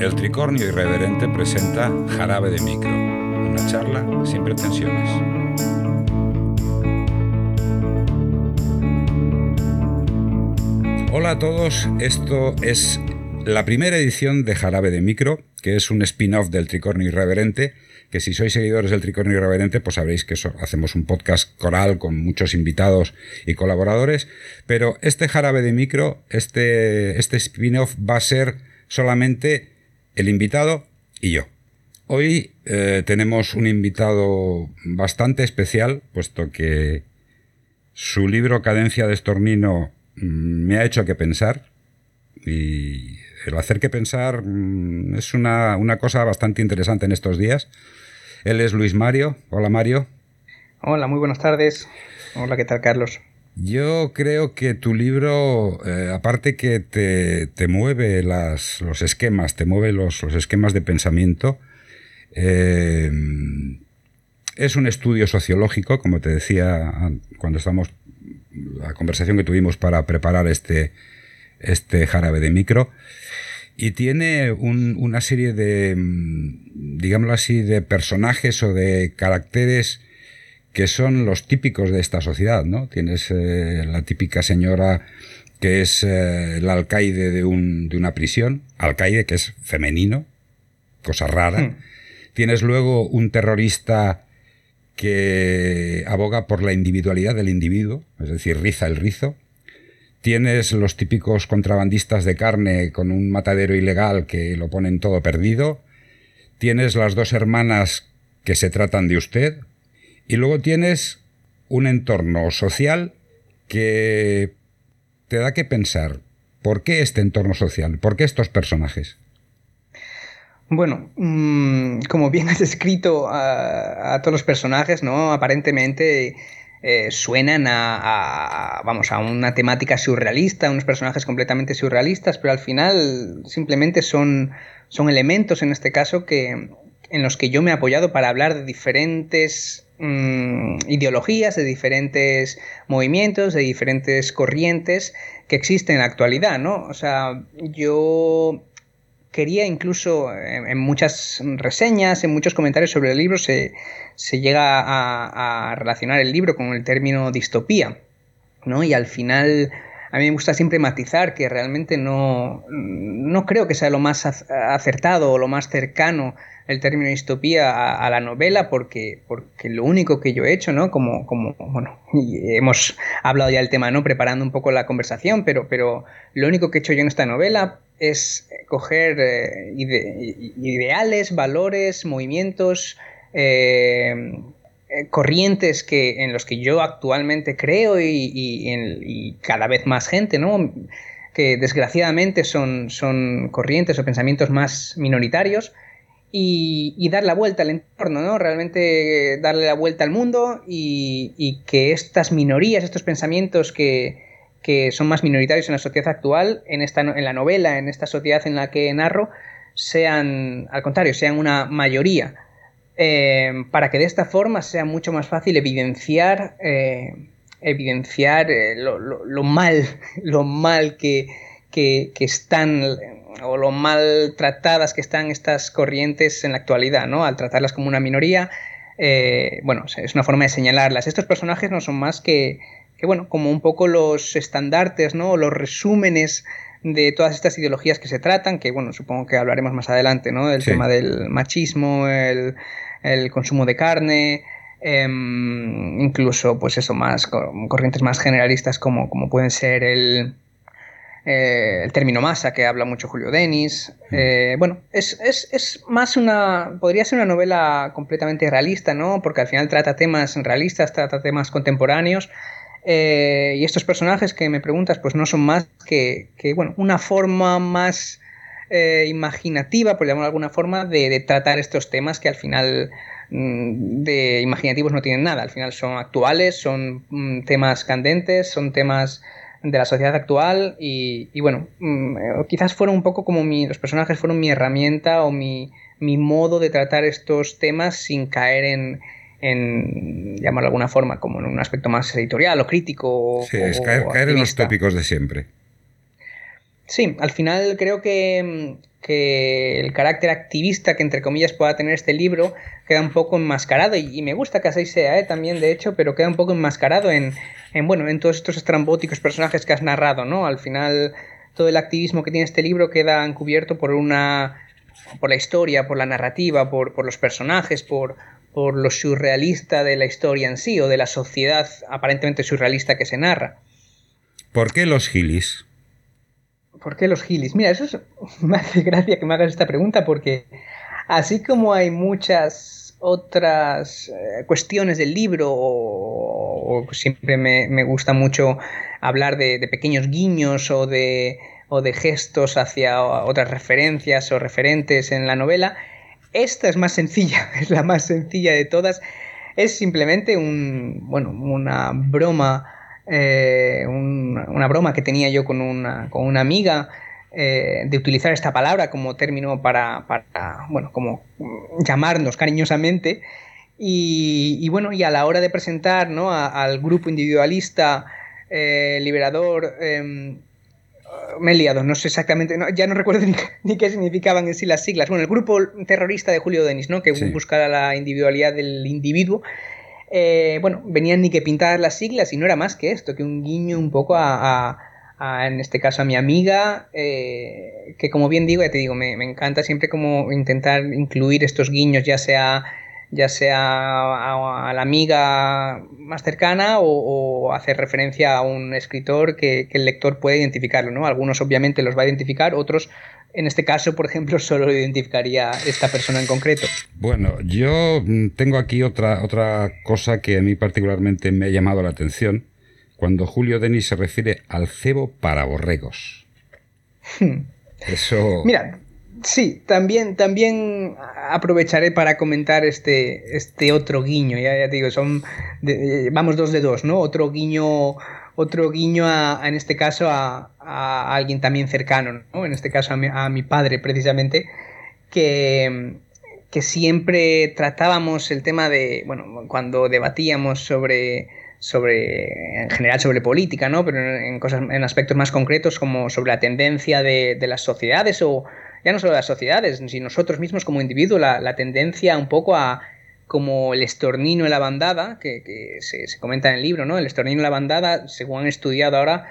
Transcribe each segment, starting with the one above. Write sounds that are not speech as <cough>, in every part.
El Tricornio Irreverente presenta Jarabe de Micro, una charla sin pretensiones. Hola a todos, esto es la primera edición de Jarabe de Micro, que es un spin-off del Tricornio Irreverente, que si sois seguidores del Tricornio Irreverente, pues sabréis que hacemos un podcast coral con muchos invitados y colaboradores, pero este Jarabe de Micro, este, este spin-off va a ser solamente el invitado y yo. Hoy eh, tenemos un invitado bastante especial, puesto que su libro Cadencia de Estornino mm, me ha hecho que pensar y el hacer que pensar mm, es una, una, cosa bastante interesante en estos días. Él es Luis Mario. Hola Mario. Hola, muy buenas tardes. Hola, ¿qué tal Carlos? Yo creo que tu libro, eh, aparte que te, mueve las, los esquemas, te mueve los, esquemas de pensamiento, eh, es un estudio sociológico, como te decía cuando estamos, la conversación que tuvimos para preparar este, este jarabe de micro, y tiene una serie de, digámoslo así, de personajes o de caracteres que son los típicos de esta sociedad, ¿no? Tienes eh, la típica señora que es eh, el alcaide de, un, de, una prisión, alcaide que es femenino, cosa rara. Hmm. Tienes luego un terrorista que aboga por la individualidad del individuo, es decir, riza el rizo. Tienes los típicos contrabandistas de carne con un matadero ilegal que lo ponen todo perdido. Tienes las dos hermanas que se tratan de usted, y luego tienes un entorno social que te da que pensar. ¿Por qué este entorno social? ¿Por qué estos personajes? Bueno, mm, como bien has descrito a, todos los personajes, ¿no? Aparentemente eh, suenan a, vamos, a una temática surrealista, unos personajes completamente surrealistas, pero al final simplemente son, son elementos en este caso que, en los que yo me he apoyado para hablar de diferentes Mm, ideologías, de diferentes movimientos, de diferentes corrientes que existen en la actualidad, ¿no? O sea, yo quería incluso en, muchas reseñas, en muchos comentarios sobre el libro, se, llega a, relacionar el libro con el término distopía, ¿no? Y al final a mí me gusta siempre matizar que realmente no, no creo que sea lo más acertado o lo más cercano el término distopía a, la novela porque, porque lo único que yo he hecho, ¿no? Como, como bueno, hemos hablado ya del tema, ¿no? Preparando un poco la conversación, pero, pero lo único que he hecho yo en esta novela es coger eh, ideales, valores, movimientos, eh, corrientes que, en los que yo actualmente creo y, y, cada vez más gente, ¿no? que desgraciadamente son, son corrientes o pensamientos más minoritarios, y, dar la vuelta al entorno, ¿no? Realmente darle la vuelta al mundo y, que estas minorías, estos pensamientos que, son más minoritarios en la sociedad actual, en, esta, en la novela, en esta sociedad en la que narro, sean, al contrario, sean una mayoría. Eh, para que de esta forma sea mucho más fácil evidenciar, eh, evidenciar eh, lo, mal, <laughs> lo mal que, que están o lo maltratadas que están estas corrientes en la actualidad, ¿no? Al tratarlas como una minoría, eh, bueno, es una forma de señalarlas. Estos personajes no son más que, que, bueno, como un poco los estandartes, ¿no? Los resúmenes de todas estas ideologías que se tratan, que bueno, supongo que hablaremos más adelante, ¿no? Del tema del machismo, el, consumo de carne, em, incluso, pues eso, más corrientes más generalistas como, como pueden ser el, eh, el término masa, que habla mucho Julio Denis. Eh, bueno, es, más una. podría ser una novela completamente realista, ¿no? Porque al final trata temas realistas, trata temas contemporáneos. Eh, y estos personajes que me preguntas, pues no son más que, bueno, una forma más imaginativa, por llamarlo de alguna forma, de, tratar estos temas que al final mm, de imaginativos no tienen nada. Al final son actuales, son mm, temas candentes, son temas de la sociedad actual y, bueno, mm, quizás fueron un poco como mi, los personajes fueron mi herramienta o mi, mi modo de tratar estos temas sin caer en, en llamarlo de alguna forma, como en un aspecto más editorial o crítico. Sí, es caer, en los tópicos de siempre. Sí, al final creo que, que el carácter activista que entre comillas pueda tener este libro queda un poco enmascarado y, me gusta que así sea ¿eh? también de hecho pero queda un poco enmascarado en, en, bueno en todos estos estrambóticos personajes que has narrado no al final todo el activismo que tiene este libro queda encubierto por una por la historia por la narrativa por, por los personajes por por lo surrealista de la historia en sí o de la sociedad aparentemente surrealista que se narra ¿Por qué los gilis? ¿Por qué los gilis? Mira, eso es, <laughs> me hace gracia que me hagas esta pregunta porque así como hay muchas otras eh, cuestiones del libro o, siempre me, gusta mucho hablar de, pequeños guiños o de, o de gestos hacia otras referencias o referentes en la novela, esta es más sencilla, <laughs> es la más sencilla de todas. Es simplemente un, bueno, una broma eh, una broma que tenía yo con una, con una amiga eh, de utilizar esta palabra como término para, bueno, como llamarnos cariñosamente. Y, bueno, y a la hora de presentar ¿no? al grupo individualista eh, liberador, em, me he liado, no sé exactamente, ya no recuerdo <laughs> ni, qué significaban en sí las siglas. Bueno, el grupo terrorista de Julio Denis, ¿no? que busca la individualidad del individuo eh, bueno, venían ni que pintar las siglas y no era más que esto, que un guiño un poco a, en este caso a mi amiga, eh, que como bien digo, ya te digo, me, encanta siempre como intentar incluir estos guiños, ya sea ya sea a, la amiga más cercana o, hacer referencia a un escritor que, que, el lector puede identificarlo, ¿no? Algunos obviamente los va a identificar, otros en este caso, por ejemplo, <laughs> solo identificaría esta persona en concreto. Bueno, yo mm, tengo aquí otra, otra cosa que a mí particularmente me ha llamado la atención, cuando Julio Denis se refiere al cebo para borregos. Hmm. Eso... Mira, sí, también, también aprovecharé para comentar este, este otro guiño, ya, ya digo, son, vamos dos de dos, ¿no? Otro guiño otro guiño a, en este caso a, alguien también cercano, ¿no? en este caso a mi, padre precisamente, que, que, siempre tratábamos el tema de, bueno, cuando debatíamos sobre, sobre, en general sobre política, ¿no? pero en, cosas, en aspectos más concretos como sobre la tendencia de, las sociedades o ya no solo de las sociedades, sino nosotros mismos como individuos, la, la tendencia un poco a como el estornino en la bandada, que, se, comenta en el libro, ¿no? El estornino en la bandada, según han estudiado ahora,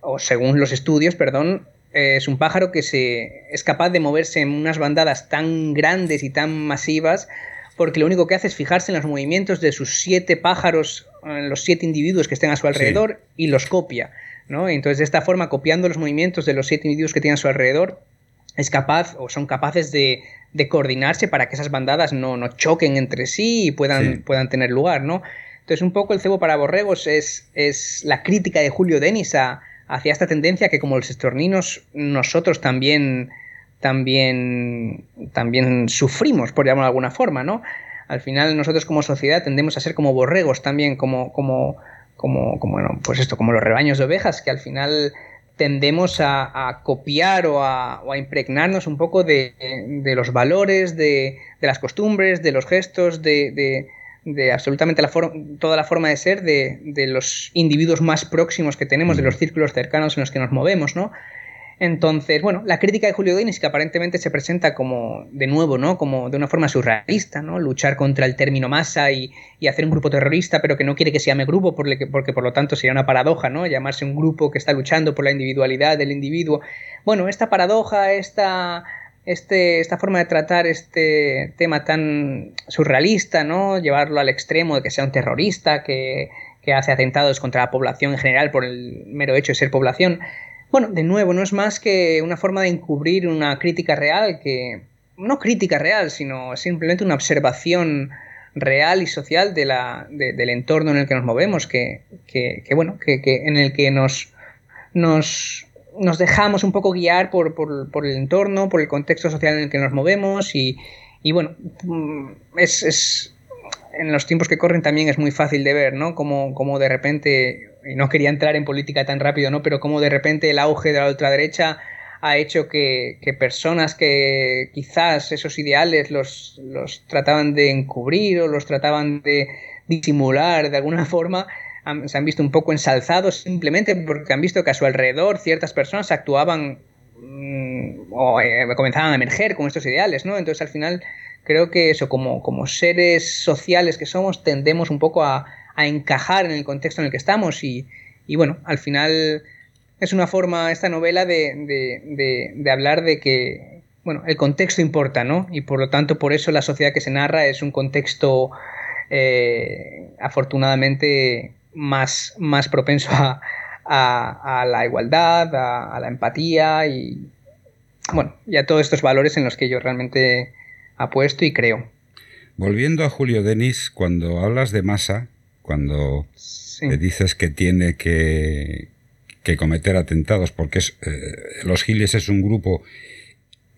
o según los estudios, perdón, es un pájaro que se, es capaz de moverse en unas bandadas tan grandes y tan masivas, porque lo único que hace es fijarse en los movimientos de sus siete pájaros, en los siete individuos que estén a su alrededor, y los copia. ¿no? entonces, de esta forma, copiando los movimientos de los siete individuos que tienen a su alrededor, es capaz o son capaces de, de coordinarse para que esas bandadas no, no choquen entre sí y puedan, puedan tener lugar, ¿no? Entonces, un poco el cebo para borregos es, es la crítica de Julio Denis hacia esta tendencia que, como los estorninos, nosotros también, también, también sufrimos, por llamarlo de alguna forma, ¿no? Al final, nosotros como sociedad tendemos a ser como borregos también, como, como, como, como bueno, pues esto, como los rebaños de ovejas, que al final tendemos a, copiar o a, impregnarnos un poco de, los valores, de, las costumbres, de los gestos, de, absolutamente la toda la forma de ser de, los individuos más próximos que tenemos, de los círculos cercanos en los que nos movemos, ¿no? Entonces, bueno, la crítica de Julio Denis, que aparentemente se presenta como, de nuevo, ¿no? Como de una forma surrealista, ¿no? Luchar contra el término masa y, hacer un grupo terrorista, pero que no quiere que se llame grupo, porque, porque por lo tanto sería una paradoja, ¿no? Llamarse un grupo que está luchando por la individualidad del individuo. Bueno, esta paradoja, esta, este, esta forma de tratar este tema tan surrealista, ¿no? Llevarlo al extremo de que sea un terrorista, que, que hace atentados contra la población en general por el mero hecho de ser población bueno, de nuevo, no es más que una forma de encubrir una crítica real que, no crítica real, sino simplemente una observación real y social de la, del entorno en el que nos movemos, que, que, bueno, que, en el que nos, nos, nos dejamos un poco guiar por, por, por, el entorno, por el contexto social en el que nos movemos y, y bueno, mm, es, es, en los tiempos que corren también es muy fácil de ver, ¿no? Como, como de repente y no quería entrar en política tan rápido, ¿no? Pero como de repente el auge de la ultraderecha ha hecho que, personas que quizás esos ideales los, los, trataban de encubrir o los trataban de disimular de alguna <laughs> forma, se han visto un poco ensalzados simplemente porque han visto que a su alrededor ciertas personas actuaban mm, o eh, comenzaban a emerger con estos ideales, ¿no? Entonces al final creo que eso, como, como seres sociales que somos, tendemos un poco a, encajar en el contexto en el que estamos y, bueno, al final es una forma, esta novela, de, de, hablar de que, bueno, el contexto importa, ¿no? Y por lo tanto, por eso la sociedad que se narra es un contexto eh, afortunadamente más, más propenso a, a, la igualdad, a, la empatía y, bueno, y a todos estos valores en los que yo realmente apuesto y creo. Volviendo a Julio Denis, cuando hablas de masa, cuando dices que tiene que, que cometer atentados, porque es, eh, los Giles es un grupo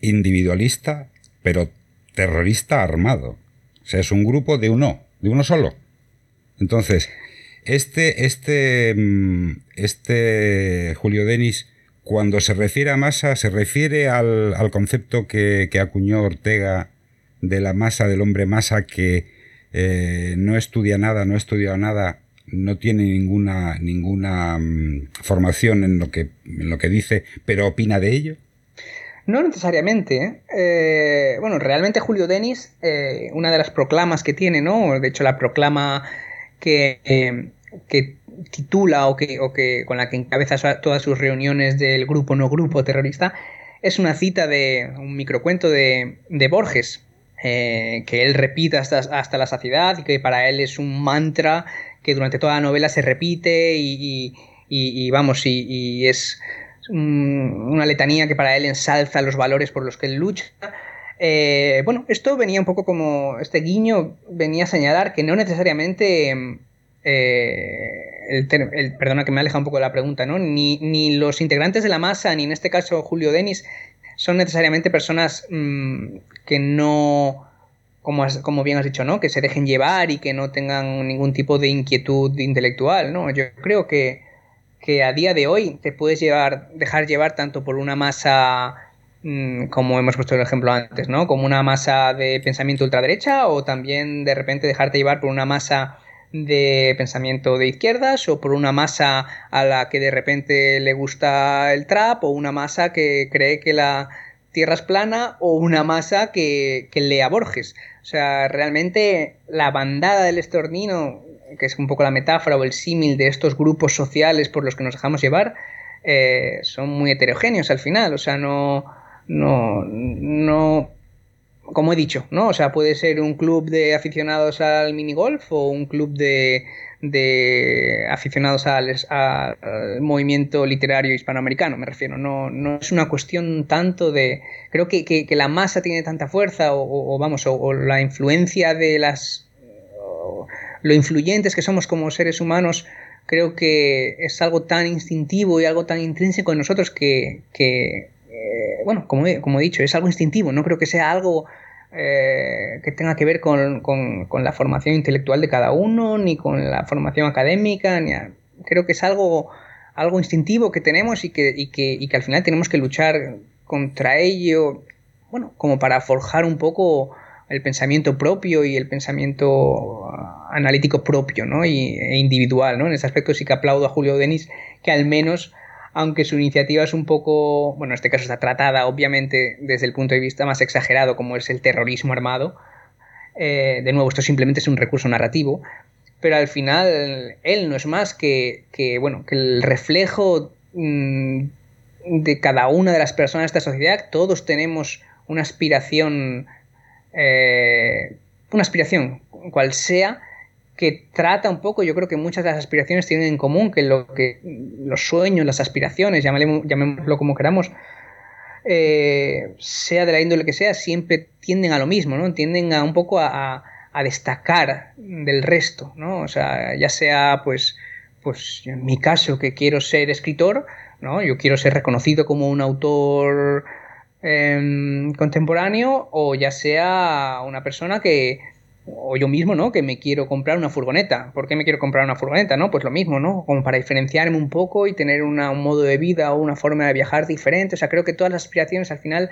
individualista, pero terrorista armado. O sea, es un grupo de uno, de uno solo. Entonces, este, este, mm, este Julio Denis, cuando se refiere a masa, se refiere al, concepto que, acuñó Ortega de la masa, del hombre masa, que eh, no estudia nada, no ha estudiado nada, no tiene ninguna, ninguna mm, formación en lo, que, en lo que dice, pero opina de ello. No necesariamente. ¿eh? Eh, bueno, realmente Julio Denis, una de las proclamas que tiene, ¿no? De hecho, la proclama que, que titula o que, o que con la que encabeza todas sus reuniones del grupo no grupo terrorista, es una cita de un microcuento de, de Borges, eh, que él repite hasta, hasta, la saciedad y que para él es un mantra que durante toda la novela se repite y, y, vamos, y, es una letanía que para él ensalza los valores por los que él lucha. Eh, bueno, esto venía un poco como, este guiño venía a señalar que no necesariamente, eh, el, perdona que me aleja un poco de la pregunta, ¿no? Ni, ni, los integrantes de la masa, ni en este caso Julio Denis, son necesariamente personas mm, que no, como, como bien has dicho, ¿no? Que se dejen llevar y que no tengan ningún tipo de inquietud intelectual, ¿no? Yo creo que, que a día de hoy te puedes llevar, dejar llevar tanto por una masa Mm, como hemos puesto el ejemplo antes, ¿no? Como una masa de pensamiento ultraderecha o también de repente dejarte llevar por una masa de pensamiento de izquierdas o por una masa a la que de repente le gusta el trap o una masa que cree que la tierra es plana o una masa que, que lea Borges. O sea, realmente la bandada del estornino, que es un poco la metáfora o el símil de estos grupos sociales por los que nos dejamos llevar, eh, son muy heterogéneos al final. O sea, no no, no, como he dicho, ¿no? O sea, puede ser un club de aficionados al minigolf o un club de, de aficionados al, movimiento literario hispanoamericano, me refiero. No, no es una cuestión tanto de... Creo que, que, la masa tiene tanta fuerza o, vamos, o, la influencia de las... lo influyentes que somos como seres humanos creo que es algo tan instintivo y algo tan intrínseco en nosotros que, que bueno, como he, como he dicho, es algo instintivo, no creo que sea algo eh, que tenga que ver con, la formación intelectual de cada uno, ni con la formación académica, ni creo que es algo, algo instintivo que tenemos y que, y que, y que al final tenemos que luchar contra ello, bueno, como para forjar un poco el pensamiento propio y el pensamiento analítico propio ¿no? y, e individual. ¿no? En ese aspecto sí que aplaudo a Julio Denis que al menos aunque su iniciativa es un poco, bueno, en este caso está tratada obviamente desde el punto de vista más exagerado como es el terrorismo armado. Eh, de nuevo, esto simplemente es un recurso narrativo, pero al final él no es más que, bueno, que el reflejo mm, de cada una de las personas de esta sociedad. Todos tenemos una aspiración, eh, una aspiración, cual sea, que trata un poco, yo creo que muchas de las aspiraciones tienen en común que lo que los sueños, las aspiraciones, llamémoslo como queramos, eh, sea de la índole que sea, siempre tienden a lo mismo, ¿no? Tienden a un poco a, destacar del resto, ¿no? O sea, ya sea, pues, pues en mi caso, que quiero ser escritor, ¿no? Yo quiero ser reconocido como un autor em, contemporáneo, o ya sea una persona que, o yo mismo, ¿no? Que me quiero comprar una furgoneta. ¿Por qué me quiero comprar una furgoneta? ¿No? Pues lo mismo, ¿no? Como para diferenciarme un poco y tener un modo de vida o una forma de viajar diferente. O sea, creo que todas las aspiraciones al final,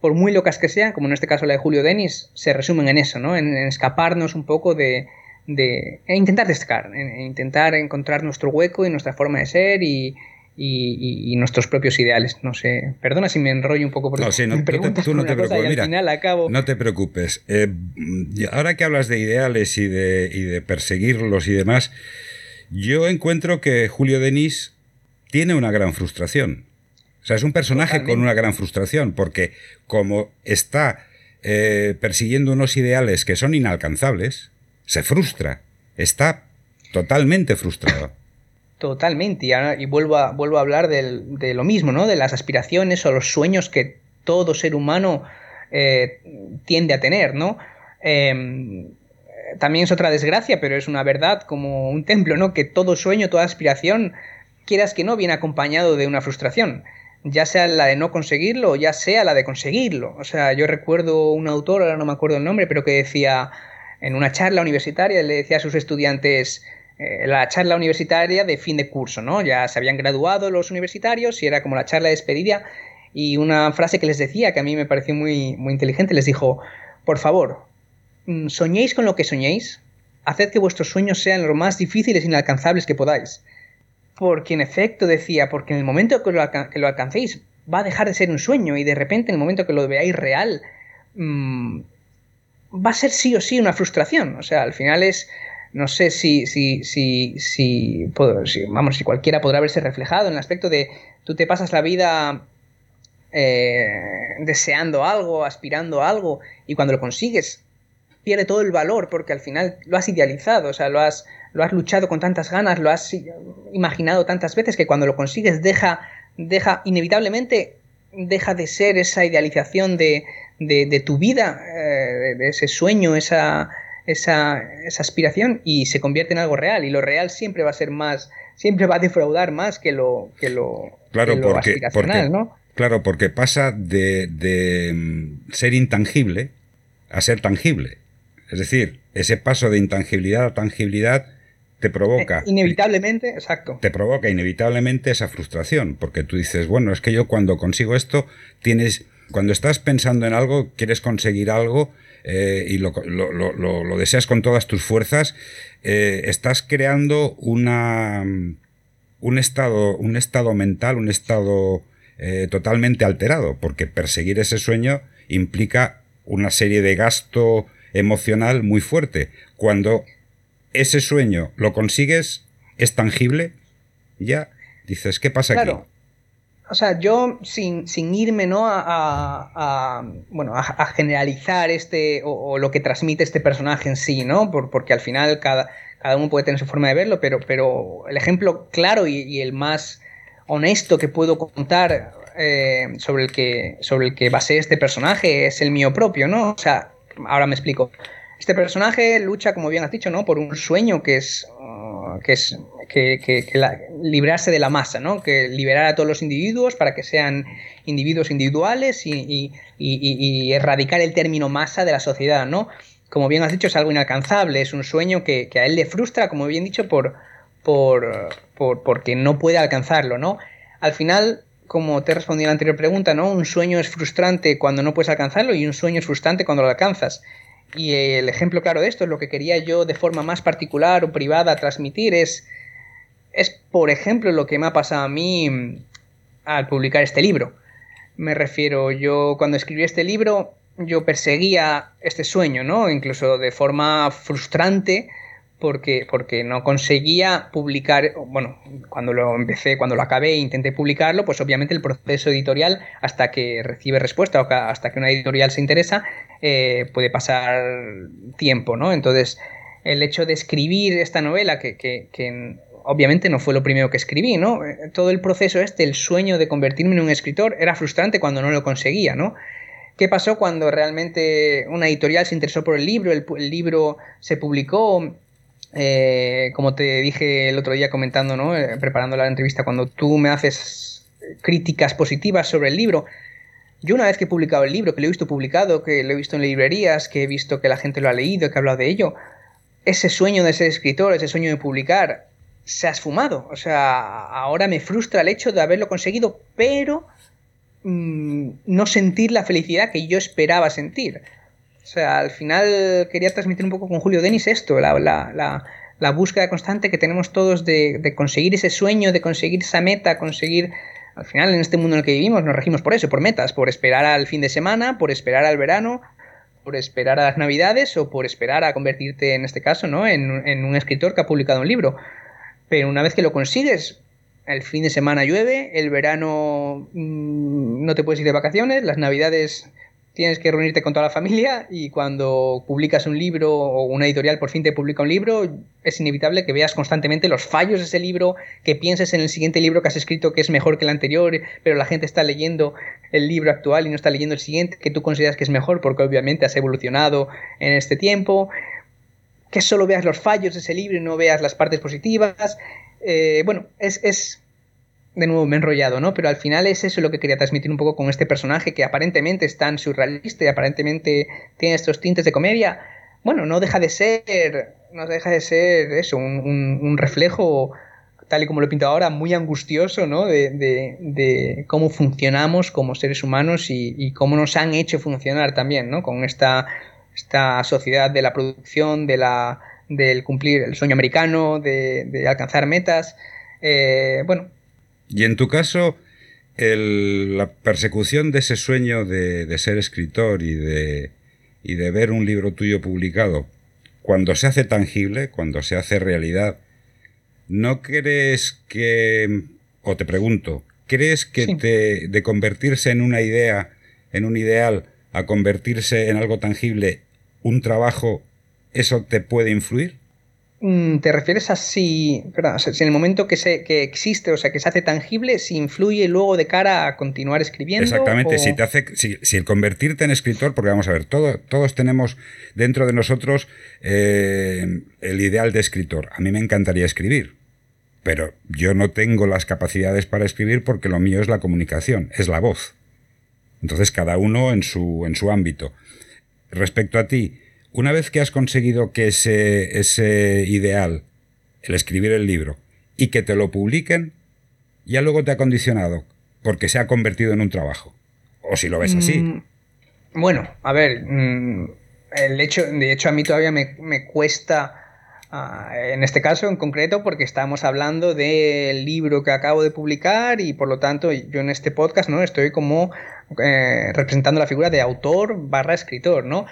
por muy locas que sean, como en este caso la de Julio Denis, se resumen en eso, ¿no? En, escaparnos un poco de, de e intentar destacar, en, intentar encontrar nuestro hueco y nuestra forma de ser y, y, nuestros propios ideales. No sé, perdona si me enrollo un poco por no, sí, no, te, tú no te preocupes. Mira, no te preocupes. Eh, ahora que hablas de ideales y de, y de perseguirlos y demás, yo encuentro que Julio Denis tiene una gran frustración. O sea, es un personaje con una gran frustración, porque como está eh, persiguiendo unos ideales que son inalcanzables, se frustra. Está totalmente frustrado. Totalmente, y, vuelvo, a, vuelvo a hablar de lo mismo, ¿no? De las aspiraciones o los sueños que todo ser humano eh, tiende a tener, ¿no? Em, también es otra desgracia, pero es una verdad como un templo, ¿no? Que todo sueño, toda aspiración, quieras que no, viene acompañado de una frustración, ya sea la de no conseguirlo ya sea la de conseguirlo. O sea, yo recuerdo un autor, ahora no me acuerdo el nombre, pero que decía en una charla universitaria, le decía a sus estudiantes, eh, la charla universitaria de fin de curso, ¿no? Ya se habían graduado los universitarios y era como la charla de despedida y una frase que les decía que a mí me pareció muy, muy inteligente, les dijo, por favor, mm, soñéis con lo que soñéis, haced que vuestros sueños sean lo más difíciles e inalcanzables que podáis. Porque en efecto decía, porque en el momento que lo, alcancéis va a dejar de ser un sueño y de repente en el momento que lo veáis real mm, va a ser sí o sí una frustración. O sea, al final es no sé si, si, si, si, vamos, si cualquiera podrá verse reflejado en el aspecto de tú te pasas la vida eh, deseando algo, aspirando a algo, y cuando lo consigues pierde todo el valor porque al final lo has idealizado, o sea, lo has, lo has luchado con tantas ganas, lo has imaginado tantas veces que cuando lo consigues deja, deja inevitablemente deja de ser esa idealización de, de, tu vida, eh, de ese sueño, esa, esa, aspiración y se convierte en algo real. Y lo real siempre va a ser más, siempre va a defraudar más que lo, que lo, claro, porque, ¿no? Claro, porque pasa de, mm, ser intangible a ser tangible. Es decir, ese paso de intangibilidad a tangibilidad te provoca. Eh, inevitablemente, exacto. Te provoca inevitablemente esa frustración, porque tú dices, bueno, es que yo cuando consigo esto, tienes. Cuando estás pensando en algo, quieres conseguir algo eh, y lo, deseas con todas tus fuerzas, eh, estás creando una, un, estado, un estado mental, un estado eh, totalmente alterado, porque perseguir ese sueño implica una serie de gasto emocional muy fuerte. Cuando ese sueño lo consigues, es tangible, ya dices, ¿qué pasa aquí? O sea, yo sin, irme ¿no? a, bueno, a, generalizar este o, lo que transmite este personaje en sí, ¿no? porque al final cada, cada uno puede tener su forma de verlo, pero, pero el ejemplo claro y, el más honesto que puedo contar eh, sobre, el que, sobre el que basé este personaje es el mío propio, ¿no? O sea, ahora me explico. Este personaje lucha, como bien has dicho, ¿no? Por un sueño que es, uh, que es que, librarse de la masa, ¿no? Que liberar a todos los individuos para que sean individuos individuales y, erradicar el término masa de la sociedad, ¿no? Como bien has dicho, es algo inalcanzable, es un sueño que, a él le frustra, como bien dicho, por, por, por, porque no puede alcanzarlo, ¿no? Al final, como te he respondido en la anterior pregunta, ¿no? Un sueño es frustrante cuando no puedes alcanzarlo y un sueño es frustrante cuando lo alcanzas. Y el ejemplo claro de esto, es lo que quería yo de forma más particular o privada transmitir, es es, por ejemplo, lo que me ha pasado a mí mm, al publicar este libro. Me refiero, yo cuando escribí este libro, yo perseguía este sueño, ¿no? Incluso de forma frustrante, porque, porque no conseguía publicar, bueno, cuando lo empecé, cuando lo acabé e intenté publicarlo, pues obviamente el proceso editorial, hasta que recibe respuesta o hasta que una editorial se interesa, eh, puede pasar tiempo, ¿no? Entonces, el hecho de escribir esta novela, que, que, que obviamente no fue lo primero que escribí, ¿no? Eh, todo el proceso este, el sueño de convertirme en un escritor, era frustrante cuando no lo conseguía, ¿no? ¿Qué pasó cuando realmente una editorial se interesó por el libro, el, libro se publicó? Eh, como te dije el otro día comentando, ¿no? Eh, preparando la entrevista, cuando tú me haces críticas positivas sobre el libro, yo una vez que he publicado el libro, que lo he visto publicado, que lo he visto en librerías, que he visto que la gente lo ha leído, que ha hablado de ello, ese sueño de ser escritor, ese sueño de publicar, se ha esfumado. O sea, ahora me frustra el hecho de haberlo conseguido, pero mm, no sentir la felicidad que yo esperaba sentir. O sea, al final quería transmitir un poco con Julio Denis esto, la, búsqueda constante que tenemos todos de, de conseguir ese sueño, de conseguir esa meta, conseguir al final, en este mundo en el que vivimos, nos regimos por eso, por metas, por esperar al fin de semana, por esperar al verano, por esperar a las navidades o por esperar a convertirte, en este caso, ¿no? en, un escritor que ha publicado un libro. Pero una vez que lo consigues, el fin de semana llueve, el verano mm, no te puedes ir de vacaciones, las navidades tienes que reunirte con toda la familia y cuando publicas un libro o una editorial por fin te publica un libro, es inevitable que veas constantemente los fallos de ese libro, que pienses en el siguiente libro que has escrito que es mejor que el anterior, pero la gente está leyendo el libro actual y no está leyendo el siguiente que tú consideras que es mejor porque obviamente has evolucionado en este tiempo. Que solo veas los fallos de ese libro y no veas las partes positivas. Eh, bueno, es, es de nuevo me he enrollado, ¿no? Pero al final es eso lo que quería transmitir un poco con este personaje que aparentemente es tan surrealista y aparentemente tiene estos tintes de comedia. Bueno, no deja de ser, no deja de ser eso, un, reflejo, tal y como lo he pintado ahora, muy angustioso, ¿no? De, cómo funcionamos como seres humanos y, cómo nos han hecho funcionar también, ¿no? Con esta, esta sociedad de la producción, de la, del cumplir el sueño americano, de, alcanzar metas. Eh, bueno, y en tu caso, la persecución de ese sueño de, ser escritor y de, y de ver un libro tuyo publicado, cuando se hace tangible, cuando se hace realidad, ¿no crees que, o te pregunto, ¿crees que te, de convertirse en una idea, en un ideal, a convertirse en algo tangible, un trabajo, eso te puede influir? Mm, ¿Te refieres a si, si en el momento que, se, que existe, o sea, que se hace tangible, si influye luego de cara a continuar escribiendo? Exactamente, si, te hace, si, el convertirte en escritor, porque vamos a ver, todo, todos tenemos dentro de nosotros eh, el ideal de escritor. A mí me encantaría escribir, pero yo no tengo las capacidades para escribir porque lo mío es la comunicación, es la voz. Entonces, cada uno en su, en su ámbito. Respecto a ti, una vez que has conseguido que ese, ese ideal, el escribir el libro, y que te lo publiquen, ya luego te ha condicionado, porque se ha convertido en un trabajo. O si lo ves así. Mm, bueno, a ver, mm, el hecho, de hecho a mí todavía me, cuesta, ah, en este caso en concreto, porque estamos hablando del libro que acabo de publicar y por lo tanto yo en este podcast no estoy como eh, representando la figura de autor barra escritor, ¿no?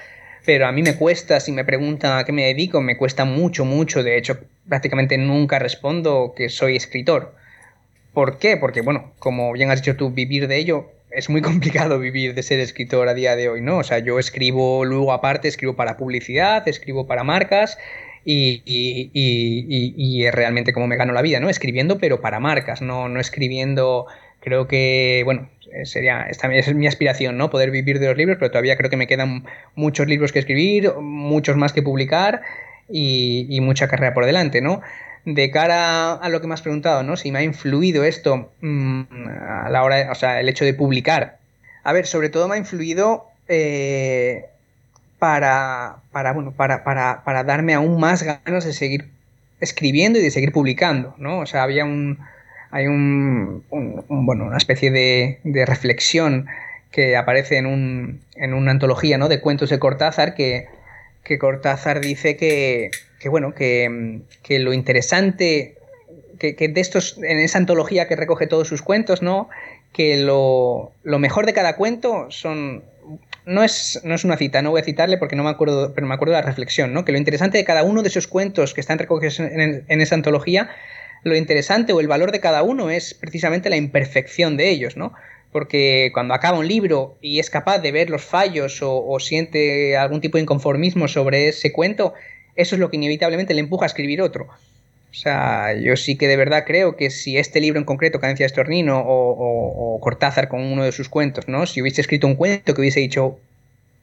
pero a mí me cuesta, si me preguntan a qué me dedico, me cuesta mucho, mucho, de hecho prácticamente nunca respondo que soy escritor. ¿Por qué? Porque, bueno, como bien has dicho tú, vivir de ello es muy <laughs> complicado vivir de ser escritor a día de hoy, ¿no? O sea, yo escribo luego aparte, escribo para publicidad, escribo para marcas y, y, y, es realmente como me gano la vida, ¿no? Escribiendo, pero para marcas, no, no escribiendo, creo que, bueno, sería, esta es mi aspiración, ¿no? Poder vivir de los libros, pero todavía creo que me quedan muchos libros que escribir, muchos más que publicar y, mucha carrera por delante, ¿no? De cara a lo que me has preguntado, ¿no? Si me ha influido esto mm, a la hora, o sea, el hecho de publicar. A ver, sobre todo me ha influido eh, para, para, bueno, para, para, para darme aún más ganas de seguir escribiendo y de seguir publicando, ¿no? O sea, había un, hay un, bueno, una especie de, reflexión que aparece en, un, en una antología ¿no? de cuentos de Cortázar que, que Cortázar dice que, bueno, que, lo interesante que, de estos, en esa antología que recoge todos sus cuentos, ¿no? Que lo, mejor de cada cuento son. No es, no es una cita, no voy a citarle porque no me acuerdo, pero me acuerdo de la reflexión, ¿no? Que lo interesante de cada uno de esos cuentos que están recogidos en, esa antología lo interesante o el valor de cada uno es precisamente la imperfección de ellos, ¿no? Porque cuando acaba un libro y es capaz de ver los fallos o, siente algún tipo de inconformismo sobre ese cuento, eso es lo que inevitablemente le empuja a escribir otro. O sea, yo sí que de verdad creo que si este libro en concreto, Cadencia de Estornino o, o, Cortázar con uno de sus cuentos, ¿no? Si hubiese escrito un cuento que hubiese dicho,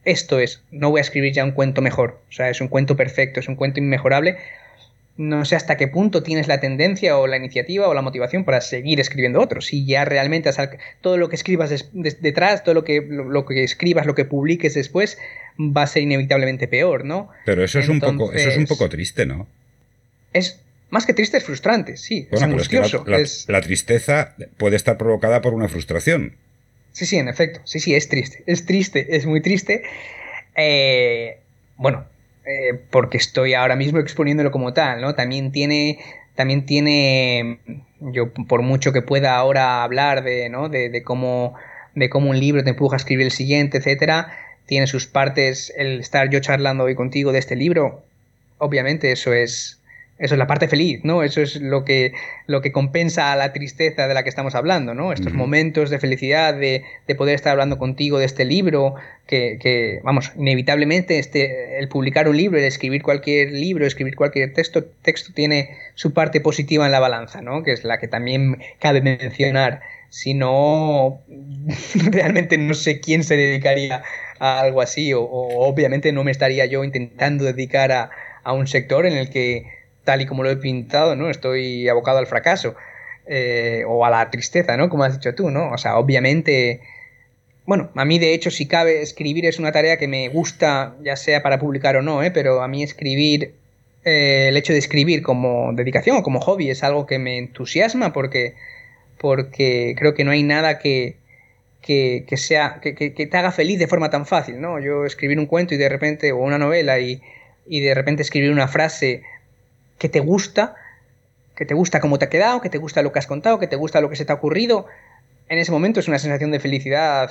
esto es, no voy a escribir ya un cuento mejor, o sea, es un cuento perfecto, es un cuento inmejorable, no sé hasta qué punto tienes la tendencia o la iniciativa o la motivación para seguir escribiendo otros. Si ya realmente todo lo que escribas detrás, todo lo que, lo, que escribas, lo que publiques después, va a ser inevitablemente peor, ¿no? Pero eso es, un, poco, eso es un poco triste, ¿no? Es más que triste, es frustrante, sí. es angustioso. la, tristeza puede estar provocada por una frustración. Sí, sí, en efecto. Sí, sí, es triste. Es triste, es muy triste. Eh, bueno, eh, porque estoy ahora mismo exponiéndolo como tal, ¿no? También tiene, también tiene, yo por mucho que pueda ahora hablar de, ¿no? de, cómo, de cómo un libro te empuja a escribir el siguiente, etcétera, tiene sus partes, el estar yo charlando hoy contigo de este libro, obviamente eso es, eso es la parte feliz, ¿no? Eso es lo que, lo que compensa a la tristeza de la que estamos hablando, ¿no? Estos momentos de felicidad, de, de, poder estar hablando contigo de este libro, que, que, vamos, inevitablemente este, el publicar un libro, el escribir cualquier libro, escribir cualquier texto, texto tiene su parte positiva en la balanza, ¿no? Que es la que también cabe mencionar. Si no, <laughs> realmente no sé quién se dedicaría a algo así, o, o obviamente no me estaría yo intentando dedicar a, a un sector en el que tal y como lo he pintado, ¿no? Estoy abocado al fracaso eh, o a la tristeza, ¿no? Como has dicho tú, ¿no? O sea, obviamente, bueno, a mí de hecho, si cabe, escribir es una tarea que me gusta, ya sea para publicar o no, ¿eh? Pero a mí escribir, eh, el hecho de escribir como dedicación o como hobby es algo que me entusiasma porque, porque creo que no hay nada que, que, que sea, que, que, te haga feliz de forma tan fácil, ¿no? Yo escribir un cuento y de repente, o una novela y, y de repente escribir una frase que te gusta, que te gusta cómo te ha quedado, que te gusta lo que has contado, que te gusta lo que se te ha ocurrido, en ese momento es una sensación de felicidad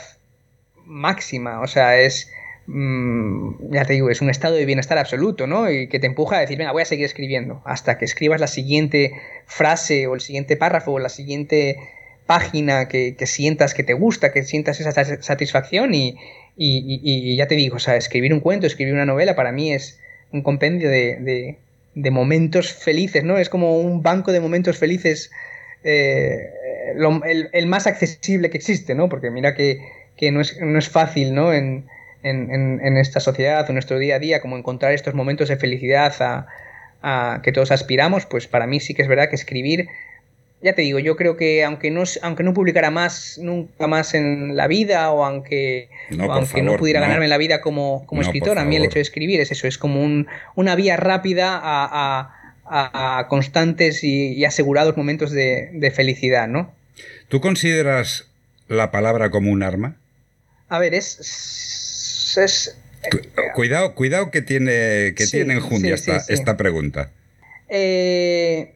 máxima, o sea, es, mm, ya te digo, es un estado de bienestar absoluto, ¿no? Y que te empuja a decir, venga, voy a seguir escribiendo, hasta que escribas la siguiente frase o el siguiente párrafo o la siguiente página que, sientas que te gusta, que sientas esa satisfacción y, y, ya te digo, o sea, escribir un cuento, escribir una novela para mí es un compendio de momentos felices, ¿no? Es como un banco de momentos felices, eh, el, más accesible que existe, ¿no? Porque mira que, no, es, no, es, fácil, ¿no? En, en, esta sociedad, en nuestro día a día, como encontrar estos momentos de felicidad a, a, que todos aspiramos, pues para mí sí que es verdad que escribir ya te digo, yo creo que aunque no, aunque no publicara más nunca más en la vida o aunque no, aunque no pudiera ganarme la vida como, como escritor, a mí el hecho de escribir es eso, es como un, una vía rápida a, constantes y, asegurados momentos de, felicidad, ¿no? ¿Tú consideras la palabra como un arma? A ver, es... es cuidado, cuidado que tiene, que tiene enjundia esta, esta pregunta. Eh,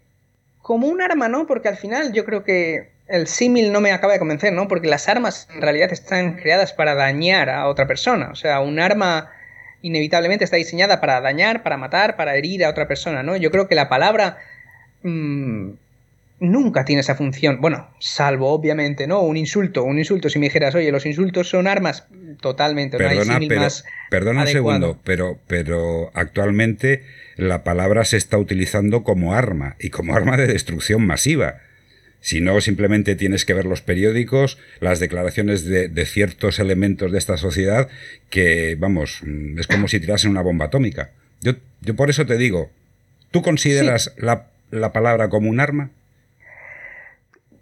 como un arma, ¿no? Porque al final yo creo que el símil no me acaba de convencer, ¿no? Porque las armas en realidad están creadas para dañar a otra persona. O sea, un arma inevitablemente está diseñada para dañar, para matar, para herir a otra persona, ¿no? Yo creo que la palabra mm, nunca tiene esa función. Bueno, salvo obviamente, ¿no? Un insulto, un insulto. Si me dijeras, oye, los insultos son armas, totalmente. Perdona, pero, perdona un segundo, pero, pero actualmente la palabra se está utilizando como arma y como arma de destrucción masiva. Si no, simplemente tienes que ver los periódicos, las declaraciones de, ciertos elementos de esta sociedad que, vamos, es como si tirasen una bomba atómica. Yo, yo por eso te digo, ¿tú consideras la, la palabra como un arma?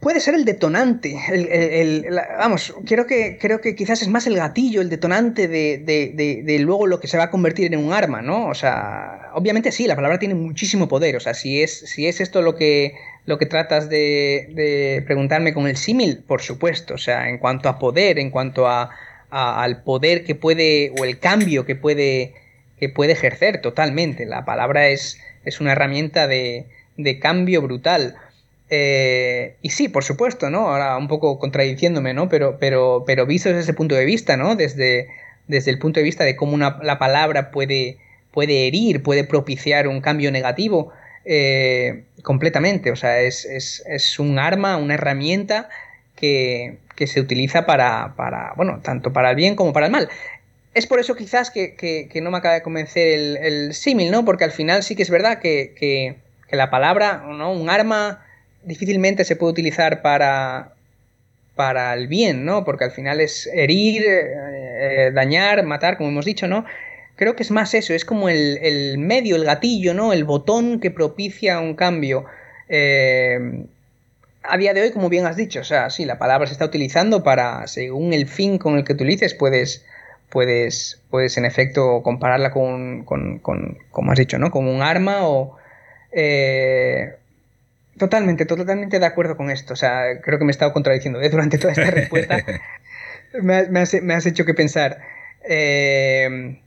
Puede ser el detonante. El, vamos, creo que, creo que quizás es más el gatillo, el detonante de, luego lo que se va a convertir en un arma, ¿no? O sea, obviamente sí, la palabra tiene muchísimo poder. O sea, si es, si es esto lo que, lo que tratas de, preguntarme con el símil, por supuesto. O sea, en cuanto a poder, en cuanto a, al poder que puede, o el cambio que puede, que puede ejercer totalmente. La palabra es, es una herramienta de, de cambio brutal. Eh, y sí, por supuesto, ¿no? Ahora un poco contradiciéndome, ¿no? Pero, pero, pero visto desde ese punto de vista, ¿no? Desde, desde el punto de vista de cómo la palabra puede, puede herir, puede propiciar un cambio negativo, eh, completamente. O sea, es, es, es, un arma, una herramienta que, que se utiliza para, para, bueno, tanto para el bien como para el mal. Es por eso quizás que, que, no me acaba de convencer el, el símil, ¿no? Porque al final sí que es verdad que, que la palabra, ¿no? Un arma difícilmente se puede utilizar para, para el bien, ¿no? Porque al final es herir, eh, dañar, matar, como hemos dicho, ¿no? Creo que es más eso, es como el, medio, el gatillo, ¿no? El botón que propicia un cambio. Eh, a día de hoy, como bien has dicho, o sea, sí, la palabra se está utilizando para, según el fin con el que utilices, puedes, puedes, puedes en efecto compararla con, con, con como has dicho, ¿no? Con un arma o... Eh, Totalmente, totalmente de acuerdo con esto. O sea, creo que me he estado contradiciendo ¿eh? durante toda esta respuesta. <laughs> me, has, hecho que pensar. Eh,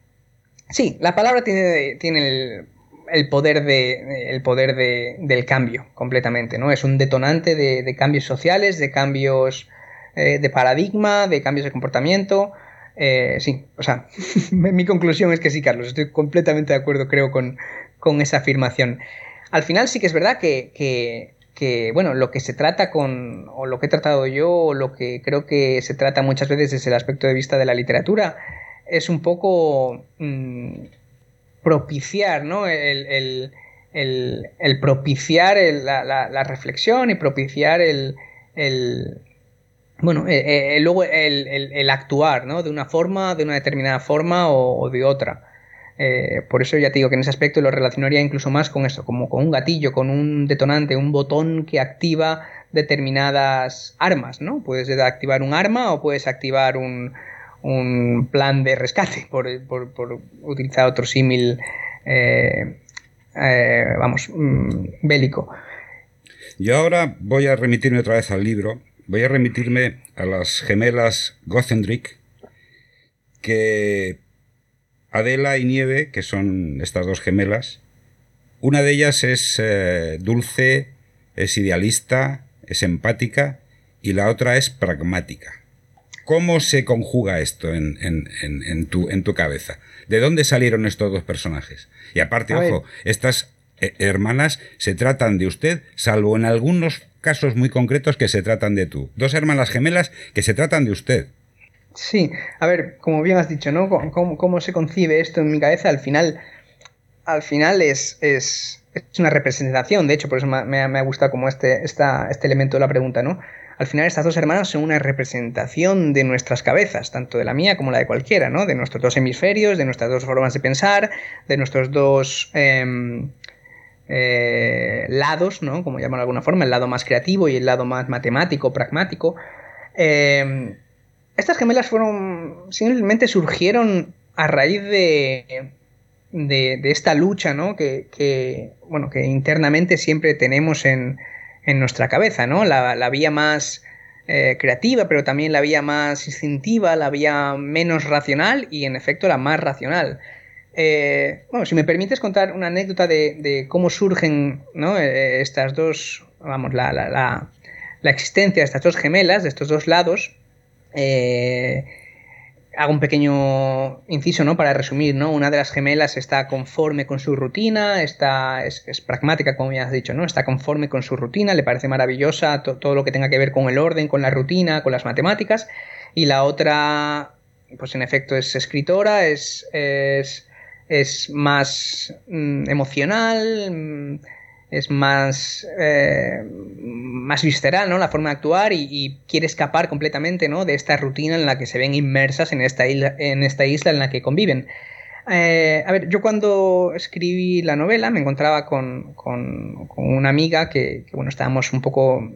Sí, la palabra tiene, tiene el, poder, de, el poder de, del cambio completamente, ¿no? Es un detonante de, cambios sociales, de cambios eh, de paradigma, de cambios de comportamiento. Sí, o sea, <laughs> mi conclusión es que sí, Carlos, estoy completamente de acuerdo, creo, con, con esa afirmación. Al final sí que es verdad que, que, bueno, lo que se trata con, o lo que he tratado yo, o lo que creo que se trata muchas veces desde el aspecto de vista de la literatura, es un poco mm, propiciar, ¿no? El, propiciar la, reflexión y propiciar el, bueno, eh, eh, luego el, actuar, ¿no? De una forma, de una determinada forma o, de otra. Eh, por eso ya te digo que en ese aspecto lo relacionaría incluso más con eso, como con un gatillo, con un detonante, un botón que activa determinadas armas, ¿no? Puedes activar un arma o puedes activar un, un plan de rescate, por, utilizar otro símil, eh, eh, vamos, mm, bélico. Yo ahora voy a remitirme otra vez al libro, voy a remitirme a las gemelas Gothendrick, que Adela y Nieve, que son estas dos gemelas, una de ellas es eh, dulce, es idealista, es empática, y la otra es pragmática. ¿Cómo se conjuga esto en, tu, en tu cabeza? ¿De dónde salieron estos dos personajes? Y aparte, ojo, estas eh, hermanas se tratan de usted, salvo en algunos casos muy concretos que se tratan de tú. Dos hermanas gemelas que se tratan de usted. Sí, a ver, como bien has dicho, ¿no? ¿Cómo, se concibe esto en mi cabeza? Al final, al final es, es, una representación, de hecho, por eso me, ha gustado como este, esta, este elemento de la pregunta, ¿no? al final estas dos hermanas son una representación de nuestras cabezas, tanto de la mía como la de cualquiera, ¿no? De nuestros dos hemisferios, de nuestras dos formas de pensar, de nuestros dos em, eh, lados, ¿no? Como llaman de alguna forma, el lado más creativo y el lado más matemático, pragmático. Em, estas gemelas fueron, simplemente surgieron a raíz de, de, esta lucha, ¿no? que, bueno, que internamente siempre tenemos en, en nuestra cabeza, ¿no? La, vía más eh, creativa, pero también la vía más instintiva, la vía menos racional y en efecto la más racional. Eh, bueno, si me permites contar una anécdota de, cómo surgen ¿no? Eh, estas dos, vamos, la, la, la, existencia de estas dos gemelas, de estos dos lados, hago un pequeño inciso, ¿no? Para resumir, ¿no? Una de las gemelas está conforme con su rutina, está, es, pragmática, como ya has dicho, ¿no? Está conforme con su rutina, le parece maravillosa todo lo que tenga que ver con el orden, con la rutina, con las matemáticas. Y la otra, pues en efecto, es escritora, es, es, es más mm, emocional, mm, es más, eh, más visceral, ¿no? La forma de actuar y, quiere escapar completamente, ¿no? De esta rutina en la que se ven inmersas en esta isla en, esta isla en la que conviven. Eh, a ver, yo cuando escribí la novela me encontraba con, con, una amiga que, bueno, estábamos un poco,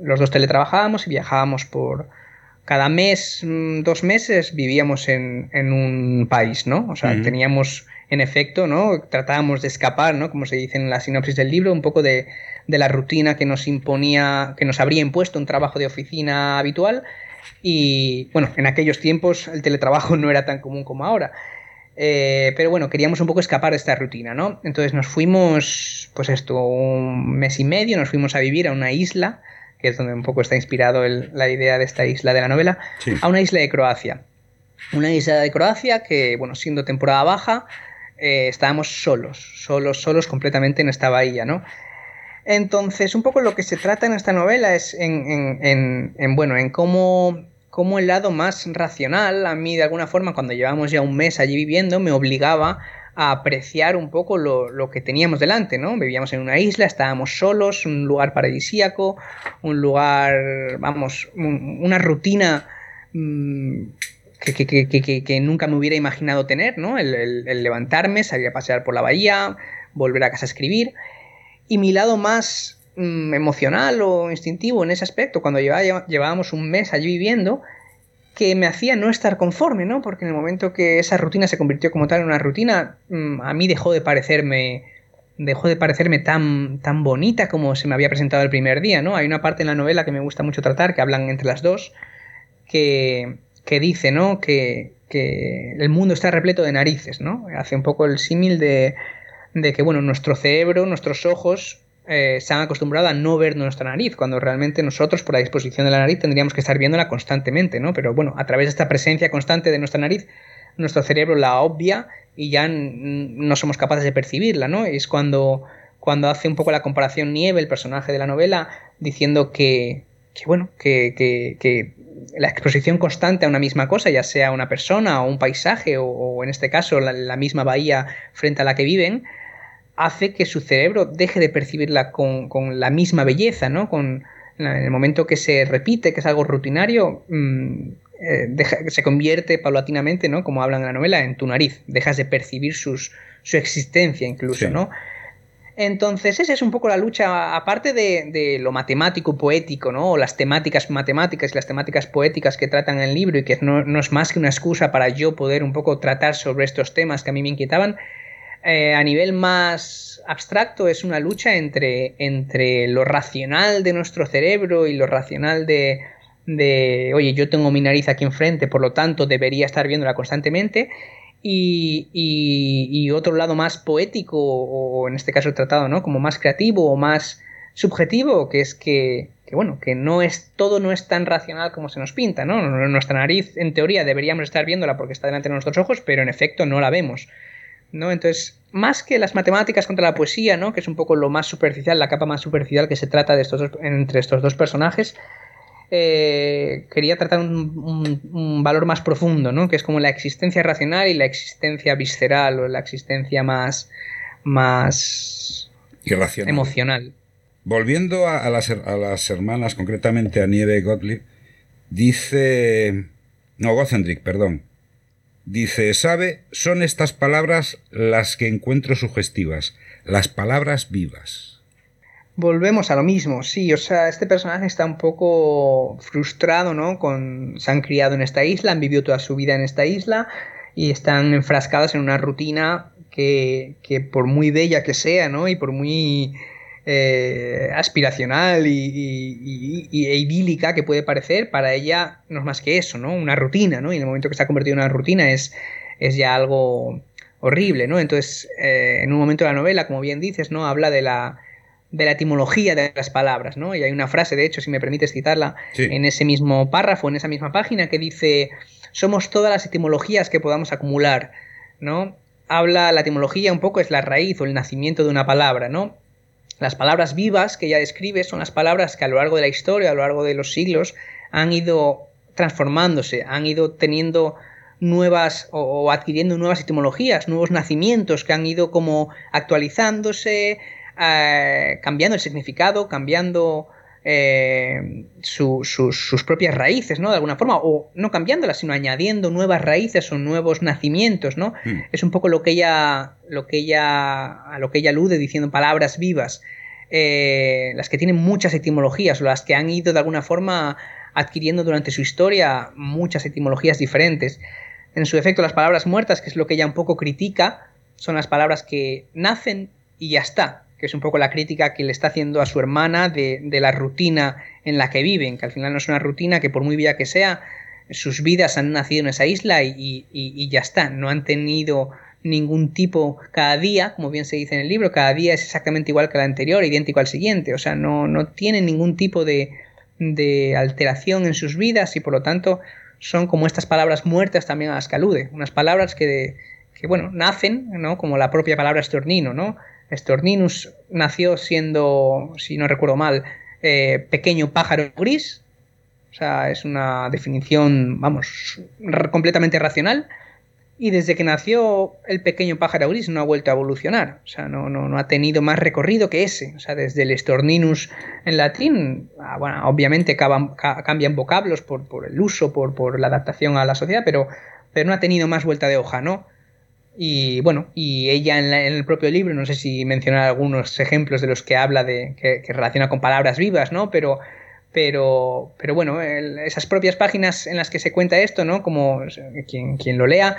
los dos teletrabajábamos y viajábamos por, cada mes, mm, dos meses vivíamos en, en un país, ¿no? O sea, teníamos en efecto, ¿no? Tratábamos de escapar, ¿no? Como se dice en la sinopsis del libro, un poco de, la rutina que nos imponía, que nos habría impuesto un trabajo de oficina habitual. Y bueno, en aquellos tiempos el teletrabajo <laughs> no era tan común como ahora. Eh, pero bueno, queríamos un poco escapar de esta rutina, ¿no? Entonces nos fuimos, pues esto, un mes y medio, nos fuimos a vivir a una isla, que es donde un poco está inspirado la idea de esta isla de la novela, a una isla de Croacia. Una isla de Croacia que, bueno, siendo temporada baja, eh, estábamos solos, solos, solos completamente en esta bahía, ¿no? Entonces, un poco lo que se trata en esta novela es en, bueno, en cómo, cómo, el lado más racional, a mí de alguna forma, cuando llevamos ya un mes allí viviendo, me obligaba apreciar un poco lo, que teníamos delante, ¿no? Vivíamos en una isla, estábamos solos, un lugar paradisíaco, un lugar, vamos, una rutina mm, que, nunca me hubiera imaginado tener, ¿no? El, levantarme, salir a pasear por la bahía, volver a casa a escribir. Y mi lado más mm, emocional o instintivo en ese aspecto, cuando llevábamos un mes allí viviendo, que me hacía no estar conforme, ¿no? Porque en el momento que esa rutina se convirtió como tal en una rutina, mm, a mí dejó de parecerme dejó de parecerme tan, tan bonita como se me había presentado el primer día, ¿no? Hay una parte en la novela que me gusta mucho tratar, que hablan entre las dos, que, que dice, ¿no? Que, el mundo está repleto de narices, ¿no? Hace un poco el símil de, de que, bueno, nuestro cerebro, nuestros ojos eh, se han acostumbrado a no ver nuestra nariz, cuando realmente nosotros, por la disposición de la nariz, tendríamos que estar viéndola constantemente, ¿no? Pero bueno, a través de esta presencia constante de nuestra nariz, nuestro cerebro la obvia y ya no somos capaces de percibirla, ¿no? Es cuando, cuando hace un poco la comparación Nieve, el personaje de la novela, diciendo que, bueno, que, la exposición constante a una misma cosa, ya sea una persona o un paisaje o, en este caso la, misma bahía frente a la que viven, hace que su cerebro deje de percibirla con, la misma belleza, ¿no? Con, en el momento que se repite, que es algo rutinario, mm, eh, se convierte paulatinamente, ¿no? Como hablan en la novela, en tu nariz. Dejas de percibir sus, su existencia incluso, ¿no? Entonces, esa es un poco la lucha, aparte de, lo matemático, poético, ¿no? O las temáticas matemáticas y las temáticas poéticas que tratan en el libro y que no, no, es más que una excusa para yo poder un poco tratar sobre estos temas que a mí me inquietaban, eh, a nivel más abstracto es una lucha entre, entre lo racional de nuestro cerebro y lo racional de, oye, yo tengo mi nariz aquí enfrente, por lo tanto debería estar viéndola constantemente, y, y, otro lado más poético, o en este caso tratado, ¿no? Como más creativo o más subjetivo, que es que, que, bueno, que no es, todo no es tan racional como se nos pinta, ¿no? Nuestra nariz, en teoría, deberíamos estar viéndola porque está delante de nuestros ojos, pero en efecto no la vemos. ¿No? Entonces, más que las matemáticas contra la poesía, ¿no? que es un poco lo más superficial, la capa más superficial que se trata de estos entre estos dos personajes, eh, quería tratar un, valor más profundo, ¿no? que es como la existencia racional y la existencia visceral o la existencia más, más Irracional. emocional. Volviendo a, las, a las hermanas, concretamente a Nieve Gottlieb, dice... No, Gothendrick, perdón. Dice, ¿sabe? Son estas palabras las que encuentro sugestivas, las palabras vivas. Volvemos a lo mismo, sí, o sea, este personaje está un poco frustrado, ¿no? Con, se han criado en esta isla, han vivido toda su vida en esta isla y están enfrascados en una rutina que, que por muy bella que sea, ¿no? Y por muy eh, aspiracional y, e idílica que puede parecer, para ella no es más que eso, ¿no? Una rutina, ¿no? Y en el momento que se ha convertido en una rutina es, es ya algo horrible, ¿no? Entonces, eh, en un momento de la novela, como bien dices, ¿no? Habla de la, de la etimología de las palabras, ¿no? Y hay una frase, de hecho, si me permites citarla, en ese mismo párrafo, en esa misma página, que dice, somos todas las etimologías que podamos acumular, ¿no? Habla, la etimología un poco es la raíz o el nacimiento de una palabra, ¿no? Las palabras vivas que ella describe son las palabras que a lo largo de la historia, a lo largo de los siglos, han ido transformándose, han ido teniendo nuevas o, adquiriendo nuevas etimologías, nuevos nacimientos que han ido como actualizándose, eh, cambiando el significado, cambiando eh, sus propias raíces, ¿no? De alguna forma, o no cambiándolas, sino añadiendo nuevas raíces o nuevos nacimientos, ¿no? Hmm. Es un poco lo que ella, lo que ella, a lo que ella alude diciendo palabras vivas, eh, las que tienen muchas etimologías o las que han ido de alguna forma adquiriendo durante su historia muchas etimologías diferentes. En su efecto, las palabras muertas, que es lo que ella un poco critica, son las palabras que nacen y ya está, que es un poco la crítica que le está haciendo a su hermana de, la rutina en la que viven, que al final no es una rutina que por muy vía que sea, sus vidas han nacido en esa isla y, ya está, no han tenido ningún tipo cada día, como bien se dice en el libro, cada día es exactamente igual que el anterior, idéntico al siguiente, o sea, no, no tienen ningún tipo de, de alteración en sus vidas y por lo tanto son como estas palabras muertas también a las que alude, unas palabras que, que bueno, nacen, ¿no? Como la propia palabra estornino, ¿no? Storninus nació siendo, si no recuerdo mal, eh, pequeño pájaro gris. O sea, es una definición, vamos, completamente racional. Y desde que nació el pequeño pájaro gris no ha vuelto a evolucionar. O sea, no, no, ha tenido más recorrido que ese. O sea, desde el Storninus en latín, ah, bueno, obviamente cambian vocablos por, el uso, por, por, la adaptación a la sociedad, pero, pero no ha tenido más vuelta de hoja, ¿no? Y bueno, y ella en, el propio libro, no sé si mencionar algunos ejemplos de los que habla de que, relaciona con palabras vivas, ¿no? Pero, pero, pero bueno, esas propias páginas en las que se cuenta esto, ¿no? Como quien, quien lo lea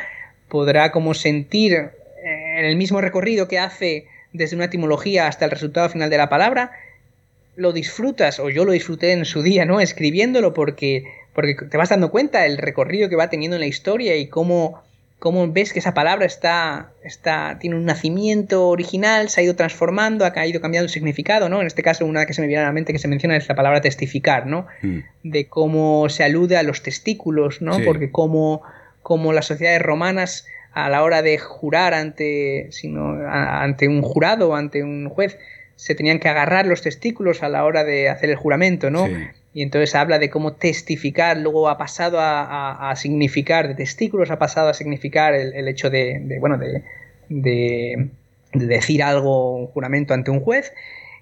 podrá como sentir en el mismo recorrido que hace desde una etimología hasta el resultado final de la palabra, lo disfrutas, o yo lo disfruté en su día, ¿no? Escribiéndolo porque, porque te vas dando cuenta el recorrido que va teniendo en la historia y cómo, cómo ves que esa palabra está, está, tiene un nacimiento original, se ha ido transformando, ha ido cambiando el significado, ¿no? En este caso, una que se me viene a la mente que se menciona es la palabra testificar, ¿no? Mm. De cómo se alude a los testículos, ¿no? Porque cómo, cómo las sociedades romanas a la hora de jurar ante, sino, ante un jurado, ante un juez, se tenían que agarrar los testículos a la hora de hacer el juramento, ¿no? Y entonces habla de cómo testificar, luego ha pasado a, significar, de testículos ha pasado a significar el, hecho de, bueno, de, de, decir algo, un juramento ante un juez.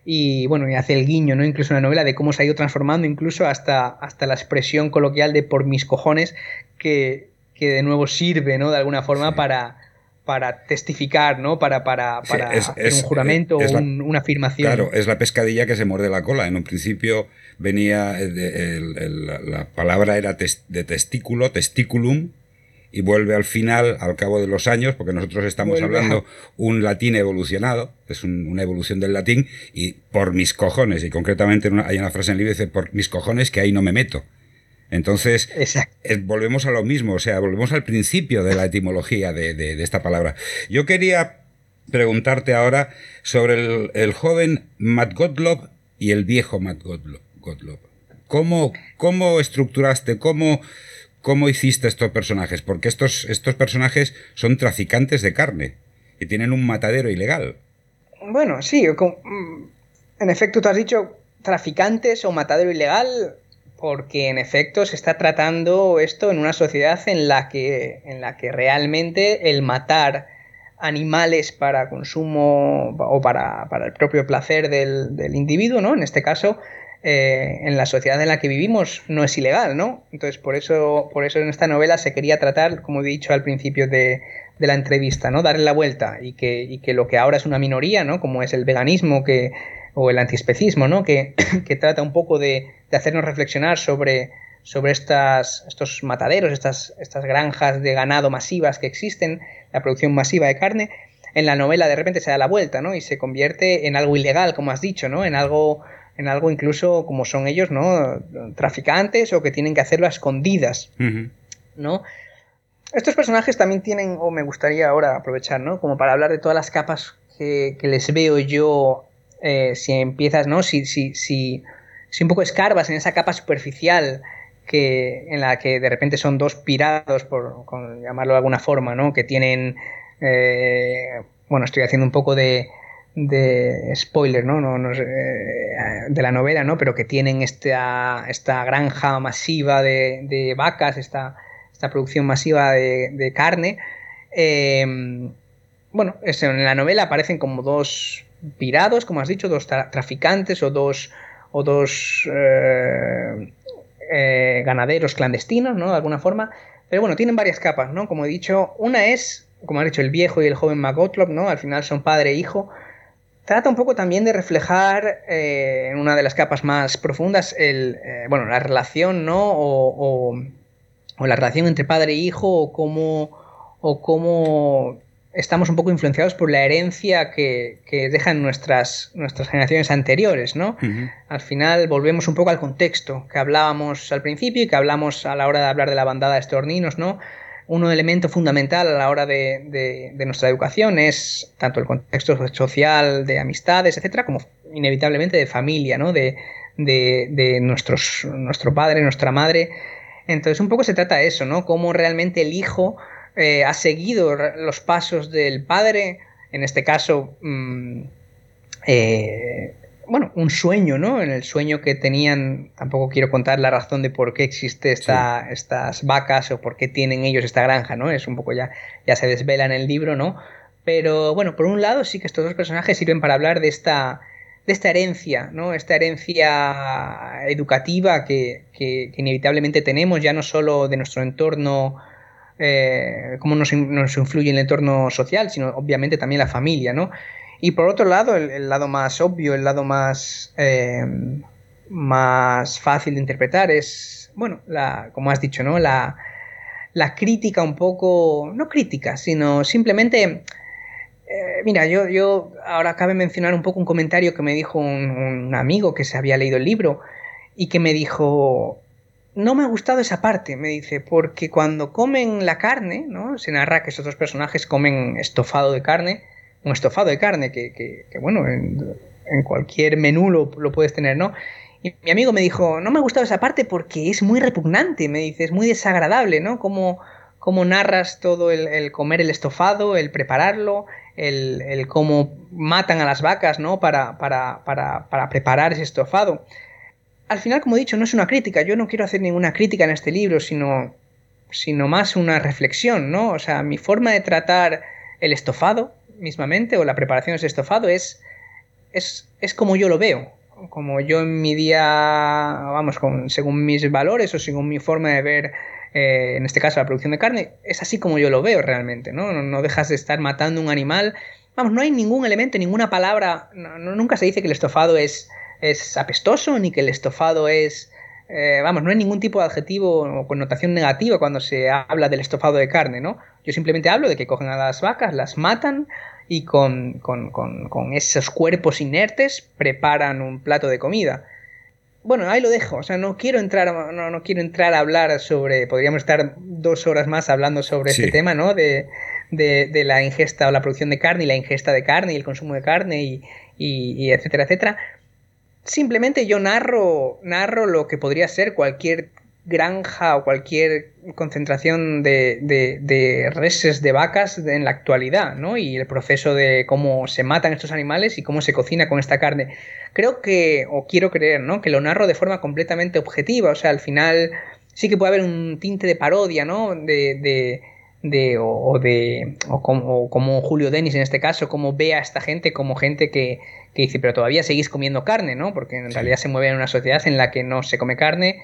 Y bueno, y hace el guiño, ¿no? Incluso en la novela de cómo se ha ido transformando, incluso hasta, hasta la expresión coloquial de por mis cojones, que, que de nuevo sirve, ¿no? De alguna forma para, para testificar, ¿no? Para, para, para hacer un juramento o una afirmación. Claro, es la pescadilla que se muerde la cola. En un principio venía, la palabra era de testículo, testiculum, y vuelve al final, al cabo de los años, porque nosotros estamos hablando un latín evolucionado, es una evolución del latín, y por mis cojones, y concretamente hay una frase en el libro que dice, por mis cojones que ahí no me meto. Entonces, eh, volvemos a lo mismo, o sea, volvemos al principio de la etimología de, esta palabra. Yo quería preguntarte ahora sobre el, joven Matt Gottlob y el viejo Matt Gottlob. ¿Cómo, cómo estructuraste, cómo, cómo hiciste estos personajes? Porque estos, estos personajes son traficantes de carne y tienen un matadero ilegal. Bueno, sí, mm, en efecto tú has dicho traficantes o matadero ilegal porque en efecto se está tratando esto en una sociedad en la que, en la que realmente el matar animales para consumo o para, el propio placer del, individuo, ¿no? En este caso, eh, en la sociedad en la que vivimos no es ilegal, ¿no? Entonces, por eso, por eso en esta novela se quería tratar, como he dicho al principio de, la entrevista, ¿no? Darle la vuelta y que, y que lo que ahora es una minoría, ¿no? Como es el veganismo que o el antiespecismo, ¿no? que, <clears throat> trata un poco de, hacernos reflexionar sobre, sobre estas, estos mataderos, estas, estas granjas de ganado masivas que existen, la producción masiva de carne, en la novela de repente se da la vuelta, ¿no? Y se convierte en algo ilegal, como has dicho, ¿no? En algo, en algo incluso como son ellos, ¿no? Traficantes o que tienen que hacerlo a escondidas, ¿no? Estos personajes también tienen, o me gustaría ahora aprovechar, ¿no? Como para hablar de todas las capas que, que les veo yo eh, si empiezas, ¿no? Si, si, si, si, un poco escarbas en esa capa superficial que, en la que de repente son dos pirados, por llamarlo de alguna forma, ¿no? Que tienen, eh, bueno, estoy haciendo un poco de, de spoiler, ¿no? no, no eh, de la novela, ¿no? Pero que tienen esta, esta granja masiva de, de vacas, esta, esta, producción masiva de, de carne. bueno, en la novela aparecen como dos pirados, como has dicho, dos traficantes o dos, o dos eh, eh, ganaderos clandestinos, ¿no? De alguna forma. Pero bueno, tienen varias capas, ¿no? Como he dicho, una es, como ha dicho, el viejo y el joven Magotlop, ¿no? Al final son padre e hijo. Trata un poco también de reflejar eh, en una de las capas más profundas el, bueno, la relación, ¿no? O, o, la relación entre padre e hijo o cómo, o cómo estamos un poco influenciados por la herencia que, dejan nuestras, nuestras generaciones anteriores, ¿no? Al final volvemos un poco al contexto que hablábamos al principio y que hablamos a la hora de hablar de la bandada de estorninos, ¿no? Un elemento fundamental a la hora de, nuestra educación es tanto el contexto social, de amistades, etcétera, como inevitablemente de familia, ¿no? De, de, nuestros, nuestro padre, nuestra madre. Entonces, un poco se trata de eso, ¿no? Cómo realmente el hijo eh, ha seguido los pasos del padre, en este caso, mm, eh, bueno, un sueño, ¿no? En el sueño que tenían, tampoco quiero contar la razón de por qué existe esta, estas vacas o por qué tienen ellos esta granja, ¿no? Es un poco ya, ya se desvela en el libro, ¿no? Pero bueno, por un lado sí que estos dos personajes sirven para hablar de esta, de esta herencia, ¿no? Esta herencia educativa que, que inevitablemente tenemos, ya no solo de nuestro entorno eh, cómo nos, influye el entorno social, sino obviamente también la familia, ¿no? Y por otro lado, el, lado más obvio, el lado más, eh, más fácil de interpretar es, bueno, la, como has dicho, ¿no? La, la crítica un poco, no crítica, sino simplemente eh, mira, yo, yo ahora cabe mencionar un poco un comentario que me dijo un, amigo que se había leído el libro y que me dijo, no me ha gustado esa parte, me dice, porque cuando comen la carne, ¿no? Se narra que esos dos personajes comen estofado de carne, un estofado de carne que, que, bueno, en, cualquier menú lo, lo, puedes tener, ¿no? Y mi amigo me dijo, no me ha gustado esa parte porque es muy repugnante, me dice, es muy desagradable, ¿no? Como cómo narras todo el, comer el estofado, el prepararlo, el, cómo matan a las vacas, ¿no? Para, para, para, para, preparar ese estofado. Al final, como he dicho, no es una crítica. Yo no quiero hacer ninguna crítica en este libro, sino, sino más una reflexión, ¿no? O sea, mi forma de tratar el estofado mismamente o la preparación de ese estofado es, es, es como yo lo veo. Como yo en mi día, vamos, con, según mis valores o según mi forma de ver eh, en este caso la producción de carne, es así como yo lo veo realmente, ¿no? No, dejas de estar matando un animal. Vamos, no hay ningún elemento, ninguna palabra, nunca se dice que el estofado es, es apestoso, ni que el estofado es... Eh, vamos, no hay ningún tipo de adjetivo o connotación negativa cuando se habla del estofado de carne, ¿no? Yo simplemente hablo de que cogen a las vacas, las matan y con, con, con, con esos cuerpos inertes preparan un plato de comida bueno, ahí lo dejo. O sea, no quiero entrar, no, no, quiero entrar a hablar sobre. Podríamos estar dos horas más hablando sobre este tema, ¿no? De, de, la ingesta o la producción de carne y la ingesta de carne y el consumo de carne y, y, etcétera, etcétera. Simplemente yo narro, narro lo que podría ser cualquier granja o cualquier concentración de, de, reses de vacas en la actualidad, ¿no? Y el proceso de cómo se matan estos animales y cómo se cocina con esta carne. Creo que, o quiero creer, ¿no? Que lo narro de forma completamente objetiva, o sea, al final sí que puede haber un tinte de parodia, ¿no? De, de, o, de, o como, como, Julio Denis en este caso, como ve a esta gente como gente que, que dice, pero todavía seguís comiendo carne, ¿no? Porque en realidad se mueve en una sociedad en la que no se come carne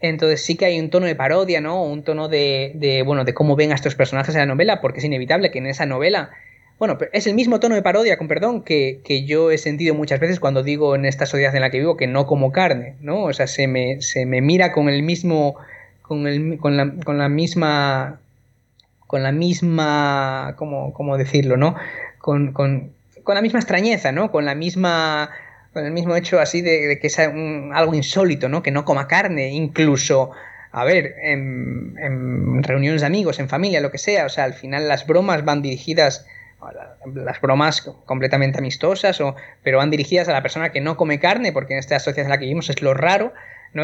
entonces sí que hay un tono de parodia, ¿no? Un tono de, de, bueno, de cómo ven a estos personajes en la novela, porque es inevitable que en esa novela, bueno, es el mismo tono de parodia, con perdón, que, que yo he sentido muchas veces cuando digo en esta sociedad en la que vivo que no como carne, ¿no? O sea, se me, se me mira con el mismo, con, el, con, la, con la misma, con la misma, ¿cómo, cómo decirlo, no? Con, con, con la misma extrañeza, ¿no? Con la misma con el mismo hecho así de, que es algo insólito, ¿no? Que no coma carne, incluso, a ver, en, reuniones de amigos, en familia, lo que sea, o sea, al final las bromas van dirigidas, las bromas completamente amistosas, o, pero van dirigidas a la persona que no come carne, porque en esta sociedad en la que vivimos es lo raro,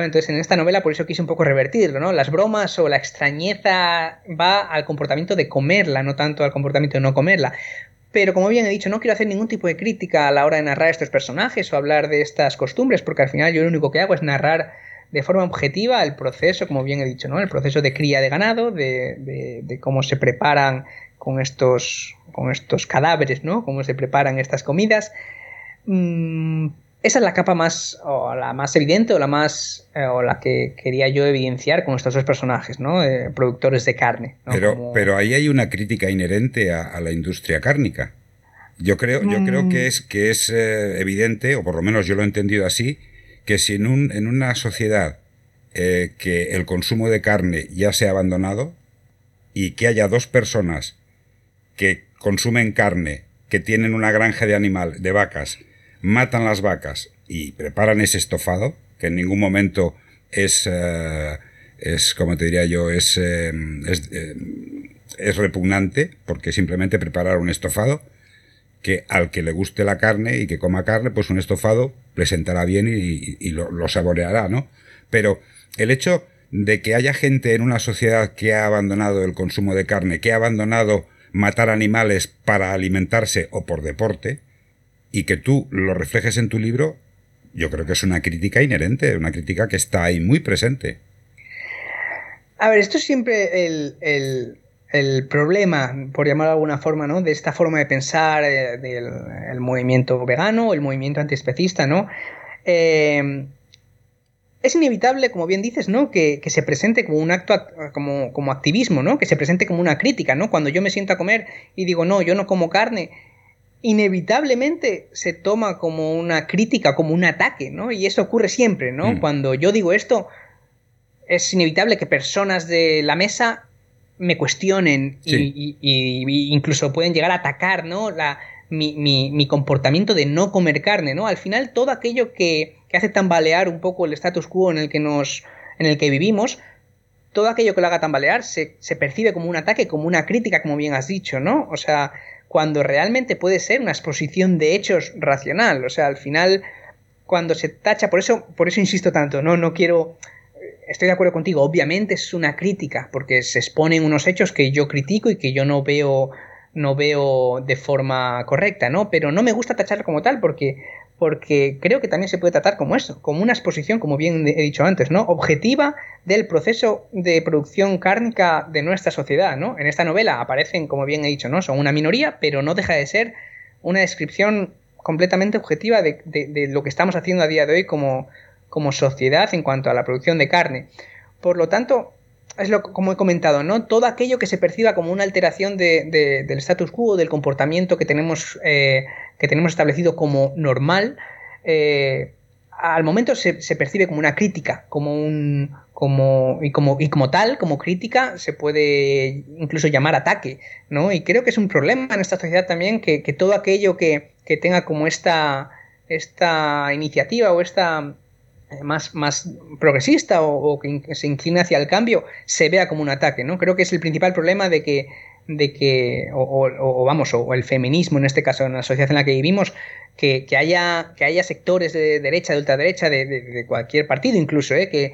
Entonces en esta novela por eso quise un poco revertirlo, ¿no? Las bromas o la extrañeza va al comportamiento de comerla, no tanto al comportamiento de no comerla. Pero como bien he dicho, no quiero hacer ningún tipo de crítica a la hora de narrar estos personajes o hablar de estas costumbres, porque al final yo lo único que hago es narrar de forma objetiva el proceso, como bien he dicho, ¿no? El proceso de cría de ganado, de, cómo se preparan con estos, con estos cadáveres, ¿no? Cómo se preparan estas comidas. Mm, esa es la capa más, o la más evidente, o la más, eh, o la que quería yo evidenciar con estos dos personajes, ¿no? Eh, productores de carne. Pero, pero ahí hay una crítica inherente a, la industria cárnica. Yo creo, yo creo que mm. es, que es eh, evidente, o por lo menos yo lo he entendido así, que si en, un, en una sociedad que el consumo de carne ya se ha abandonado y que haya dos personas que consumen carne, que tienen una granja de animal, de vacas, matan las vacas y preparan ese estofado, que en ningún momento es, eh, es como te diría yo, es, eh, eh, es, repugnante, porque simplemente preparar un estofado, que al que le guste la carne y que coma carne, pues un estofado le sentará bien y, lo, lo, saboreará, ¿no? Pero el hecho de que haya gente en una sociedad que ha abandonado el consumo de carne, que ha abandonado matar animales para alimentarse o por deporte, y que tú lo reflejes en tu libro, yo creo que es una crítica inherente, una crítica que está ahí muy presente. A ver, esto es siempre el, problema, por llamarlo de alguna forma, ¿no? De esta forma de pensar eh, del movimiento vegano, el movimiento antiespecista, ¿no? Eh, es inevitable, como bien dices, ¿no? Que, que, se presente como un acto, como, como activismo, ¿no? Que se presente como una crítica, ¿no? Cuando yo me siento a comer y digo, no, yo no como carne, inevitablemente se toma como una crítica, como un ataque, ¿no? Y eso ocurre siempre, ¿no? Mm. Cuando yo digo esto, es inevitable que personas de la mesa me cuestionen y, incluso pueden llegar a atacar, ¿no? La, mi, comportamiento de no comer carne, ¿no? Al final todo aquello que, que, hace tambalear un poco el status quo en el que nos en el que vivimos, todo aquello que lo haga tambalear se, se percibe como un ataque, como una crítica, como bien has dicho, ¿no? O sea, cuando realmente puede ser una exposición de hechos racional. O sea, al final, cuando se tacha, por eso, por eso insisto tanto, no, no quiero. Estoy de acuerdo contigo, obviamente es una crítica, porque se exponen unos hechos que yo critico y que yo no veo no veo de forma correcta, ¿no? Pero no me gusta tacharlo como tal porque, porque creo que también se puede tratar como eso, como una exposición, como bien he dicho antes, ¿no? Objetiva del proceso de producción cárnica de nuestra sociedad, ¿no? En esta novela aparecen, como bien he dicho, ¿no? Son una minoría, pero no deja de ser una descripción completamente objetiva de, lo que estamos haciendo a día de hoy como, como sociedad en cuanto a la producción de carne. Por lo tanto, es lo como he comentado, ¿no? Todo aquello que se perciba como una alteración del status quo, del comportamiento que tenemos, eh, que tenemos establecido como normal, eh, al momento se, percibe como una crítica, como un. Como, y, como, y como tal, como crítica, se puede incluso llamar ataque, ¿no? Y creo que es un problema en esta sociedad también que, todo aquello que, que tenga como esta, esta iniciativa o esta más, más progresista o, que se incline hacia el cambio se vea como un ataque, ¿no? Creo que es el principal problema de que, de que o, vamos, o el feminismo en este caso, en la sociedad en la que vivimos, que, haya, que haya sectores de derecha, de ultraderecha, de, de, cualquier partido incluso, ¿eh? que,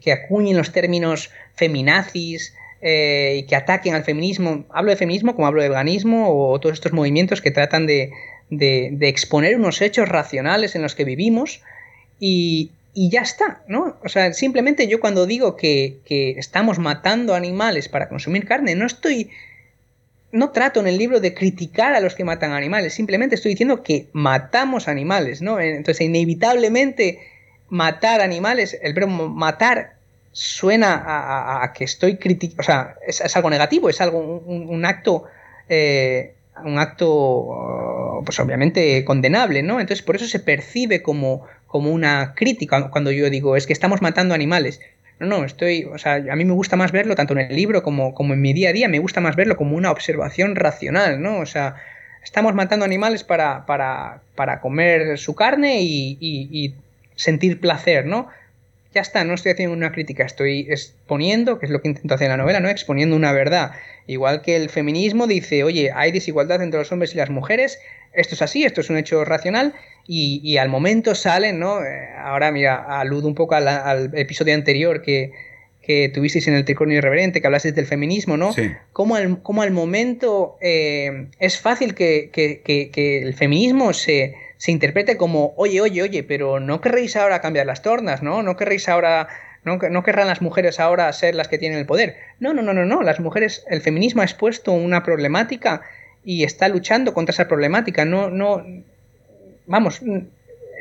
que, acuñen los términos feminazis, eh, y que ataquen al feminismo. Hablo de feminismo como hablo de veganismo o todos estos movimientos que tratan de, de, exponer unos hechos racionales en los que vivimos y, ya está, ¿no? O sea, simplemente yo cuando digo que, estamos matando animales para consumir carne, no estoy... No trato en el libro de criticar a los que matan animales, simplemente estoy diciendo que matamos animales, ¿no? Entonces, inevitablemente, matar animales, el verbo matar suena a, que estoy criticando, o sea, es, algo negativo, es algo, un, acto, eh, un acto, pues obviamente condenable, ¿no? Entonces, por eso se percibe como, como una crítica cuando yo digo, es que estamos matando animales. No, no, estoy, o sea, a mí me gusta más verlo, tanto en el libro como, como en mi día a día, me gusta más verlo como una observación racional, ¿no? O sea, estamos matando animales para, para, para comer su carne y, y, sentir placer, ¿no? Ya está, no estoy haciendo una crítica, estoy exponiendo, que es lo que intento hacer en la novela, ¿no? Exponiendo una verdad. Igual que el feminismo dice, oye, hay desigualdad entre los hombres y las mujeres, esto es así, esto es un hecho racional, y, al momento salen, ¿no? Eh, ahora, mira, aludo un poco al, episodio anterior que, que, tuvisteis en el Tricornio Irreverente, que hablasteis del feminismo, ¿no? Sí. Cómo al, al momento eh, es fácil que, que, el feminismo se, se interprete como, oye, oye, oye, pero no querréis ahora cambiar las tornas, ¿no? No querréis ahora... No, no, querrán las mujeres ahora ser las que tienen el poder. No, no, no, no, no. Las mujeres, el feminismo ha expuesto una problemática y está luchando contra esa problemática. No, no, vamos,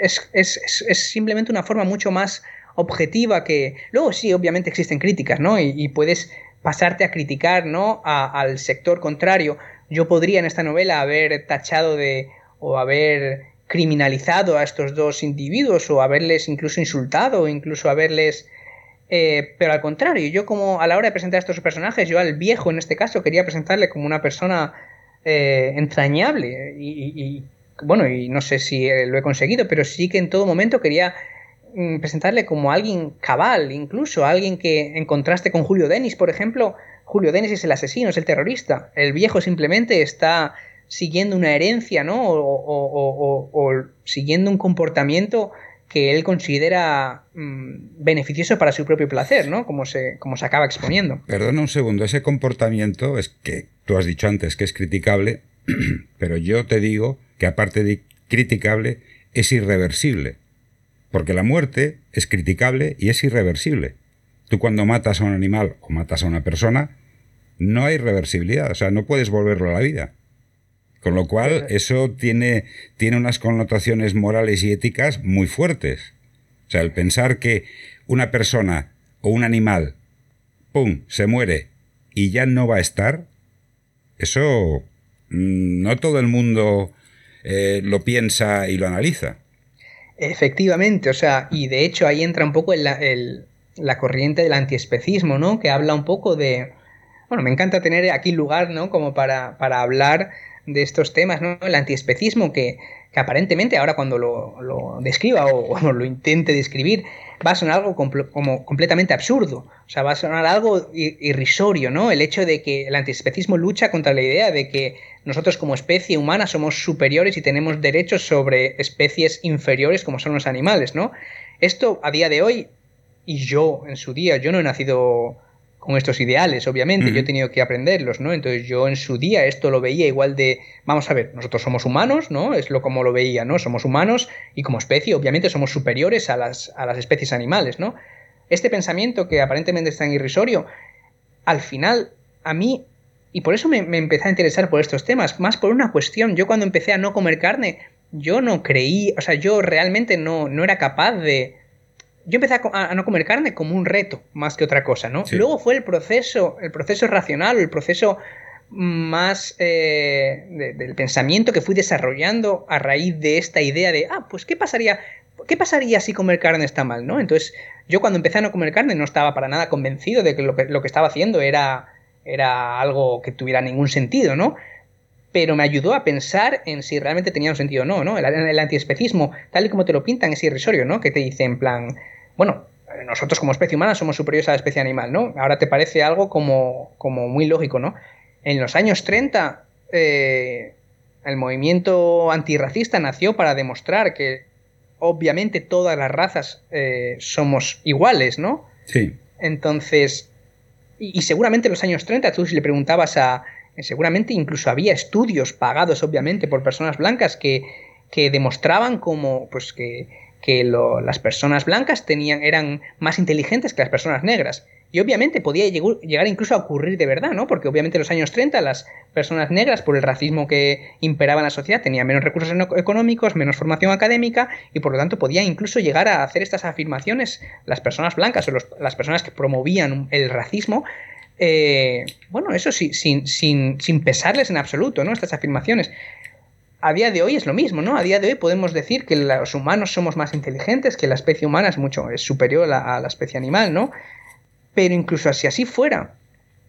es, simplemente una forma mucho más objetiva que... Luego sí, obviamente existen críticas, ¿no? Y, puedes pasarte a criticar, ¿no? al sector contrario. Yo podría en esta novela haber tachado de... o haber criminalizado a estos dos individuos o haberles incluso insultado o incluso haberles... Eh, pero al contrario, yo como a la hora de presentar a estos personajes, yo al viejo en este caso quería presentarle como una persona eh, entrañable y, bueno, y no sé si lo he conseguido, pero sí que en todo momento quería mm, presentarle como alguien cabal, incluso alguien que en contraste con Julio Denis, por ejemplo, Julio Denis es el asesino, es el terrorista, el viejo simplemente está siguiendo una herencia, ¿no? O, siguiendo un comportamiento que él considera mm, beneficioso para su propio placer, ¿no? Como se, como se acaba exponiendo. Perdona un segundo, ese comportamiento es que tú has dicho antes que es criticable, <clears throat> pero yo te digo que aparte de criticable, es irreversible. Porque la muerte es criticable y es irreversible. Tú cuando matas a un animal o matas a una persona, no hay reversibilidad, o sea, no puedes volverlo a la vida. Con lo cual, eso tiene, tiene unas connotaciones morales y éticas muy fuertes. O sea, el pensar que una persona o un animal, ¡pum!, se muere y ya no va a estar, eso mm, no todo el mundo eh, lo piensa y lo analiza. Efectivamente, o sea, y de hecho ahí entra un poco la, la corriente del antiespecismo, ¿no? Que habla un poco de... Bueno, me encanta tener aquí lugar, ¿no? Como para, para hablar de estos temas, ¿no? El antiespecismo, que, que aparentemente ahora cuando lo, lo describa o <laughs> lo intente describir, va a sonar algo como completamente absurdo. O sea, va a sonar algo irrisorio, ¿no? El hecho de que el antiespecismo lucha contra la idea de que nosotros como especie humana somos superiores y tenemos derechos sobre especies inferiores como son los animales, ¿no? Esto a día de hoy, y yo en su día, yo no he nacido con estos ideales, obviamente, yo he tenido que aprenderlos, ¿no? Entonces yo en su día esto lo veía igual de, vamos a ver, nosotros somos humanos, ¿no? Es lo como lo veía, ¿no? Somos humanos y como especie obviamente somos superiores a las, a las especies animales, ¿no? Este pensamiento que aparentemente es tan irrisorio, al final a mí, y por eso me, me empecé a interesar por estos temas, más por una cuestión, yo cuando empecé a no comer carne, yo no creí, o sea, yo realmente no, no era capaz de, yo empecé a, no comer carne como un reto, más que otra cosa, ¿no? Luego fue el proceso, el proceso racional, el proceso más eh, del pensamiento que fui desarrollando a raíz de esta idea de, ah, pues, ¿qué pasaría? ¿Qué pasaría si comer carne está mal, no? Entonces, yo cuando empecé a no comer carne no estaba para nada convencido de que lo que, lo que estaba haciendo era, era algo que tuviera ningún sentido, ¿no? pero me ayudó a pensar en si realmente tenía un sentido o no, ¿no? El, el antiespecismo, tal y como te lo pintan, es irrisorio, ¿no? Que te dice en plan, bueno, nosotros como especie humana somos superiores a la especie animal, ¿no? Ahora te parece algo como, como muy lógico, ¿no? En los años 30, eh, el movimiento antirracista nació para demostrar que obviamente todas las razas eh, somos iguales, ¿no? Sí. Entonces, y, seguramente en los años 30 tú si le preguntabas a, seguramente incluso había estudios pagados obviamente por personas blancas que, que demostraban como, pues que que las personas blancas tenían, eran más inteligentes que las personas negras. Y obviamente podía llegar incluso a ocurrir de verdad, ¿no? Porque obviamente en los años 30 las personas negras, por el racismo que imperaba en la sociedad, tenían menos recursos económicos, menos formación académica y por lo tanto podían incluso llegar a hacer estas afirmaciones las personas blancas o las personas que promovían el racismo. Eh, bueno, eso sí, sin, sin, sin pesarles en absoluto, ¿no? Estas afirmaciones a día de hoy es lo mismo, ¿no? A día de hoy podemos decir que los humanos somos más inteligentes, que la especie humana es mucho es superior a, la especie animal, ¿no? Pero incluso si así fuera,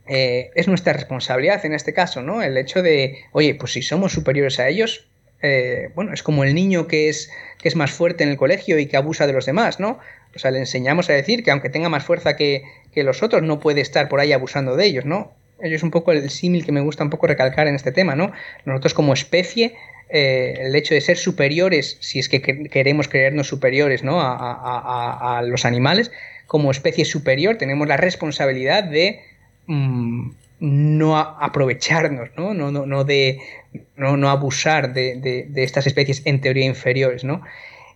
eh, es nuestra responsabilidad en este caso, ¿no? El hecho de, oye, pues si somos superiores a ellos, eh, bueno, es como el niño que es, que es más fuerte en el colegio y que abusa de los demás, ¿no? O sea, le enseñamos a decir que aunque tenga más fuerza que, que los otros, no puede estar por ahí abusando de ellos, ¿no? Es un poco el símil que me gusta un poco recalcar en este tema, ¿no? Nosotros como especie eh, el hecho de ser superiores, si es que queremos creernos superiores ¿no? a, los animales, como especie superior tenemos la responsabilidad de mm, no aprovecharnos, ¿no? No, no, de no, abusar de, estas especies en teoría inferiores, ¿no?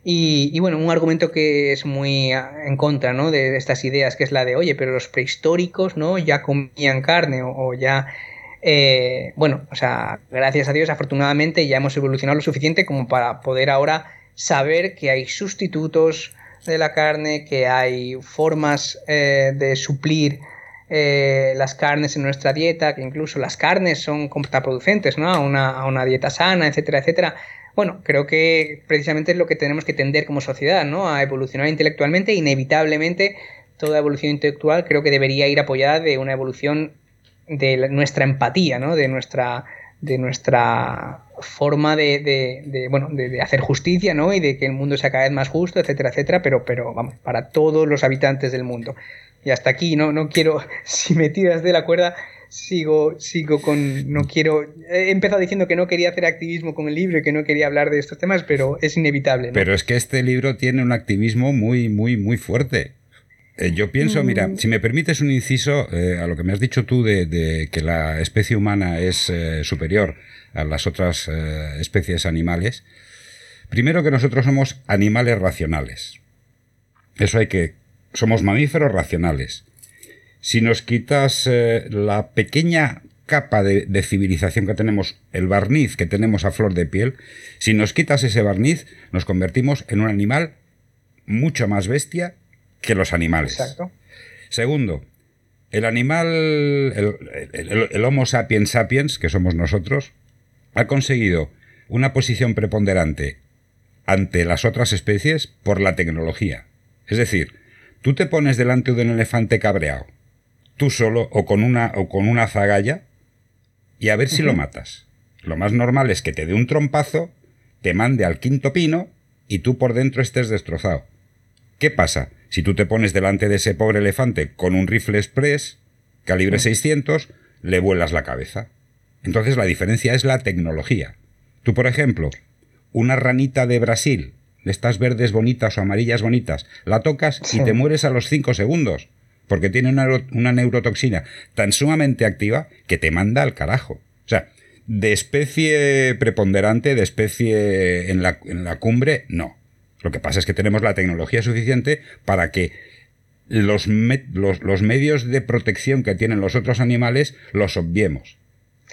Y, bueno, un argumento que es muy en contra ¿no? de estas ideas, que es la de, oye, pero los prehistóricos ¿no? ya comían carne o ya eh, bueno, o sea, gracias a Dios, afortunadamente ya hemos evolucionado lo suficiente como para poder ahora saber que hay sustitutos de la carne, que hay formas eh, de suplir eh, las carnes en nuestra dieta, que incluso las carnes son contraproducentes ¿no? a, una, a una dieta sana, etcétera, etcétera. Bueno, creo que precisamente es lo que tenemos que tender como sociedad, ¿no? A evolucionar intelectualmente, inevitablemente toda evolución intelectual creo que debería ir apoyada de una evolución de nuestra empatía, ¿no? de, nuestra, de nuestra forma de, bueno, de, hacer justicia ¿no? y de que el mundo sea cada vez más justo, etcétera, etcétera, pero, pero vamos, para todos los habitantes del mundo. Y hasta aquí, no, no quiero, <laughs> si me tiras de la cuerda, sigo, sigo con, no quiero, he empezado diciendo que no quería hacer activismo con el libro y que no quería hablar de estos temas, pero es inevitable. Pero es que este libro tiene un activismo muy, muy, muy fuerte. Eh, yo pienso, mira, mm. si me permites un inciso eh, a lo que me has dicho tú de, que la especie humana es eh, superior a las otras especies animales, primero que nosotros somos animales racionales. Eso hay que... Somos mamíferos racionales. Si nos quitas la pequeña capa de, de, civilización que tenemos, el barniz que tenemos a flor de piel, si nos quitas ese barniz, nos convertimos en un animal mucho más bestia que los animales. Exacto. Segundo, el animal, el, Homo sapiens sapiens, que somos nosotros, ha conseguido una posición preponderante ante las otras especies por la tecnología. Es decir, tú te pones delante de un elefante cabreado, tú solo o con una, o con una zagalla, y a ver si lo matas. Lo más normal es que te dé un trompazo, te mande al quinto pino y tú por dentro estés destrozado. ¿Qué pasa? Si tú te pones delante de ese pobre elefante con un rifle express, calibre 600, le vuelas la cabeza. Entonces la diferencia es la tecnología. Tú, por ejemplo, una ranita de Brasil, de estas verdes bonitas o amarillas bonitas, la tocas y te mueres a los 5 segundos, porque tiene una, una neurotoxina tan sumamente activa que te manda al carajo. O sea, de especie preponderante, de especie en la, en la cumbre, no. Lo que pasa es que tenemos la tecnología suficiente para que los, los, medios de protección que tienen los otros animales los obviemos.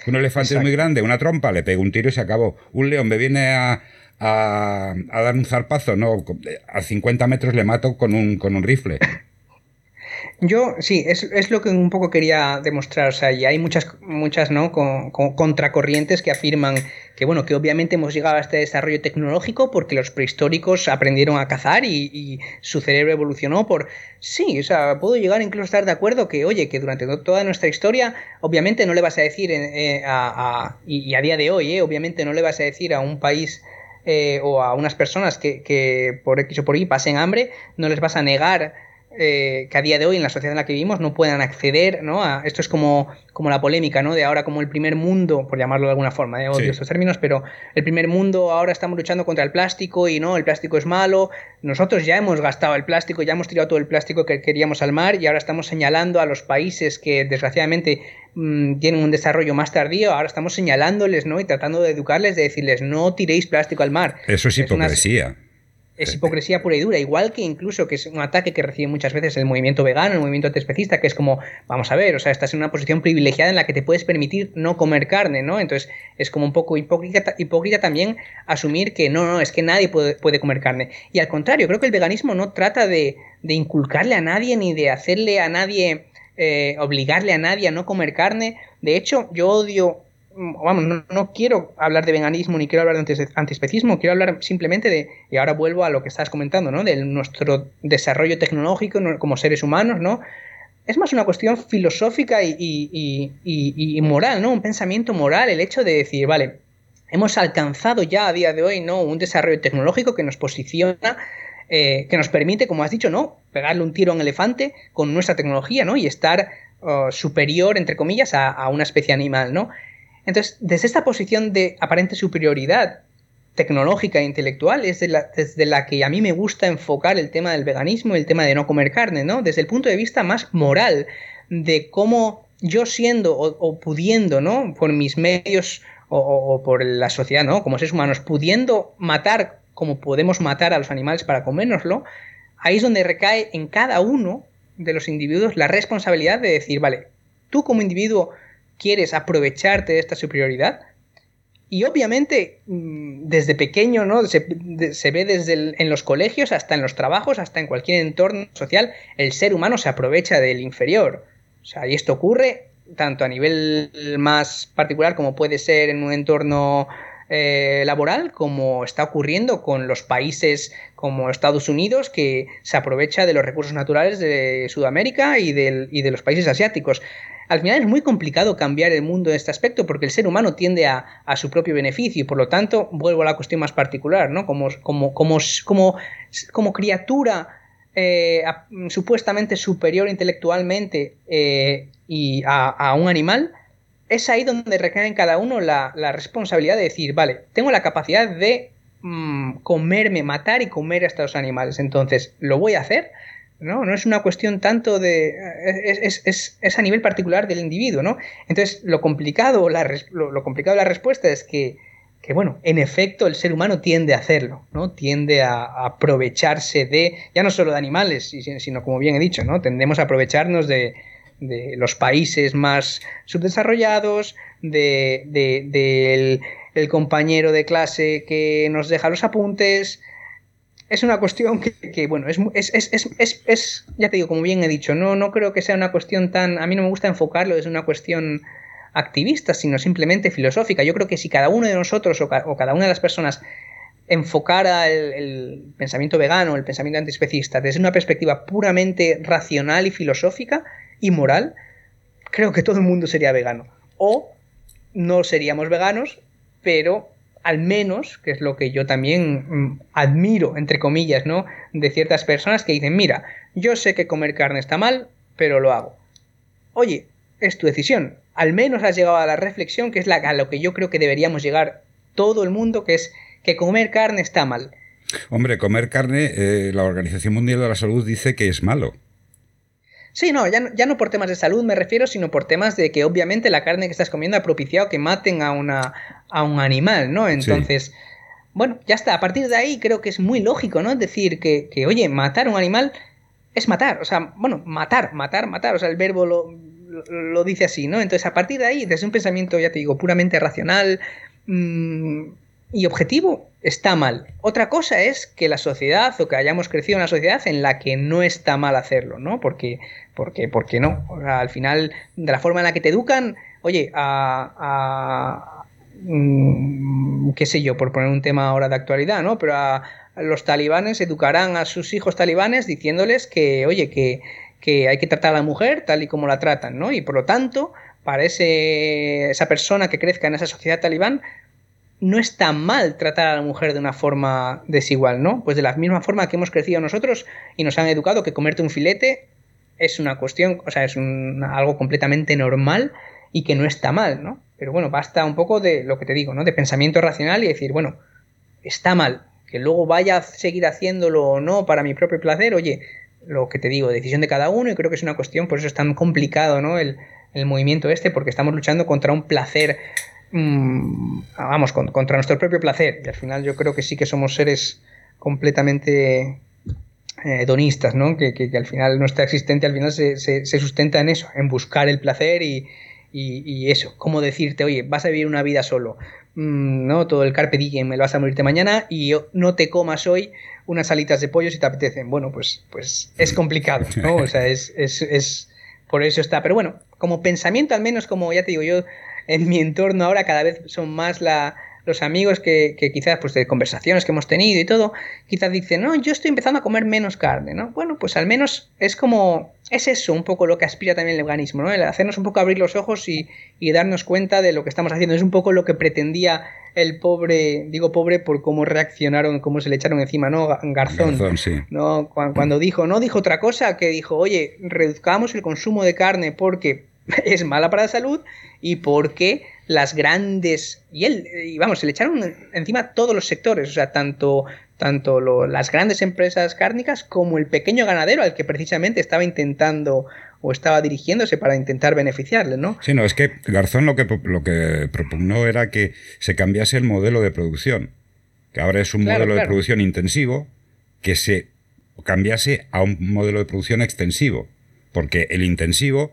Un elefante es muy grande, una trompa, le pego un tiro y se acabó. Un león me viene a, a, dar un zarpazo, no, a 50 metros le mato con un, con un rifle. Yo, sí, es, lo que un poco quería demostrar. O sea, y hay muchas, muchas ¿no? Con, contracorrientes que afirman que, bueno, que obviamente hemos llegado a este desarrollo tecnológico porque los prehistóricos aprendieron a cazar y, su cerebro evolucionó por. Sí, o sea, puedo llegar incluso a estar de acuerdo que, oye, que durante toda nuestra historia, obviamente no le vas a decir eh, a, y, a día de hoy, eh, obviamente no le vas a decir a un país. Eh, o a unas personas que, que por X o por Y pasen hambre, no les vas a negar eh, que a día de hoy en la sociedad en la que vivimos no puedan acceder, ¿no? A, esto es como, como la polémica, ¿no? De ahora como el primer mundo, por llamarlo de alguna forma, ¿eh? odio estos términos, pero el primer mundo ahora estamos luchando contra el plástico y no, el plástico es malo. Nosotros ya hemos gastado el plástico, ya hemos tirado todo el plástico que queríamos al mar y ahora estamos señalando a los países que desgraciadamente mm, tienen un desarrollo más tardío, ahora estamos señalándoles, ¿no? Y tratando de educarles, de decirles, no tiréis plástico al mar. Eso es hipocresía. Es hipocresía pura y dura, igual que incluso que es un ataque que recibe muchas veces el movimiento vegano, el movimiento antiespecista, que es como, vamos a ver, o sea, estás en una posición privilegiada en la que te puedes permitir no comer carne, ¿no? Entonces es como un poco hipócrita, hipócrita también asumir que no, no, es que nadie puede, puede comer carne. Y al contrario, creo que el veganismo no trata de, de inculcarle a nadie ni de hacerle a nadie, eh, obligarle a nadie a no comer carne. De hecho, yo odio vamos, no, quiero hablar de veganismo ni quiero hablar de antiespecismo, quiero hablar simplemente de, y ahora vuelvo a lo que estás comentando, ¿no? De nuestro desarrollo tecnológico como seres humanos, ¿no? Es más una cuestión filosófica y, moral, ¿no? Un pensamiento moral, el hecho de decir, vale, hemos alcanzado ya a día de hoy, ¿no? Un desarrollo tecnológico que nos posiciona, eh, que nos permite, como has dicho, ¿no? Pegarle un tiro a un elefante con nuestra tecnología, ¿no? Y estar oh, superior, entre comillas, a, a una especie animal, ¿no? Entonces, desde esta posición de aparente superioridad tecnológica e intelectual es desde la que a mí me gusta enfocar el tema del veganismo y el tema de no comer carne, ¿no? Desde el punto de vista más moral, de cómo yo siendo o, pudiendo, ¿no? Por mis medios o, por la sociedad, ¿no? Como seres humanos, pudiendo matar como podemos matar a los animales para comérnoslo, ahí es donde recae en cada uno de los individuos la responsabilidad de decir, vale, tú como individuo quieres aprovecharte de esta superioridad. Y obviamente, mm, desde pequeño, ¿no? Se, ve desde en los colegios hasta en los trabajos, hasta en cualquier entorno social, el ser humano se aprovecha del inferior. O sea, y esto ocurre tanto a nivel más particular como puede ser en un entorno eh, laboral, como está ocurriendo con los países como Estados Unidos, que se aprovecha de los recursos naturales de Sudamérica y, y de los países asiáticos al final es muy complicado cambiar el mundo en este aspecto porque el ser humano tiende a, su propio beneficio y por lo tanto vuelvo a la cuestión más particular, ¿no? Como, como, como, como, criatura eh, supuestamente superior intelectualmente eh, y a, un animal, es ahí donde recae en cada uno la, responsabilidad de decir, vale, tengo la capacidad de mm, comerme, matar y comer a estos animales, entonces lo voy a hacer ¿no? No es una cuestión tanto de... Es, a nivel particular del individuo, ¿no? Entonces, lo complicado, la, lo, complicado de la respuesta es que, bueno, en efecto, el ser humano tiende a hacerlo, ¿no? Tiende a, aprovecharse de, ya no solo de animales, sino, como bien he dicho, ¿no? Tendemos a aprovecharnos de, los países más subdesarrollados, de, del el compañero de clase que nos deja los apuntes, es una cuestión que, bueno, es, es, ya te digo, como bien he dicho, no, no creo que sea una cuestión tan, a mí no me gusta enfocarlo desde una cuestión activista, sino simplemente filosófica. Yo creo que si cada uno de nosotros o, cada una de las personas enfocara el, pensamiento vegano, el pensamiento antiespecista, desde una perspectiva puramente racional y filosófica y moral, creo que todo el mundo sería vegano. O no seríamos veganos pero al menos, que es lo que yo también mm, admiro, entre comillas, ¿no? De ciertas personas que dicen, mira, yo sé que comer carne está mal, pero lo hago. Oye, es tu decisión. Al menos has llegado a la reflexión, que es la, a lo que yo creo que deberíamos llegar todo el mundo, que es que comer carne está mal. Hombre, comer carne, eh, la Organización Mundial de la Salud dice que es malo. Sí, no ya, no, por temas de salud me refiero, sino por temas de que obviamente la carne que estás comiendo ha propiciado que maten a, una, a un animal, ¿no? Entonces, bueno, ya está. A partir de ahí creo que es muy lógico, ¿no? Decir que, que, oye, matar a un animal es matar. O sea, bueno, matar, matar, matar. O sea, el verbo lo, lo, dice así, ¿no? Entonces, a partir de ahí, desde un pensamiento, ya te digo, puramente racional, mmm, y objetivo está mal. Otra cosa es que la sociedad o que hayamos crecido en una sociedad en la que no está mal hacerlo, ¿no? Porque, porque, porque no. al final, de la forma en la que te educan, oye, a, mm, qué sé yo, por poner un tema ahora de actualidad, ¿no? Pero a, los talibanes educarán a sus hijos talibanes diciéndoles que, oye, que, que hay que tratar a la mujer tal y como la tratan, ¿no? Y por lo tanto, para ese, esa persona que crezca en esa sociedad talibán, no está mal tratar a la mujer de una forma desigual, ¿no? Pues de la misma forma que hemos crecido nosotros y nos han educado que comerte un filete es una cuestión, o sea, es algo completamente normal y que no está mal, ¿no? Pero bueno, basta un poco de lo que te digo, ¿no? De pensamiento racional y decir, bueno, está mal, que luego vaya a seguir haciéndolo o no para mi propio placer, oye, lo que te digo, decisión de cada uno y creo que es una cuestión, por eso es tan complicado, ¿no? El, el movimiento este, porque estamos luchando contra un placer Mm, vamos, contra nuestro propio placer. Y al final yo creo que sí que somos seres completamente eh, hedonistas, ¿no? Que, que, al final nuestra existencia al final se, se, sustenta en eso, en buscar el placer y, y, eso, como decirte, oye, vas a vivir una vida solo, mm, ¿no? Todo el carpe diem, me lo vas a morirte mañana y no te comas hoy unas alitas de pollo si te apetecen. Bueno, pues, pues es complicado, ¿no? <laughs> O sea, es, es, es por eso está. Pero bueno, como pensamiento al menos, como ya te digo, yo en mi entorno ahora cada vez son más la, los amigos que, que, quizás, pues de conversaciones que hemos tenido y todo, quizás dicen, no, yo estoy empezando a comer menos carne, ¿no? Bueno, pues al menos es como, es eso un poco lo que aspira también el organismo, ¿no? El hacernos un poco abrir los ojos y, y darnos cuenta de lo que estamos haciendo. Es un poco lo que pretendía el pobre, digo pobre por cómo reaccionaron, cómo se le echaron encima, ¿no? Garzón, Garzón sí. ¿no? Cuando, cuando dijo, no dijo otra cosa, que dijo, oye, reduzcamos el consumo de carne porque <laughs> es mala para la salud y porque las grandes y él y vamos se le echaron encima todos los sectores o sea tanto tanto lo, las grandes empresas cárnicas como el pequeño ganadero al que precisamente estaba intentando o estaba dirigiéndose para intentar beneficiarle, ¿no? Sí, no, es que Garzón lo que, lo que propugnó era que se cambiase el modelo de producción, que ahora es un modelo de producción intensivo, que se cambiase a un modelo de producción extensivo, porque el intensivo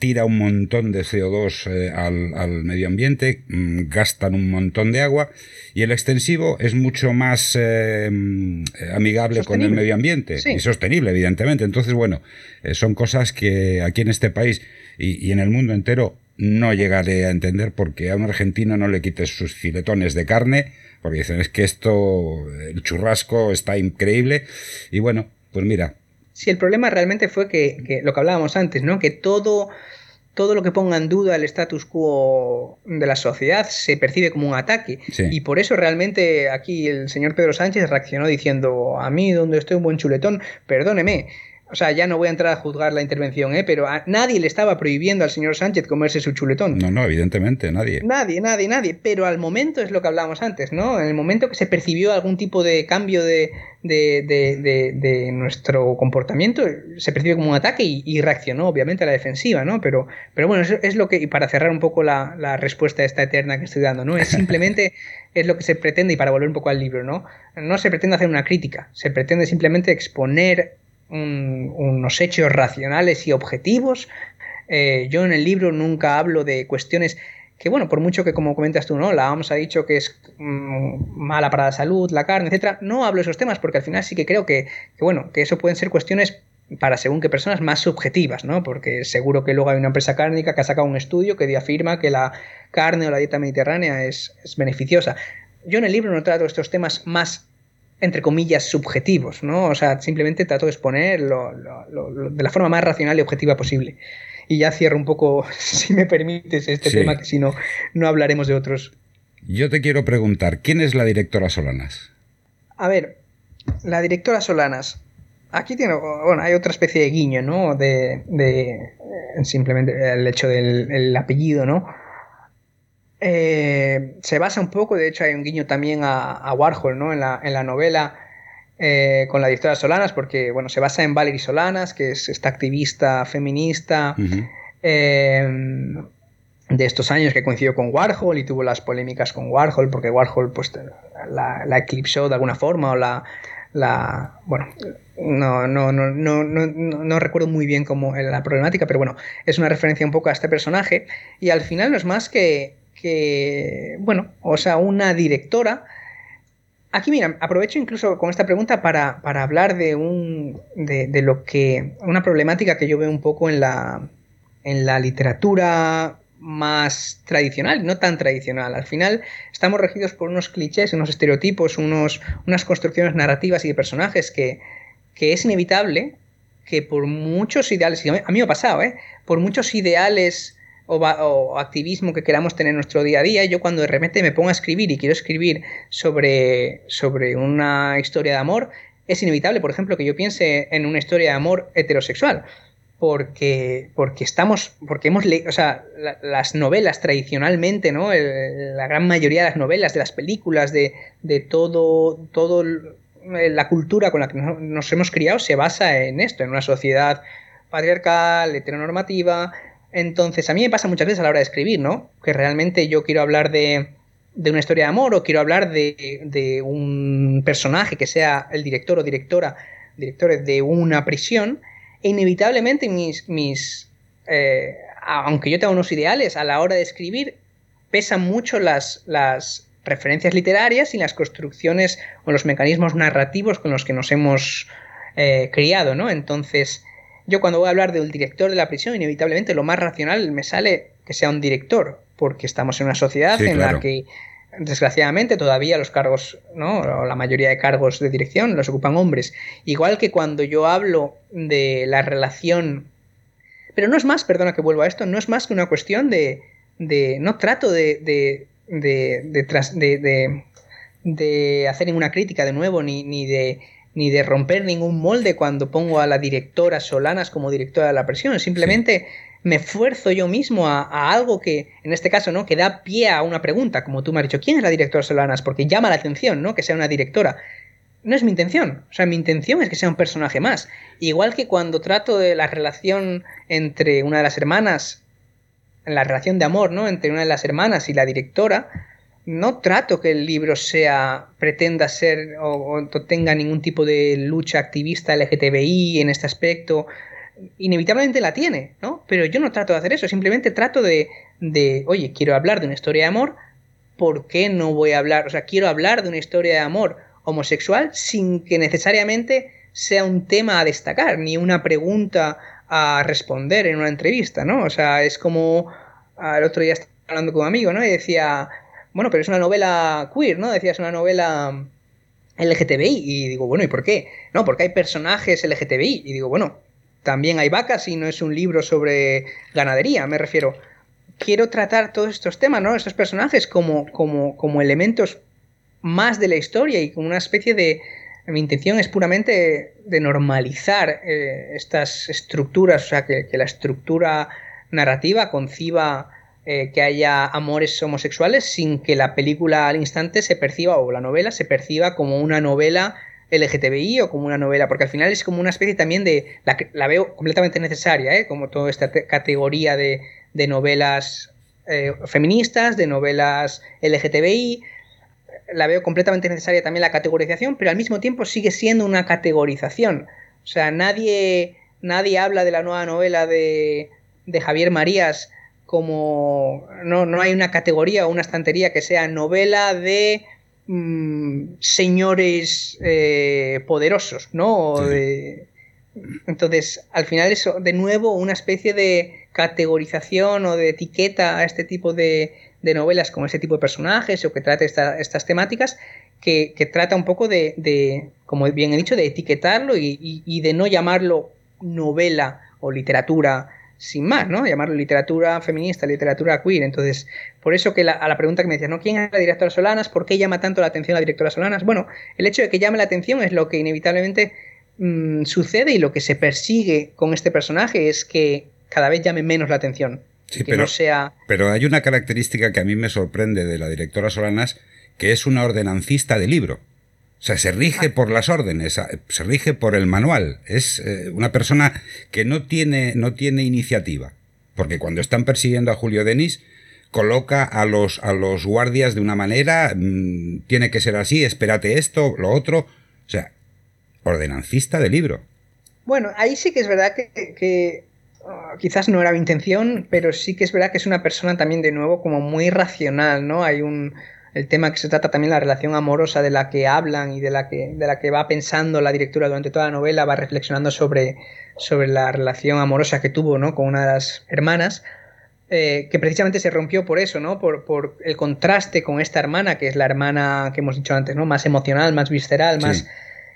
tira un montón de CO2 eh, al, medio ambiente, mm, gastan un montón de agua y el extensivo es mucho más eh, mm, amigable con el medio ambiente y sostenible, evidentemente. Entonces, bueno, eh, son cosas que aquí en este país y, y, en el mundo entero no llegaré a entender porque a un argentino no le quites sus filetones de carne, porque dicen es que esto, el churrasco está increíble y bueno, pues mira, si el problema realmente fue que, lo que hablábamos antes, ¿no? Que todo, todo lo que ponga en duda el status quo de la sociedad se percibe como un ataque. Y por eso realmente aquí el señor Pedro Sánchez reaccionó diciendo, a mí donde estoy un buen chuletón, perdóneme, o sea, ya no voy a entrar a juzgar la intervención, ¿eh? pero a nadie le estaba prohibiendo al señor Sánchez comerse su chuletón. No, no, evidentemente, nadie. Nadie, nadie, nadie. Pero al momento es lo que hablábamos antes, ¿no? En el momento que se percibió algún tipo de cambio de, de, de, de, nuestro comportamiento, se percibe como un ataque y, reaccionó, obviamente, a la defensiva, ¿no? Pero, pero bueno, es, es lo que, y para cerrar un poco la, la respuesta esta eterna que estoy dando, ¿no? Es simplemente, <laughs> es lo que se pretende, y para volver un poco al libro, ¿no? No se pretende hacer una crítica, se pretende simplemente exponer unos hechos racionales y objetivos. Eh, yo en el libro nunca hablo de cuestiones que, bueno, por mucho que como comentas tú, ¿no? La OMS ha dicho que es mm, mala para la salud, la carne, etcétera. No hablo de esos temas porque al final sí que creo que, bueno, que eso pueden ser cuestiones para según qué personas más subjetivas, ¿no? Porque seguro que luego hay una empresa cárnica que ha sacado un estudio que afirma que la carne o la dieta mediterránea es, es beneficiosa. Yo en el libro no trato estos temas más entre comillas, subjetivos, ¿no? O sea, simplemente trato de exponer de la forma más racional y objetiva posible. Y ya cierro un poco, <laughs> si me permites, este tema, que si no, no hablaremos de otros. Yo te quiero preguntar, ¿quién es la directora Solanas? A ver, la directora Solanas. Aquí tiene, bueno, hay otra especie de guiño, ¿no? De, de simplemente el hecho del apellido, ¿no? Eh, se basa un poco, de hecho hay un guiño también a, Warhol, ¿no? En la, en la novela eh, con la directora Solanas, porque, bueno, se basa en Valerie Solanas, que es esta activista feminista eh, de estos años que coincidió con Warhol y tuvo las polémicas con Warhol, porque Warhol pues la, la eclipsó de alguna forma o la, la bueno, no, no, no, no, no, no recuerdo muy bien cómo la problemática, pero bueno, es una referencia un poco a este personaje y al final no es más que que, bueno, o sea, una directora. Aquí, mira, aprovecho incluso con esta pregunta para, hablar de, un, de, lo que, una problemática que yo veo un poco en la, en la literatura más tradicional, no tan tradicional. Al final estamos regidos por unos clichés, unos estereotipos, unos, unas construcciones narrativas y de personajes que, que es inevitable que por muchos ideales, a mí me ha pasado, ¿eh? por muchos ideales o, activismo que queramos tener en nuestro día a día, yo cuando de repente me pongo a escribir y quiero escribir sobre, sobre una historia de amor, es inevitable, por ejemplo, que yo piense en una historia de amor heterosexual. Porque, porque estamos, porque hemos leído, o sea, las novelas tradicionalmente, ¿no? la gran mayoría de las novelas, de las películas, de, de todo, todo la cultura con la que nos hemos criado se basa en esto, en una sociedad patriarcal, heteronormativa, entonces, a mí me pasa muchas veces a la hora de escribir, ¿no? Que realmente yo quiero hablar de, una historia de amor o quiero hablar de, un personaje que sea el director o directora, directores de una prisión, e inevitablemente mis, mis eh, aunque yo tenga unos ideales, a la hora de escribir pesan mucho las, las referencias literarias y las construcciones o los mecanismos narrativos con los que nos hemos eh, criado, ¿no? Entonces, yo cuando voy a hablar del director de la prisión, inevitablemente lo más racional me sale que sea un director, porque estamos en una sociedad en la que desgraciadamente todavía los cargos, ¿no? O la mayoría de cargos de dirección los ocupan hombres. Igual que cuando yo hablo de la relación... Pero no es más, perdona que vuelva a esto, no es más que una cuestión de... de no trato de, de, de, de, de hacer ninguna crítica de nuevo, ni, ni de ni de romper ningún molde cuando pongo a la directora Solanas como directora de la presión. Simplemente me esfuerzo yo mismo a, algo que, en este caso, ¿no? Que da pie a una pregunta, como tú me has dicho, ¿quién es la directora Solanas? Porque llama la atención, ¿no? Que sea una directora. No es mi intención. O sea, mi intención es que sea un personaje más. Igual que cuando trato de la relación entre una de las hermanas, la relación de amor, ¿no? Entre una de las hermanas y la directora, no trato que el libro sea, pretenda ser o, tenga ningún tipo de lucha activista LGTBI en este aspecto. Inevitablemente la tiene, ¿no? Pero yo no trato de hacer eso, simplemente trato de, de, oye, quiero hablar de una historia de amor, ¿por qué no voy a hablar? O sea, quiero hablar de una historia de amor homosexual sin que necesariamente sea un tema a destacar, ni una pregunta a responder en una entrevista, ¿no? O sea, es como el otro día estaba hablando con un amigo, ¿no? Y decía, bueno, pero es una novela queer, ¿no? Decías una novela LGTBI. Y digo, bueno, ¿y por qué? No, porque hay personajes LGTBI. Y digo, bueno, también hay vacas y no es un libro sobre ganadería, me refiero. Quiero tratar todos estos temas, ¿no? Estos personajes como, como, como elementos más de la historia y como una especie de... Mi intención es puramente de normalizar eh, estas estructuras, o sea, que, que la estructura narrativa conciba eh, que haya amores homosexuales sin que la película al instante se perciba o la novela se perciba como una novela LGTBI o como una novela, porque al final es como una especie también de, la, veo completamente necesaria, ¿eh? como toda esta categoría de, novelas eh, feministas, de novelas LGTBI, la veo completamente necesaria también la categorización, pero al mismo tiempo sigue siendo una categorización. O sea, nadie, nadie habla de la nueva novela de, de Javier Marías como no, no hay una categoría o una estantería que sea novela de mm, señores eh, poderosos, ¿no? entonces, al final es de nuevo una especie de categorización o de etiqueta a este tipo de, novelas como este tipo de personajes o que trata estas temáticas que, trata un poco de, como bien he dicho, de etiquetarlo y de no llamarlo novela o literatura sin más, ¿no? Llamarlo literatura feminista, literatura queer. Entonces, por eso que a la pregunta que me decías, ¿no? ¿Quién es la directora Solanas? ¿Por qué llama tanto la atención la directora Solanas? Bueno, el hecho de que llame la atención es lo que inevitablemente mm, sucede y lo que se persigue con este personaje es que cada vez llame menos la atención. que pero, no sea... pero hay una característica que a mí me sorprende de la directora Solanas, que es una ordenancista de libro. O sea, se rige por las órdenes, se rige por el manual. Es eh, una persona que no tiene, no tiene iniciativa. Porque cuando están persiguiendo a Julio Denis, coloca a los, a los guardias de una manera, mm, tiene que ser así, espérate esto, lo otro. O sea, ordenancista de libro. Bueno, ahí sí que es verdad que, ah, quizás no era mi intención, pero sí que es verdad que es una persona también de nuevo como muy racional, ¿no? Hay un, el tema que se trata también la relación amorosa de la que hablan y de la que, de la que va pensando la directora durante toda la novela, va reflexionando sobre, sobre la relación amorosa que tuvo ¿no? con una de las hermanas, eh, que precisamente se rompió por eso, ¿no? Por, por, el contraste con esta hermana, que es la hermana que hemos dicho antes, ¿no? Más emocional, más visceral, más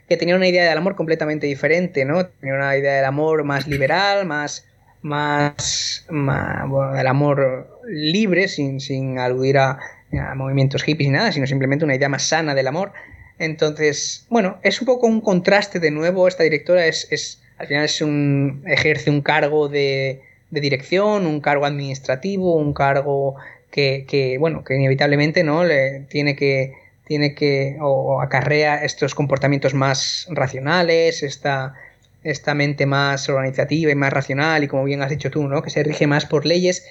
que tenía una idea del amor completamente diferente, ¿no? Tenía una idea del amor más liberal, más más, más bueno, del amor libre, sin, sin aludir a, a movimientos hippies ni nada, sino simplemente una idea más sana del amor. Entonces, bueno, es un poco un contraste de nuevo. Esta directora es, es al final es un, ejerce un cargo de, de dirección, un cargo administrativo, un cargo que, que, bueno, que inevitablemente no le tiene que tiene que o acarrea estos comportamientos más racionales, esta, esta mente más organizativa y más racional y como bien has dicho tú, ¿no? que se rige más por leyes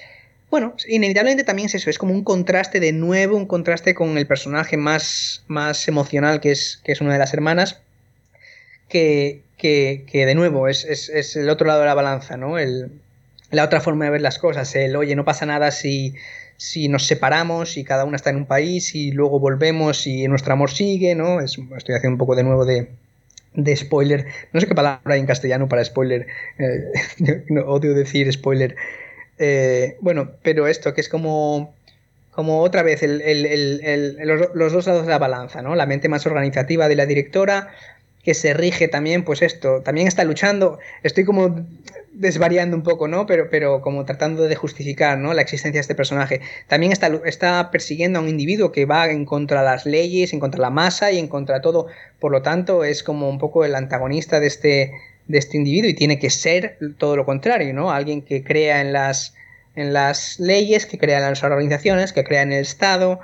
bueno, inevitablemente también es eso, es como un contraste de nuevo, un contraste con el personaje más, más emocional que es, que es una de las hermanas, que, que, que de nuevo es, es, es, el otro lado de la balanza, ¿no? El, la otra forma de ver las cosas, el oye, no pasa nada si, si nos separamos y cada una está en un país y luego volvemos y nuestro amor sigue, ¿no? Es, estoy haciendo un poco de nuevo de, de spoiler, no sé qué palabra hay en castellano para spoiler, eh, <laughs> odio decir spoiler, eh, bueno, pero esto que es como, como otra vez los, dos lados de la balanza, ¿no? La mente más organizativa de la directora, que se rige también, pues esto, también está luchando, estoy como desvariando un poco, ¿no? Pero, pero como tratando de justificar, ¿no? La existencia de este personaje. También está, está persiguiendo a un individuo que va en contra de las leyes, en contra de la masa y en contra de todo. Por lo tanto, es como un poco el antagonista de este, de este individuo y tiene que ser todo lo contrario, ¿no? Alguien que crea en las, en las leyes, que crea en las organizaciones, que crea en el Estado.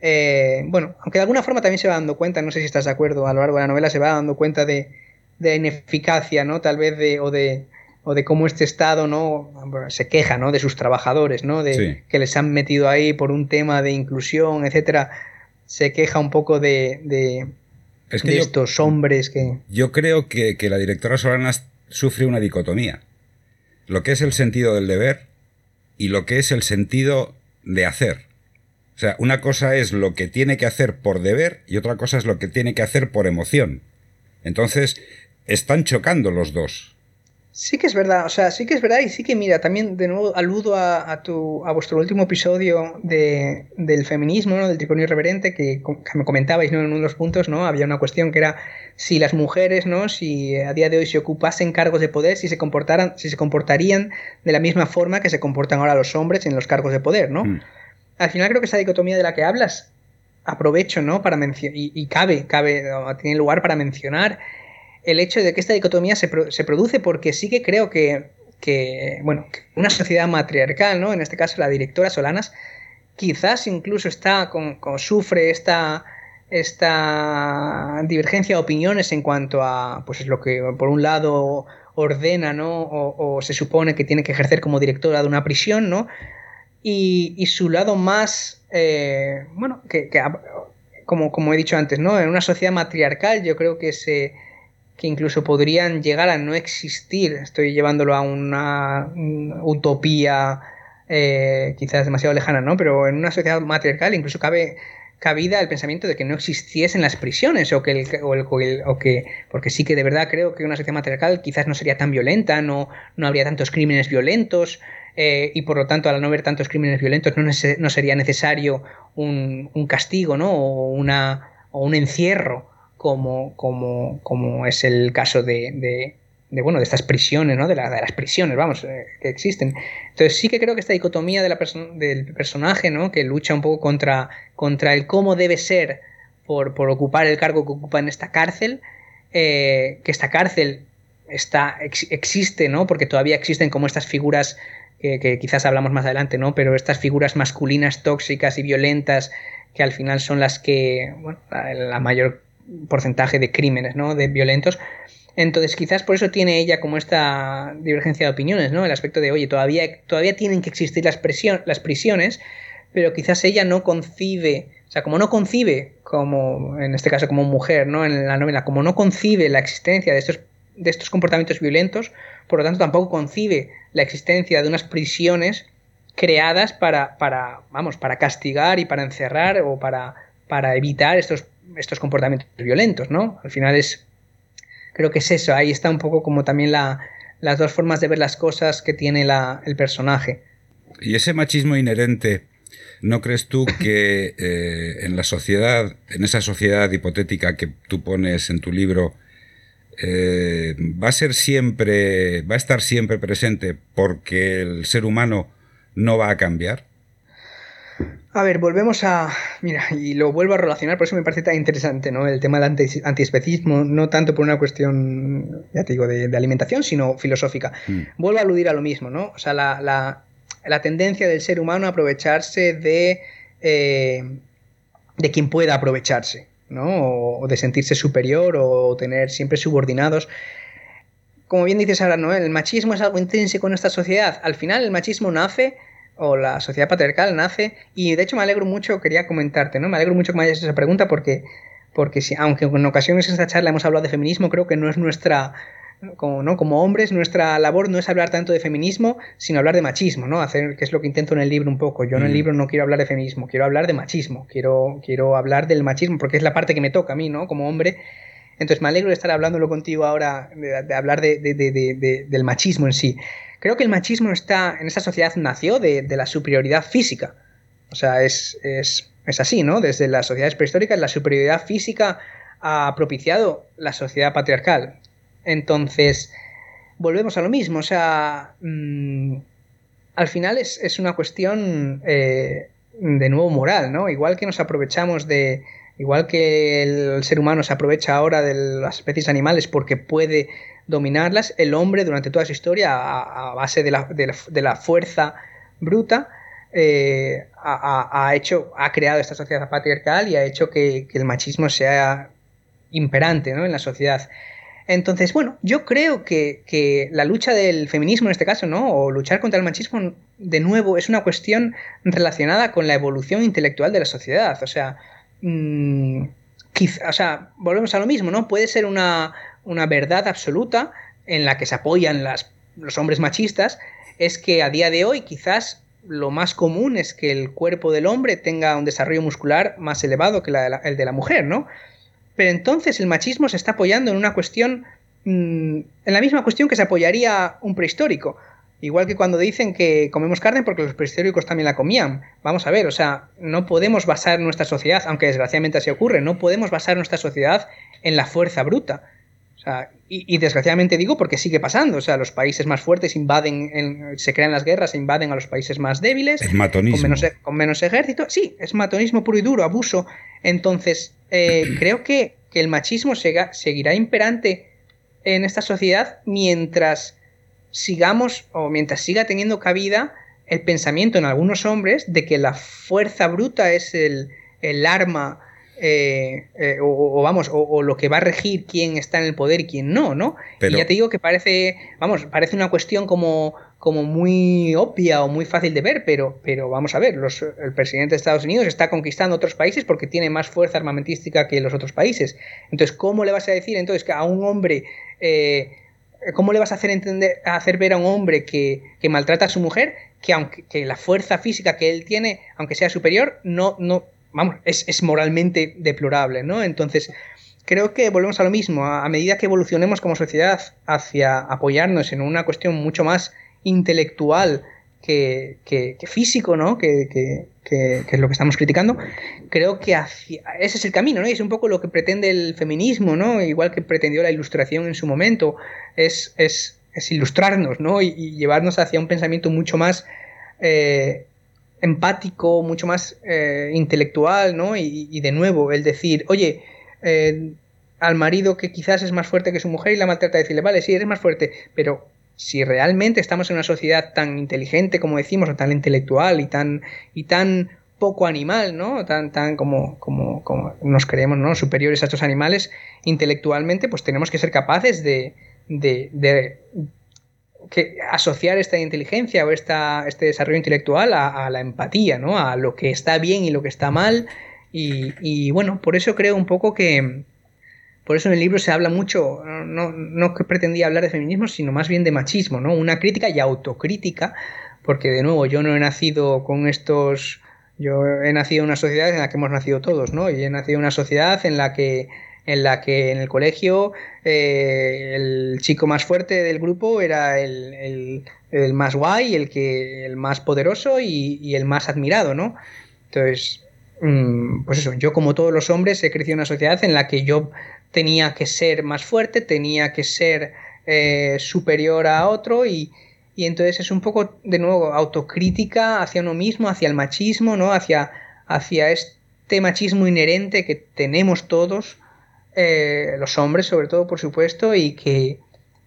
Eh, bueno, aunque de alguna forma también se va dando cuenta, no sé si estás de acuerdo, a lo largo de la novela se va dando cuenta de, de ineficacia, ¿no? Tal vez de, o de, o de cómo este Estado no se queja ¿no? de sus trabajadores, ¿no? de que les han metido ahí por un tema de inclusión, etcétera. Se queja un poco de, es que estos hombres que... Yo creo que, la directora Solanas sufre una dicotomía. Lo que es el sentido del deber y lo que es el sentido de hacer. O sea, una cosa es lo que tiene que hacer por deber y otra cosa es lo que tiene que hacer por emoción. Entonces, están chocando los dos. Sí que es verdad, o sea, sí que es verdad y sí que mira, también de nuevo aludo a, tu, a vuestro último episodio de, del feminismo, ¿no? del triconio irreverente, que, me comentabais ¿no? en uno de los puntos, ¿no? Había una cuestión que era si las mujeres, ¿no? Si a día de hoy se ocupasen cargos de poder, si se comportaran, si se comportarían de la misma forma que se comportan ahora los hombres en los cargos de poder, ¿no? Mm. Al final creo que esa dicotomía de la que hablas aprovecho, ¿no? Para mencionar, y, y, cabe, cabe, tiene lugar para mencionar el hecho de que esta dicotomía se, se produce porque sí que creo que, que, bueno, una sociedad matriarcal, ¿no? En este caso la directora Solanas, quizás incluso está con, sufre esta, esta divergencia de opiniones en cuanto a, pues es lo que por un lado ordena, ¿no? O, se supone que tiene que ejercer como directora de una prisión, ¿no? Y, y su lado más, eh, bueno, que, que, como, como he dicho antes, ¿no? En una sociedad matriarcal yo creo que se que incluso podrían llegar a no existir. Estoy llevándolo a una, utopía eh, quizás demasiado lejana, ¿no? Pero en una sociedad matriarcal incluso cabe cabida el pensamiento de que no existiesen las prisiones o que, el, que porque sí que de verdad creo que una sociedad matriarcal quizás no sería tan violenta, no, no habría tantos crímenes violentos eh, y por lo tanto al no haber tantos crímenes violentos no, no sería necesario un, un, castigo ¿no? o, una, o un encierro como, como, como es el caso de, bueno, de estas prisiones, ¿no? De, las prisiones, vamos, eh, que existen. Entonces sí que creo que esta dicotomía de la del personaje, ¿no? Que lucha un poco contra, contra el cómo debe ser por, ocupar el cargo que ocupa en esta cárcel, eh, que esta cárcel está, existe, ¿no? Porque todavía existen como estas figuras que, quizás hablamos más adelante, ¿no? Pero estas figuras masculinas tóxicas y violentas que al final son las que, bueno, la mayor porcentaje de crímenes, ¿no? De violentos. Entonces, quizás por eso tiene ella como esta divergencia de opiniones, ¿no? El aspecto de, oye, todavía, todavía tienen que existir las, las prisiones, pero quizás ella no concibe, o sea, como no concibe, como en este caso como mujer, ¿no? En la novela, como no concibe la existencia de estos, de estos comportamientos violentos, por lo tanto tampoco concibe la existencia de unas prisiones creadas para, para vamos, para castigar y para encerrar o para, para evitar estos estos comportamientos violentos, ¿no? Al final es, creo que es eso, ahí está un poco como también las dos formas de ver las cosas que tiene el personaje. Y ese machismo inherente, ¿no crees tú que <laughs> eh, en la sociedad, en esa sociedad hipotética que tú pones en tu libro, eh, va a ser siempre, va a estar siempre presente porque el ser humano no va a cambiar? A ver, volvemos a. Mira, y lo vuelvo a relacionar, por eso me parece tan interesante, ¿no? El tema del antiespecismo, no tanto por una cuestión, ya te digo, de, alimentación, sino filosófica. Mm. Vuelvo a aludir a lo mismo, ¿no? O sea, la, tendencia del ser humano a aprovecharse de. Eh, de quien pueda aprovecharse, ¿no? O, de sentirse superior o tener siempre subordinados como bien dices ahora, ¿no? El machismo es algo intrínseco en esta sociedad. Al final, el machismo nace o la sociedad patriarcal nace y de hecho me alegro mucho, quería comentarte, ¿no? Me alegro mucho que me hayas hecho esa pregunta porque, porque si, aunque en ocasiones en esta charla hemos hablado de feminismo, creo que no es nuestra, como, ¿no? como hombres, nuestra labor no es hablar tanto de feminismo, sino hablar de machismo, ¿no? Hacer, que es lo que intento en el libro un poco. Yo en el mm. libro no quiero hablar de feminismo, quiero hablar de machismo, quiero, quiero hablar del machismo, porque es la parte que me toca a mí, ¿no? Como hombre. Entonces me alegro de estar hablándolo contigo ahora, de, hablar de, del machismo en sí. Creo que el machismo está en esta sociedad nació de, la superioridad física. O sea, es, así, ¿no? Desde las sociedades prehistóricas la superioridad física ha propiciado la sociedad patriarcal. Entonces, volvemos a lo mismo. O sea, mm, al final es, una cuestión eh, de nuevo moral, ¿no? Igual que nos aprovechamos de, igual que el ser humano se aprovecha ahora de las especies animales porque puede dominarlas, el hombre durante toda su historia, a, base de la, fuerza bruta, eh, ha, hecho, ha creado esta sociedad patriarcal y ha hecho que, el machismo sea imperante en la sociedad. Entonces, bueno, yo creo que, la lucha del feminismo en este caso, ¿no? O luchar contra el machismo, de nuevo, es una cuestión relacionada con la evolución intelectual de la sociedad. O sea, mm, o sea, volvemos a lo mismo, ¿no? Puede ser una, una verdad absoluta en la que se apoyan los hombres machistas, es que a día de hoy quizás lo más común es que el cuerpo del hombre tenga un desarrollo muscular más elevado que el de la mujer, ¿no? Pero entonces el machismo se está apoyando en una cuestión, mm, en la misma cuestión que se apoyaría un prehistórico. Igual que cuando dicen que comemos carne porque los prehistóricos también la comían. Vamos a ver, o sea, no podemos basar nuestra sociedad, aunque desgraciadamente así ocurre, no podemos basar nuestra sociedad en la fuerza bruta y, desgraciadamente digo porque sigue pasando. O sea, los países más fuertes invaden, se crean las guerras e invaden a los países más débiles. Es matonismo. Con menos, con menos ejército. Sí, es matonismo puro y duro, abuso. Entonces, eh, <clears throat> creo que, el machismo seguirá imperante en esta sociedad mientras sigamos o mientras siga teniendo cabida el pensamiento en algunos hombres de que la fuerza bruta es el, el arma eh, eh, o, vamos, o, lo que va a regir quién está en el poder y quién no, ¿no? y ya te digo que parece, vamos, parece una cuestión como, como muy obvia o muy fácil de ver, pero, pero vamos a ver, los, el presidente de Estados Unidos está conquistando otros países porque tiene más fuerza armamentística que los otros países. Entonces, ¿cómo le vas a decir entonces que a un hombre... Eh, ¿Cómo le vas a hacer entender, a hacer ver a un hombre que, que maltrata a su mujer que aunque que la fuerza física que él tiene, aunque sea superior, no, no, vamos, es, moralmente deplorable, ¿no? Entonces, creo que volvemos a lo mismo, a, medida que evolucionemos como sociedad hacia apoyarnos en una cuestión mucho más intelectual que, físico, ¿no? Que, es lo que estamos criticando, creo que ese es el camino, ¿no? Es un poco lo que pretende el feminismo, ¿no? Igual que pretendió la ilustración en su momento, es, es, ilustrarnos, ¿no? Y, llevarnos hacia un pensamiento mucho más eh, empático, mucho más eh, intelectual, ¿no? Y, de nuevo, el decir, oye, eh, al marido que quizás es más fuerte que su mujer y la maltrata, decirle, vale, sí, eres más fuerte, pero si realmente estamos en una sociedad tan inteligente como decimos, o tan intelectual y tan, y tan poco animal, ¿no? Tan, tan como, como, como nos creemos, ¿no? Superiores a estos animales intelectualmente, pues tenemos que ser capaces de, que asociar esta inteligencia o esta, este desarrollo intelectual a, la empatía, ¿no? A lo que está bien y lo que está mal. Y, y bueno, por eso creo un poco que, por eso en el libro se habla mucho, no, no que pretendía hablar de feminismo, sino más bien de machismo, ¿no? Una crítica y autocrítica, porque de nuevo yo no he nacido con estos... Yo he nacido en una sociedad en la que hemos nacido todos, ¿no? Y he nacido en una sociedad en la que en la que en el colegio eh, el chico más fuerte del grupo era el, el, más guay, el que el más poderoso y, y, el más admirado, ¿no? Entonces, mm, pues eso, yo como todos los hombres he crecido en una sociedad en la que yo tenía que ser más fuerte, tenía que ser eh, superior a otro y, entonces es un poco, de nuevo, autocrítica hacia uno mismo, hacia el machismo, ¿no? Hacia, hacia este machismo inherente que tenemos todos, eh, los hombres sobre todo, por supuesto, y que,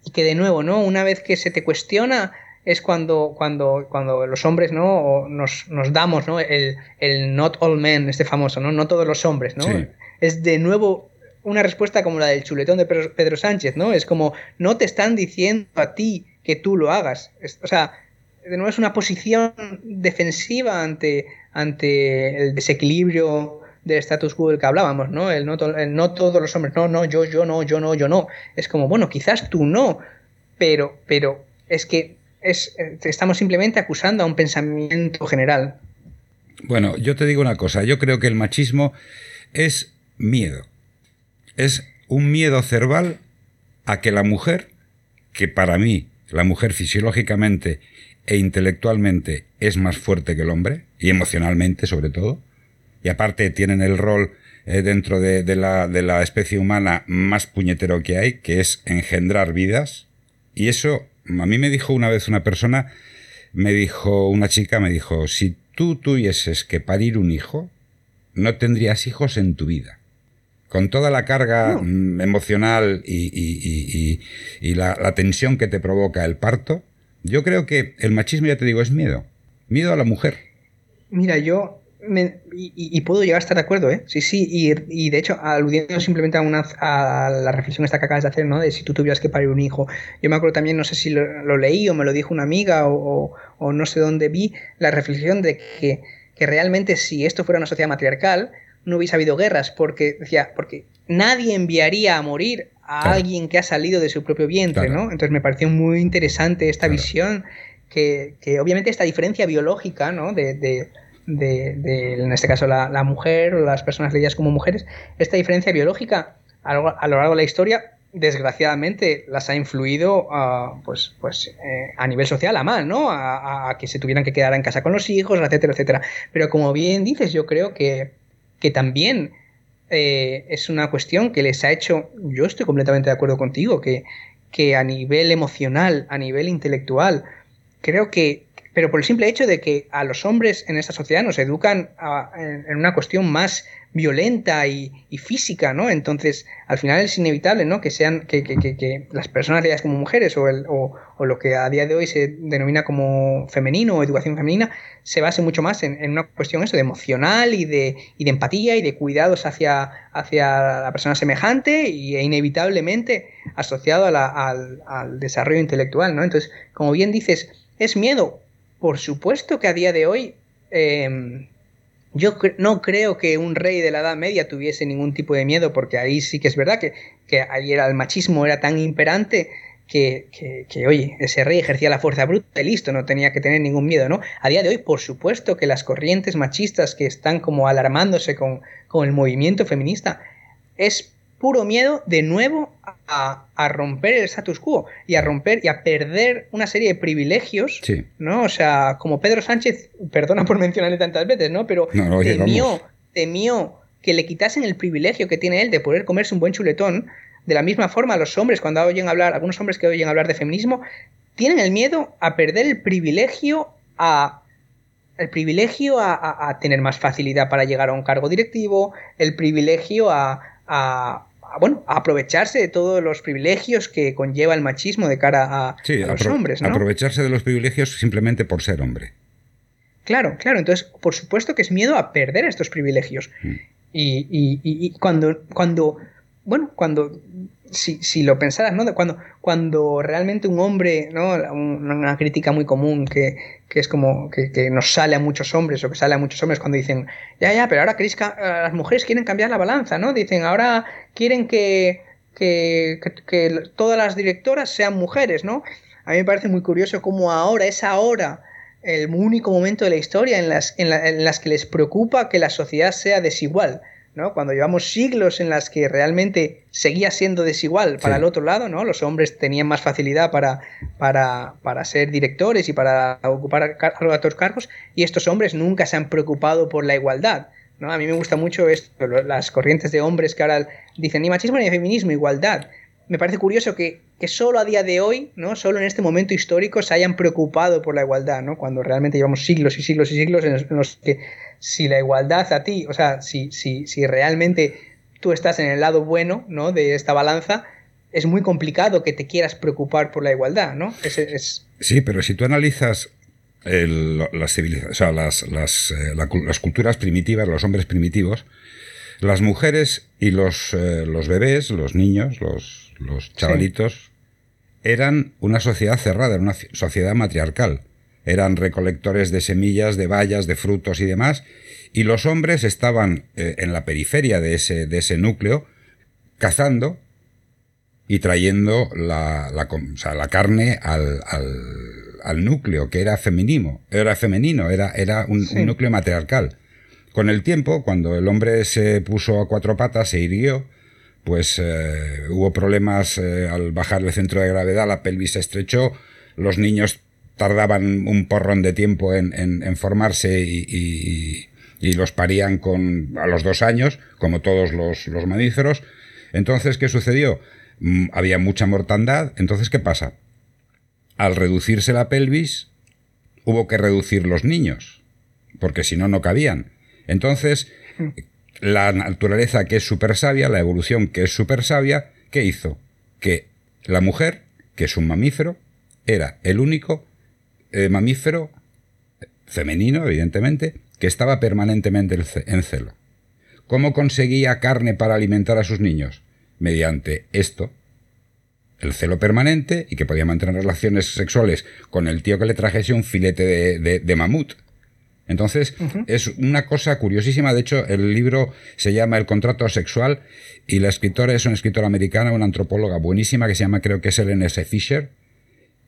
y que de nuevo, ¿no? Una vez que se te cuestiona es cuando, cuando, cuando los hombres ¿no? nos, nos damos ¿no? El, el, not all men, este famoso, ¿no? No todos los hombres, ¿no? Es de nuevo una respuesta como la del chuletón de Pedro Sánchez, ¿no? Es como, no te están diciendo a ti que tú lo hagas. o sea, de nuevo es una posición defensiva ante, ante el desequilibrio del status quo del que hablábamos, ¿no? El no, el no todos los hombres, no, no, yo, yo no, yo no, yo no. Es como, bueno, quizás tú no, pero, pero es que es, estamos simplemente acusando a un pensamiento general. Bueno, yo te digo una cosa, yo creo que el machismo es miedo es un miedo cerval a que la mujer, que para mí la mujer fisiológicamente e intelectualmente es más fuerte que el hombre, y emocionalmente sobre todo, y aparte tienen el rol eh, dentro de, la, de la especie humana más puñetero que hay, que es engendrar vidas, y eso a mí me dijo una vez una persona, me dijo una chica, me dijo, si tú tuvieses que parir un hijo, no tendrías hijos en tu vida con toda la carga mm, emocional y, la, tensión que te provoca el parto, yo creo que el machismo, ya te digo, es miedo. Miedo a la mujer. Mira, yo y, puedo llegar a estar de acuerdo, ¿eh? Sí, sí, y, de hecho, aludiendo simplemente a, una, a la reflexión esta que acabas de hacer, ¿no? De si tú tuvieras que parir un hijo. Yo me acuerdo también, no sé si lo, leí o me lo dijo una amiga o, o, no sé dónde vi, la reflexión de que, que realmente si esto fuera una sociedad matriarcal, no hubiese habido guerras, porque decía, porque nadie enviaría a morir a alguien que ha salido de su propio vientre, ¿no? Entonces me pareció muy interesante esta visión, que, obviamente esta diferencia biológica, ¿no? De, de, de, en este caso la, mujer o las personas leídas como mujeres, esta diferencia biológica a lo, largo de la historia desgraciadamente las ha influido pues, pues eh, a nivel social a mal, ¿no? A, a, que se tuvieran que quedar en casa con los hijos, etcétera, etcétera. Pero como bien dices, yo creo que, que también eh, es una cuestión que les ha hecho, yo estoy completamente de acuerdo contigo, que, que a nivel emocional, a nivel intelectual, creo que, pero por el simple hecho de que a los hombres en esta sociedad nos educan en, una cuestión más violenta y, física, ¿no? Entonces, al final es inevitable, ¿no? Que sean, que, que, que, las personas leídas como mujeres o, el, o, o, lo que a día de hoy se denomina como femenino o educación femenina, se base mucho más en, en una cuestión eso, de emocional y de, y de empatía y de cuidados hacia, hacia la persona semejante y e inevitablemente asociado a la, al, al desarrollo intelectual, ¿no? Entonces, como bien dices, es miedo. Por supuesto que a día de hoy eh, yo no creo que un rey de la Edad Media tuviese ningún tipo de miedo, porque ahí sí que es verdad que, que el machismo era tan imperante que, que, oye, ese rey ejercía la fuerza bruta y listo, no tenía que tener ningún miedo, ¿no? A día de hoy, por supuesto que las corrientes machistas que están como alarmándose con, con el movimiento feminista, es puro miedo de nuevo a, romper el status quo y a romper y a perder una serie de privilegios, ¿no? O sea, como Pedro Sánchez, perdona por mencionarle tantas veces, ¿no? Pero temió, temió que le quitasen el privilegio que tiene él de poder comerse un buen chuletón. De la misma forma, los hombres, cuando oyen hablar, algunos hombres que oyen hablar de feminismo, tienen el miedo a perder el privilegio a el privilegio a, tener más facilidad para llegar a un cargo directivo, el privilegio a, bueno, aprovecharse de todos los privilegios que conlleva el machismo de cara a, los hombres. ¿no? Aprovecharse de los privilegios simplemente por ser hombre. Claro, claro. Entonces, por supuesto que es miedo a perder estos privilegios. Mm. Y, y, cuando, cuando, bueno, cuando si, si, lo pensaras, ¿no? Cuando, cuando realmente un hombre, ¿no? Una, crítica muy común que, que es como que, que, nos sale a muchos hombres o que sale a muchos hombres cuando dicen, ya, ya, pero ahora queréis las mujeres quieren cambiar la balanza, ¿no? Dicen, ahora quieren que, que, que, todas las directoras sean mujeres, ¿no? A mí me parece muy curioso cómo ahora es ahora el único momento de la historia en las, en, en las que les preocupa que la sociedad sea desigual. Cuando llevamos siglos en las que realmente seguía siendo desigual para el otro lado, ¿no? Los hombres tenían más facilidad para, para, ser directores y para ocupar altos cargos y estos hombres nunca se han preocupado por la igualdad, ¿no? A mí me gusta mucho esto, las corrientes de hombres que ahora dicen ni machismo ni feminismo, igualdad. Me parece curioso que, que solo a día de hoy, ¿no? Solo en este momento histórico se hayan preocupado por la igualdad, ¿no? Cuando realmente llevamos siglos y siglos y siglos en los que si la igualdad a ti, o sea, si, si, si realmente tú estás en el lado bueno ¿no? de esta balanza, es muy complicado que te quieras preocupar por la igualdad, ¿no? Es, Sí, pero si tú analizas las, o sea, las, las, eh, las, culturas primitivas, los hombres primitivos, las mujeres y los, eh, los bebés, los niños, los, los chavalitos, eran una sociedad cerrada, era una sociedad matriarcal. Eran recolectores de semillas, de bayas, de frutos y demás, y los hombres estaban eh, en la periferia de ese, de ese núcleo, cazando y trayendo la, la, carne al, al, núcleo, que era femenino, era femenino, era, era un, núcleo matriarcal. Con el tiempo, cuando el hombre se puso a cuatro patas, se hirió, pues eh, hubo problemas eh, al bajar el centro de gravedad, la pelvis se estrechó, los niños tardaban un porrón de tiempo en, formarse y, los parían con, a los dos años, como todos los, mamíferos. Entonces, ¿qué sucedió? Mm, había mucha mortandad. Entonces, ¿qué pasa? Al reducirse la pelvis, hubo que reducir los niños, porque si no, no cabían. Entonces, la naturaleza que es súper sabia, la evolución que es súper sabia, ¿qué hizo? Que la mujer, que es un mamífero, era el único eh, mamífero femenino, evidentemente, que estaba permanentemente en celo. ¿Cómo conseguía carne para alimentar a sus niños? Mediante esto, el celo permanente y que podía mantener relaciones sexuales con el tío que le trajese un filete de, mamut. Entonces, es una cosa curiosísima. De hecho, el libro se llama El contrato sexual y la escritora es una escritora americana, una antropóloga buenísima que se llama, creo que es Ellen S. Fisher,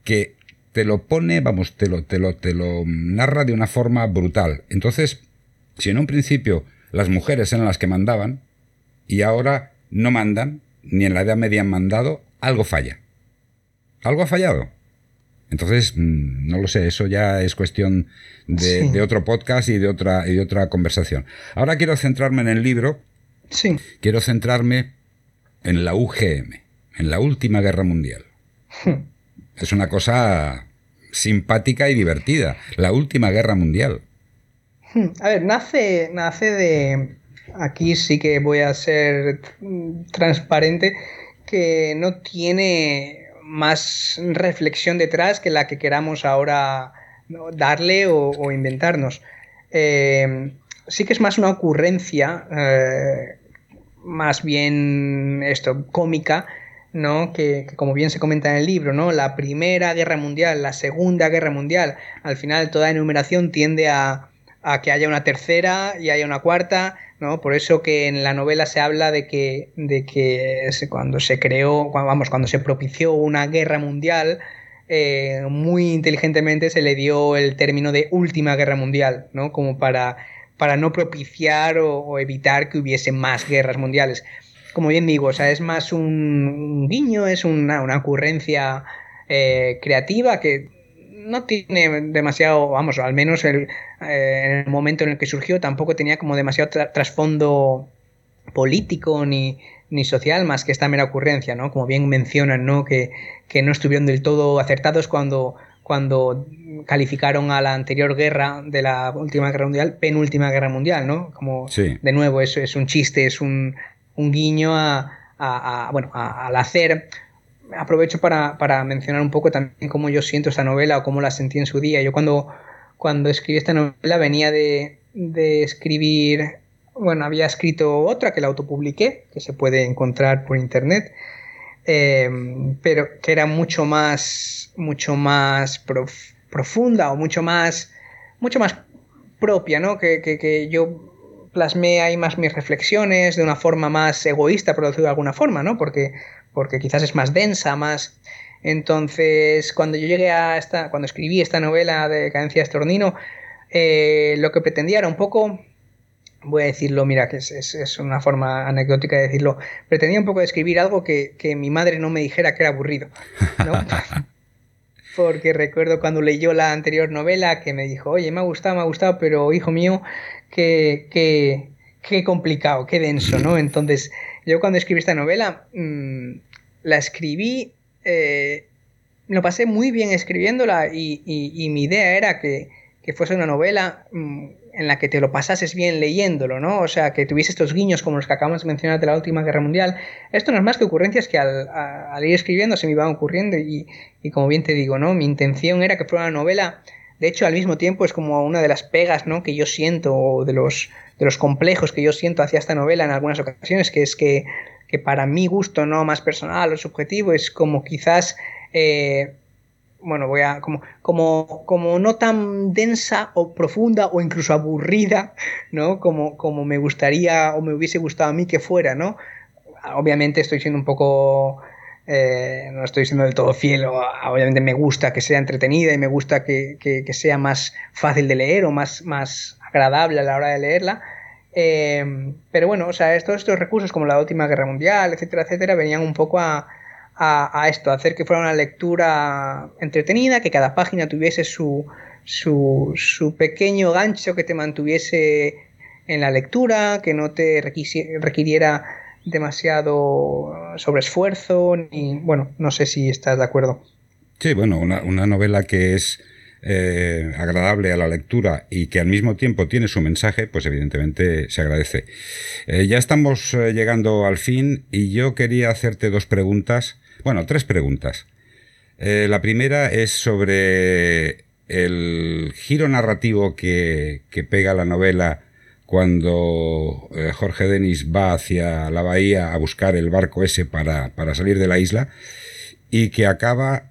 que te lo pone, vamos, te lo, te lo, te lo narra de una forma brutal. Entonces, si en un principio las mujeres eran las que mandaban y ahora no mandan, ni en la Edad Media han mandado, algo falla. Algo ha fallado. Entonces, mm, no lo sé, eso ya es cuestión de, de, otro podcast y de otra, y de otra conversación. Ahora quiero centrarme en el libro. Sí. Quiero centrarme en la UGM, en la última guerra mundial. <laughs> Es una cosa simpática y divertida. La última guerra mundial. Hmm, a ver, nace, nace de. Aquí sí que voy a ser transparente, que no tiene más reflexión detrás que la que queramos ahora darle o, inventarnos. Eh, sí que es más una ocurrencia, eh, más bien esto, cómica, ¿no? Que, como bien se comenta en el libro, ¿no? La Primera Guerra Mundial, la Segunda Guerra Mundial, al final toda enumeración tiende a, que haya una tercera y haya una cuarta, ¿no? Por eso que en la novela se habla de que, de que cuando se creó, vamos, cuando se propició una guerra mundial, eh, muy inteligentemente se le dio el término de última guerra mundial, ¿no? Como para, para no propiciar o, evitar que hubiese más guerras mundiales. como bien digo, o sea, es más un, guiño, es una, ocurrencia eh, creativa que no tiene demasiado, vamos, al menos el, eh, en el momento en el que surgió tampoco tenía como demasiado trasfondo político ni, ni social más que esta mera ocurrencia, ¿no? Como bien mencionan, ¿no? Que, que no estuvieron del todo acertados cuando, cuando calificaron a la anterior guerra de la última guerra mundial, penúltima guerra mundial, ¿no? Como de nuevo, eso es un chiste, es un, un guiño a, a, bueno, al hacer. Aprovecho para, para, mencionar un poco también cómo yo siento esta novela o cómo la sentí en su día. Yo cuando, cuando escribí esta novela venía de, de escribir bueno, había escrito otra que la autopubliqué, que se puede encontrar por internet, eh, pero que era mucho más, mucho más profunda o mucho más, mucho más propia, ¿no? Que, que, yo plasmé ahí más mis reflexiones de una forma más egoísta, por de alguna forma, ¿no? Porque, porque quizás es más densa, más... Entonces, cuando yo llegué a esta, cuando escribí esta novela de Cadencia Estornino, eh, lo que pretendía era un poco voy a decirlo, mira, que es, una forma anecdótica de decirlo, pretendía un poco describir algo que, mi madre no me dijera que era aburrido, ¿no? <laughs> Porque recuerdo cuando leyó la anterior novela que me dijo, oye, me ha gustado, me ha gustado, pero hijo mío, qué, qué, complicado, qué denso, ¿no? Entonces, yo cuando escribí esta novela, mm, la escribí, eh, lo pasé muy bien escribiéndola y, mi idea era que, que fuese una novela mm, en la que te lo pasases bien leyéndolo, ¿no? O sea, que tuviese estos guiños como los que acabamos de mencionar de la última guerra mundial. Esto no es más que ocurrencias que al, ir escribiendo se me iban ocurriendo y, como bien te digo, ¿no? Mi intención era que fuera una novela, de hecho al mismo tiempo es como una de las pegas, ¿no? Que yo siento, o de los, de los complejos que yo siento hacia esta novela en algunas ocasiones, que es que, que para mi gusto, no más personal o subjetivo, es como quizás... Eh, bueno, voy a, como, como, como no tan densa o profunda o incluso aburrida, ¿no? Como, como me gustaría o me hubiese gustado a mí que fuera, ¿no? Obviamente estoy siendo un poco, eh, no estoy siendo del todo fiel, obviamente me gusta que sea entretenida y me gusta que, que, sea más fácil de leer o más, más agradable a la hora de leerla. Eh, pero bueno, o sea, todos estos recursos como la última guerra mundial, etcétera, etcétera, venían un poco a, a, esto, a hacer que fuera una lectura entretenida, que cada página tuviese su, su, pequeño gancho que te mantuviese en la lectura, que no te requiriera demasiado sobreesfuerzo, ni bueno, no sé si estás de acuerdo. Sí, bueno, una, una novela que es eh, agradable a la lectura y que al mismo tiempo tiene su mensaje, pues evidentemente se agradece. Eh, ya estamos eh, llegando al fin y yo quería hacerte dos preguntas bueno, tres preguntas. La primera es sobre el giro narrativo que, pega la novela cuando Jorge Denis va hacia la bahía a buscar el barco ese para, para salir de la isla y que acaba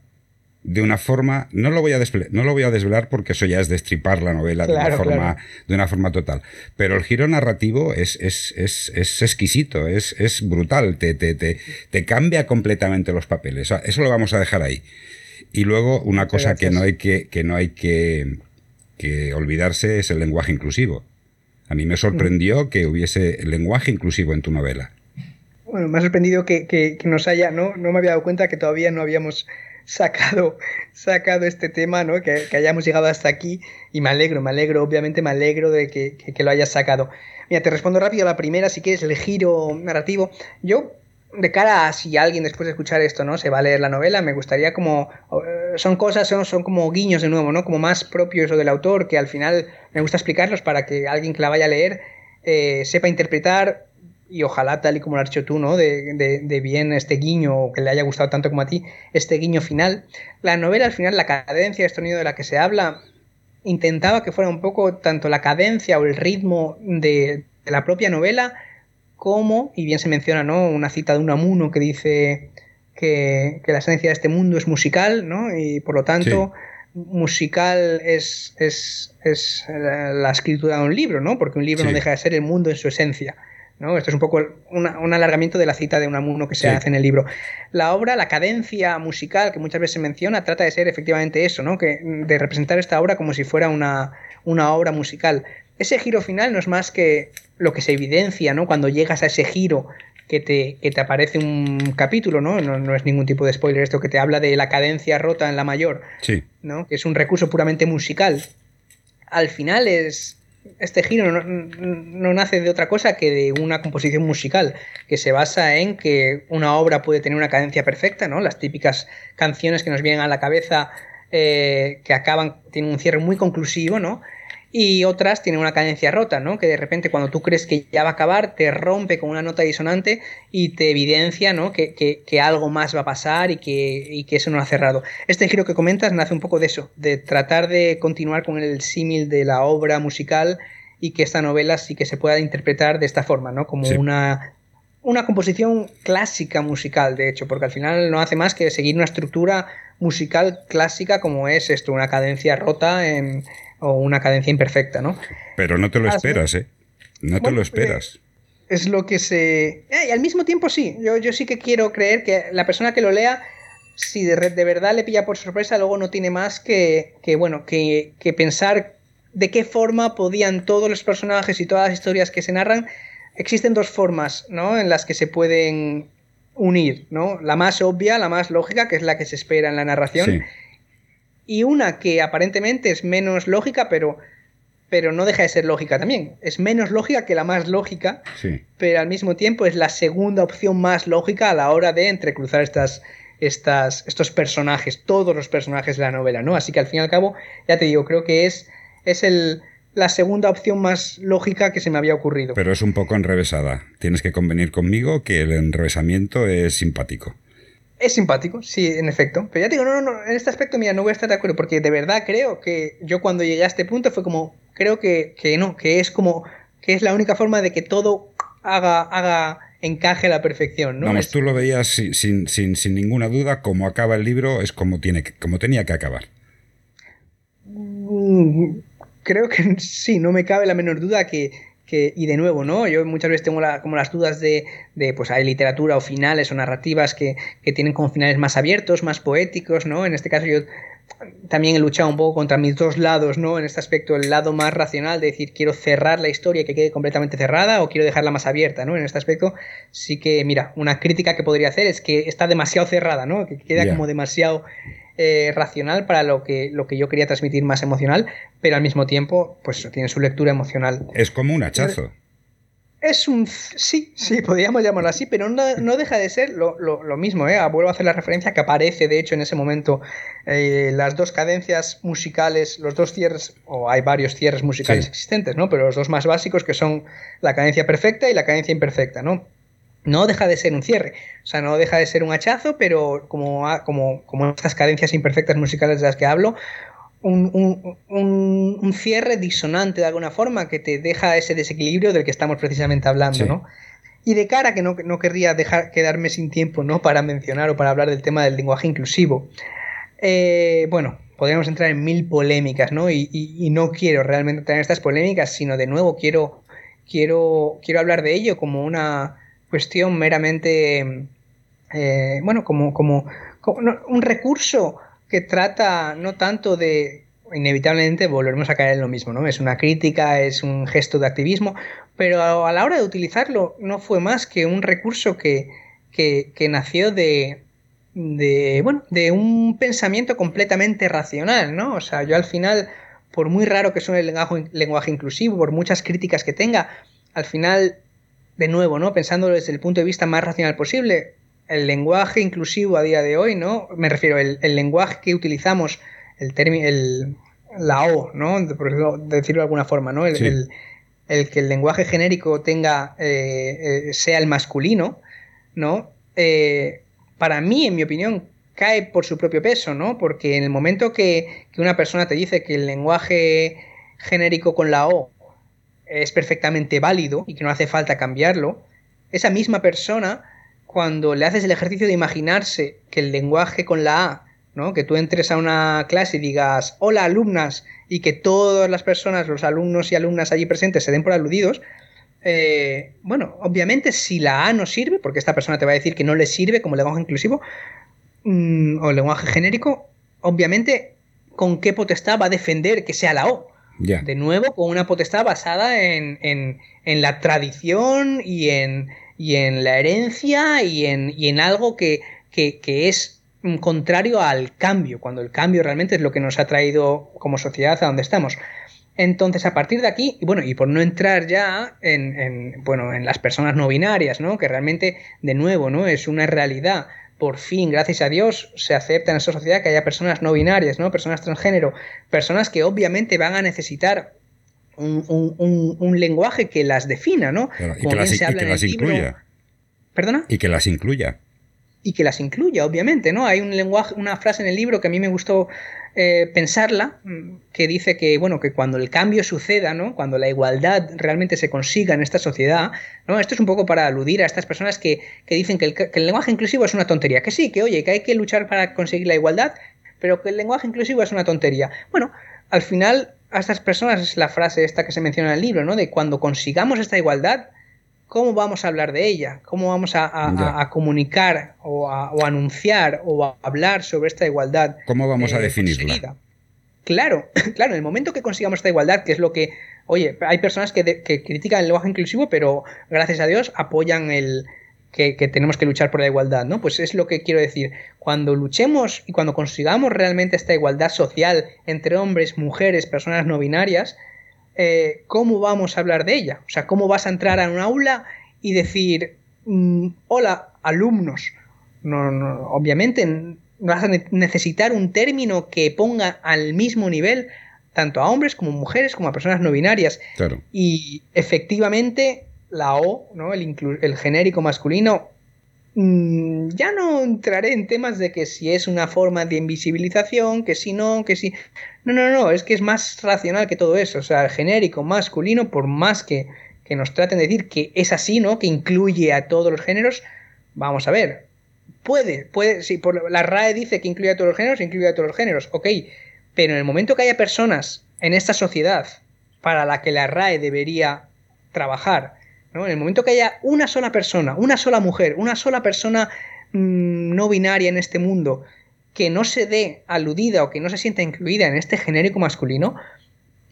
de una forma, no lo voy a desvelar, no lo voy a desvelar porque eso ya es destripar la novela de, una forma, de una forma total. Pero el giro narrativo es, es, es, es exquisito, es, es brutal, te, te, te, te, cambia completamente los papeles. Eso lo vamos a dejar ahí. Y luego una cosa que no hay que, que no hay que, que olvidarse es el lenguaje inclusivo. A mí me sorprendió que hubiese lenguaje inclusivo en tu novela. Bueno, me ha sorprendido que, que, que nos haya, ¿no? No me había dado cuenta que todavía no habíamos sacado, sacado este tema, ¿no? Que, hayamos llegado hasta aquí y me alegro, me alegro, obviamente me alegro de que, lo hayas sacado. Mira, te respondo rápido la primera, si quieres, el giro narrativo. Yo, de cara a si alguien después de escuchar esto, ¿no? Se va a leer la novela, me gustaría como... Eh, son cosas, son, son como guiños de nuevo, ¿no? Como más propios del autor, que al final me gusta explicarlos para que alguien que la vaya a leer eh, sepa interpretar y ojalá tal y como lo has hecho tú, ¿no? De, bien este guiño, que le haya gustado tanto como a ti, este guiño final. La novela al final, la cadencia, este sonido de la que se habla, intentaba que fuera un poco tanto la cadencia o el ritmo de, la propia novela, como, y bien se menciona, ¿no? Una cita de un amuno que dice que, la esencia de este mundo es musical, ¿no? Y por lo tanto... musical es, es, es, la escritura de un libro, ¿no? Porque un libro no deja de ser el mundo en su esencia. Esto es un poco un alargamiento de la cita de Unamuno que se hace en el libro. La obra, la cadencia musical que muchas veces se menciona, trata de ser efectivamente eso, ¿no? Que, de representar esta obra como si fuera una, una obra musical. Ese giro final no es más que lo que se evidencia, ¿no? Cuando llegas a ese giro que te, que te aparece un capítulo, ¿no? ¿no? es ningún tipo de spoiler esto, que te habla de la cadencia rota en la mayor, sí. ¿no? que es un recurso puramente musical. Al final es, este giro no, nace de otra cosa que de una composición musical, que se basa en que una obra puede tener una cadencia perfecta, ¿no? Las típicas canciones que nos vienen a la cabeza eh, que acaban, tienen un cierre muy conclusivo, ¿no? Y otras tienen una cadencia rota, ¿no? Que de repente cuando tú crees que ya va a acabar, te rompe con una nota disonante y te evidencia, ¿no? Que, que, algo más va a pasar y que, y que eso no ha cerrado. Este giro que comentas nace un poco de eso, de tratar de continuar con el símil de la obra musical y que esta novela sí que se pueda interpretar de esta forma, ¿no? Como una una composición clásica musical, de hecho, porque al final no hace más que seguir una estructura musical clásica como es esto, una cadencia rota en, o una cadencia imperfecta, ¿no? Pero no te lo esperas, ¿eh? No te lo esperas. Eh, es lo que se... Eh, y al mismo tiempo sí, yo, yo sí que quiero creer que la persona que lo lea, si de, de verdad le pilla por sorpresa, luego no tiene más que, que bueno, que, que pensar de qué forma podían todos los personajes y todas las historias que se narran existen dos formas ¿no? en las que se pueden unir, ¿no? La más obvia, la más lógica, que es la que se espera en la narración, y una que aparentemente es menos lógica, pero, pero no deja de ser lógica también. Es menos lógica que la más lógica, pero al mismo tiempo es la segunda opción más lógica a la hora de entrecruzar estas, estas, estos personajes, todos los personajes de la novela, ¿no? Así que al fin y al cabo, ya te digo, creo que es, es el, la segunda opción más lógica que se me había ocurrido. Pero es un poco enrevesada. Tienes que convenir conmigo que el enrevesamiento es simpático. Es simpático, sí, en efecto. Pero ya te digo, no, no, no, en este aspecto, mira, no voy a estar de acuerdo, porque de verdad creo que yo cuando llegué a este punto fue como, creo que, que no, que es como, que es la única forma de que todo haga, haga encaje a la perfección, ¿no? Vamos, tú lo veías sin, sin, sin, ninguna duda, como acaba el libro, es como, tiene, como tenía que acabar. Mm, creo que <laughs> sí, no me cabe la menor duda que, que y de nuevo, ¿no? Yo muchas veces tengo como las dudas de, de, pues hay literatura o finales o narrativas que, que, tienen como finales más abiertos, más poéticos, ¿no? En este caso yo también he luchado un poco contra mis dos lados, ¿no? En este aspecto, el lado más racional de decir quiero cerrar la historia y que quede completamente cerrada o quiero dejarla más abierta, ¿no? En este aspecto sí que, mira, una crítica que podría hacer es que está demasiado cerrada, ¿no? Que queda como demasiado eh, racional para lo que, lo que yo quería transmitir más emocional, pero al mismo tiempo, pues tiene su lectura emocional. Es como un hachazo. Es un. Sí, sí, podríamos llamarlo así, pero no, deja de ser lo, mismo, ¿eh? Vuelvo a hacer la referencia que aparece, de hecho, en ese momento eh, las dos cadencias musicales, los dos cierres, o hay varios cierres musicales existentes, ¿no? Pero los dos más básicos que son la cadencia perfecta y la cadencia imperfecta, ¿no? No deja de ser un cierre. O sea, no deja de ser un hachazo, pero como, como, como estas cadencias imperfectas musicales de las que hablo, un, cierre disonante de alguna forma que te deja ese desequilibrio del que estamos precisamente hablando, ¿no? Y de cara que no, no, querría dejar quedarme sin tiempo, ¿no? Para mencionar o para hablar del tema del lenguaje inclusivo. Eh, bueno, podríamos entrar en mil polémicas, ¿no? Y, y, no quiero realmente tener estas polémicas, sino de nuevo quiero, quiero, quiero hablar de ello como una cuestión meramente, eh, bueno, como, como, un recurso que trata no tanto de, inevitablemente volveremos a caer en lo mismo, ¿no? Es una crítica, es un gesto de activismo, pero a la hora de utilizarlo no fue más que un recurso que, que, que nació de, de, bueno, de un pensamiento completamente racional, ¿no? O sea, yo al final, por muy raro que suene el lenguaje, lenguaje inclusivo, por muchas críticas que tenga, al final de nuevo, ¿no? Pensándolo desde el punto de vista más racional posible, el lenguaje inclusivo a día de hoy, ¿no? Me refiero, el, el lenguaje que utilizamos, el término, el, la O, ¿no? Por decirlo de alguna forma, ¿no? El, el, que el lenguaje genérico tenga, eh, eh, sea el masculino, ¿no? Eh, para mí, en mi opinión, cae por su propio peso, ¿no? Porque en el momento que, que una persona te dice que el lenguaje genérico con la O es perfectamente válido y que no hace falta cambiarlo, esa misma persona, cuando le haces el ejercicio de imaginarse que el lenguaje con la A, ¿no? que tú entres a una clase y digas, hola alumnas, y que todas las personas, los alumnos y alumnas allí presentes se den por aludidos, eh, bueno, obviamente si la A no sirve, porque esta persona te va a decir que no le sirve como lenguaje inclusivo mm, o lenguaje genérico, obviamente, ¿con qué potestad va a defender que sea la O? De nuevo, con una potestad basada en, la tradición y en, y en la herencia y en, y en algo que, que, que es contrario al cambio, cuando el cambio realmente es lo que nos ha traído como sociedad a donde estamos. Entonces, a partir de aquí, y bueno, y por no entrar ya en, bueno, en las personas no binarias, ¿no? Que realmente, de nuevo, ¿no? Es una realidad. Por fin, gracias a Dios, se acepta en esta sociedad que haya personas no binarias, ¿no? Personas transgénero, personas que obviamente van a necesitar un, lenguaje que las defina, ¿no? y que las, incluya. ¿Perdona? Y que las incluya y que las incluya, obviamente, ¿no? Hay un lenguaje, una frase en el libro que a mí me gustó eh, pensarla, mm, que dice que, bueno, que cuando el cambio suceda, ¿no? Cuando la igualdad realmente se consiga en esta sociedad, ¿no? Esto es un poco para aludir a estas personas que, dicen que el, que el, lenguaje inclusivo es una tontería, que sí, que oye, que hay que luchar para conseguir la igualdad, pero que el lenguaje inclusivo es una tontería. Bueno, al final a estas personas es la frase esta que se menciona en el libro, ¿no? De cuando consigamos esta igualdad, ¿cómo vamos a hablar de ella? ¿Cómo vamos a, comunicar o a, anunciar o a hablar sobre esta igualdad? ¿Cómo vamos a eh, definirla? Claro, <laughs> claro, en el momento que consigamos esta igualdad, que es lo que, oye, hay personas que, critican el lenguaje inclusivo, pero gracias a Dios apoyan el que, tenemos que luchar por la igualdad, ¿no? Pues es lo que quiero decir. Cuando luchemos y cuando consigamos realmente esta igualdad social entre hombres, mujeres, personas no binarias, eh, ¿cómo vamos a hablar de ella? O sea, ¿cómo vas a entrar a un aula y decir, mm, hola, alumnos? No, no, obviamente vas a necesitar un término que ponga al mismo nivel tanto a hombres como mujeres como a personas no binarias. Y efectivamente la O, ¿no? el, el genérico masculino, Mm, ya no entraré en temas de que si es una forma de invisibilización, que si no, que si... No, no, no, es que es más racional que todo eso. O sea, el genérico masculino, por más que, que nos traten de decir que es así, ¿no? Que incluye a todos los géneros, vamos a ver. Puede, puede, sí, por la RAE dice que incluye a todos los géneros, incluye a todos los géneros, ok. Pero en el momento que haya personas en esta sociedad para la que la RAE debería trabajar, en el momento que haya una sola persona, una sola mujer, una sola persona mm, no binaria en este mundo que no se dé aludida o que no se sienta incluida en este genérico masculino,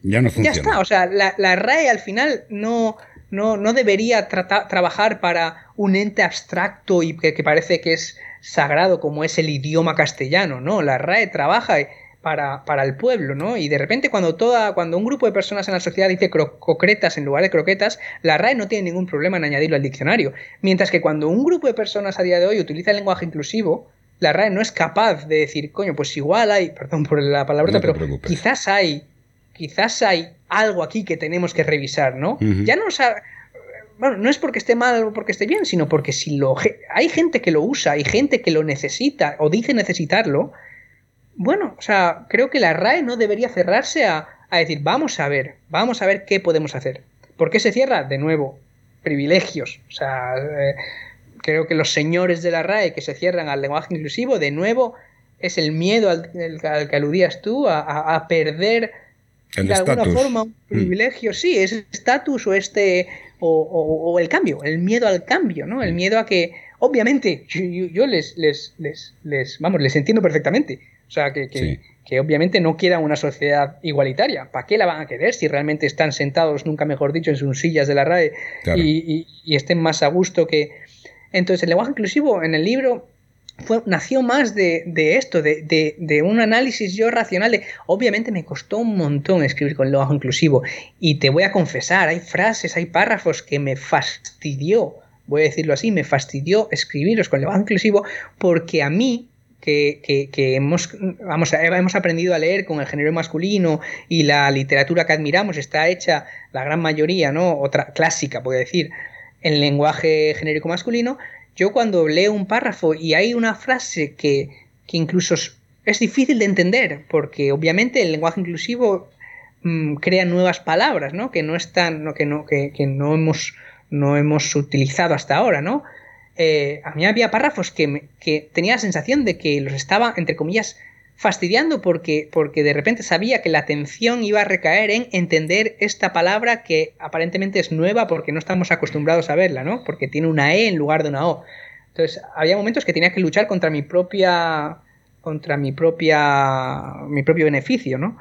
ya no funciona. Ya está, o sea, la, RAE al final no, no, no debería trabajar para un ente abstracto y que, que, parece que es sagrado como es el idioma castellano, ¿no? La RAE trabaja para, el pueblo, ¿no? Y de repente cuando toda, cuando un grupo de personas en la sociedad dice concretas en lugar de croquetas, la RAE no tiene ningún problema en añadirlo al diccionario. Mientras que cuando un grupo de personas a día de hoy utiliza el lenguaje inclusivo, la RAE no es capaz de decir, coño, pues igual hay, perdón por la palabra, pero quizás hay, quizás hay algo aquí que tenemos que revisar, ¿no? Ya no bueno, no es porque esté mal o porque esté bien, sino porque si lo hay gente que lo usa, hay gente que lo necesita o dice necesitarlo, bueno, o sea, creo que la RAE no debería cerrarse a, decir, vamos a ver, vamos a ver qué podemos hacer. ¿Por qué se cierra? De nuevo, privilegios. O sea, eh, creo que los señores de la RAE que se cierran al lenguaje inclusivo, de nuevo, es el miedo al, que aludías tú, a, perder de alguna forma un mm. privilegio. Sí, es estatus o este. O, el cambio, el miedo al cambio, ¿no? El mm. miedo a que. Obviamente, yo, les, les, les, les, vamos, les entiendo perfectamente. O sea, que, que, obviamente no quieran una sociedad igualitaria. ¿Para qué la van a querer si realmente están sentados, nunca mejor dicho, en sus sillas de la RAE y, estén más a gusto que... Entonces, el lenguaje inclusivo en el libro fue, nació más de, esto, de, de, un análisis yo racional de, obviamente me costó un montón escribir con el lenguaje inclusivo. Y te voy a confesar, hay frases, hay párrafos que me fastidió, voy a decirlo así, me fastidió escribirlos con el lenguaje inclusivo porque a mí que, hemos, vamos, hemos aprendido a leer con el género masculino y la literatura que admiramos está hecha, la gran mayoría, ¿no? Otra clásica, puedo decir, en lenguaje genérico masculino, yo cuando leo un párrafo y hay una frase que, incluso es difícil de entender, porque obviamente el lenguaje inclusivo mm, crea nuevas palabras, ¿no? Que no están, no, que no, que, que no hemos no hemos utilizado hasta ahora, ¿no? Eh, a mí había párrafos que, que, tenía la sensación de que los estaba, entre comillas, fastidiando porque, porque de repente sabía que la atención iba a recaer en entender esta palabra que aparentemente es nueva porque no estamos acostumbrados a verla, ¿no? Porque tiene una E en lugar de una O. Entonces, había momentos que tenía que luchar contra mi propia contra mi propia mi propio beneficio, ¿no?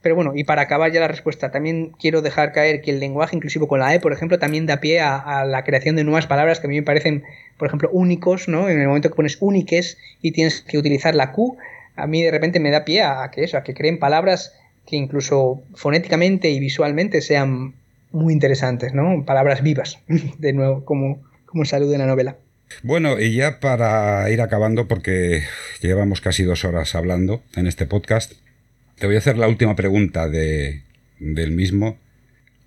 Pero bueno, y para acabar ya la respuesta, también quiero dejar caer que el lenguaje inclusivo con la E, por ejemplo, también da pie a, la creación de nuevas palabras que a mí me parecen, por ejemplo, únicos, ¿no? En el momento que pones úniques y tienes que utilizar la Q, a mí de repente me da pie a, que eso, a que creen palabras que incluso fonéticamente y visualmente sean muy interesantes, ¿no? Palabras vivas, <laughs> de nuevo, como, como saludo en la novela. Bueno, y ya para ir acabando, porque llevamos casi dos horas hablando en este podcast, te voy a hacer la última pregunta de, del mismo.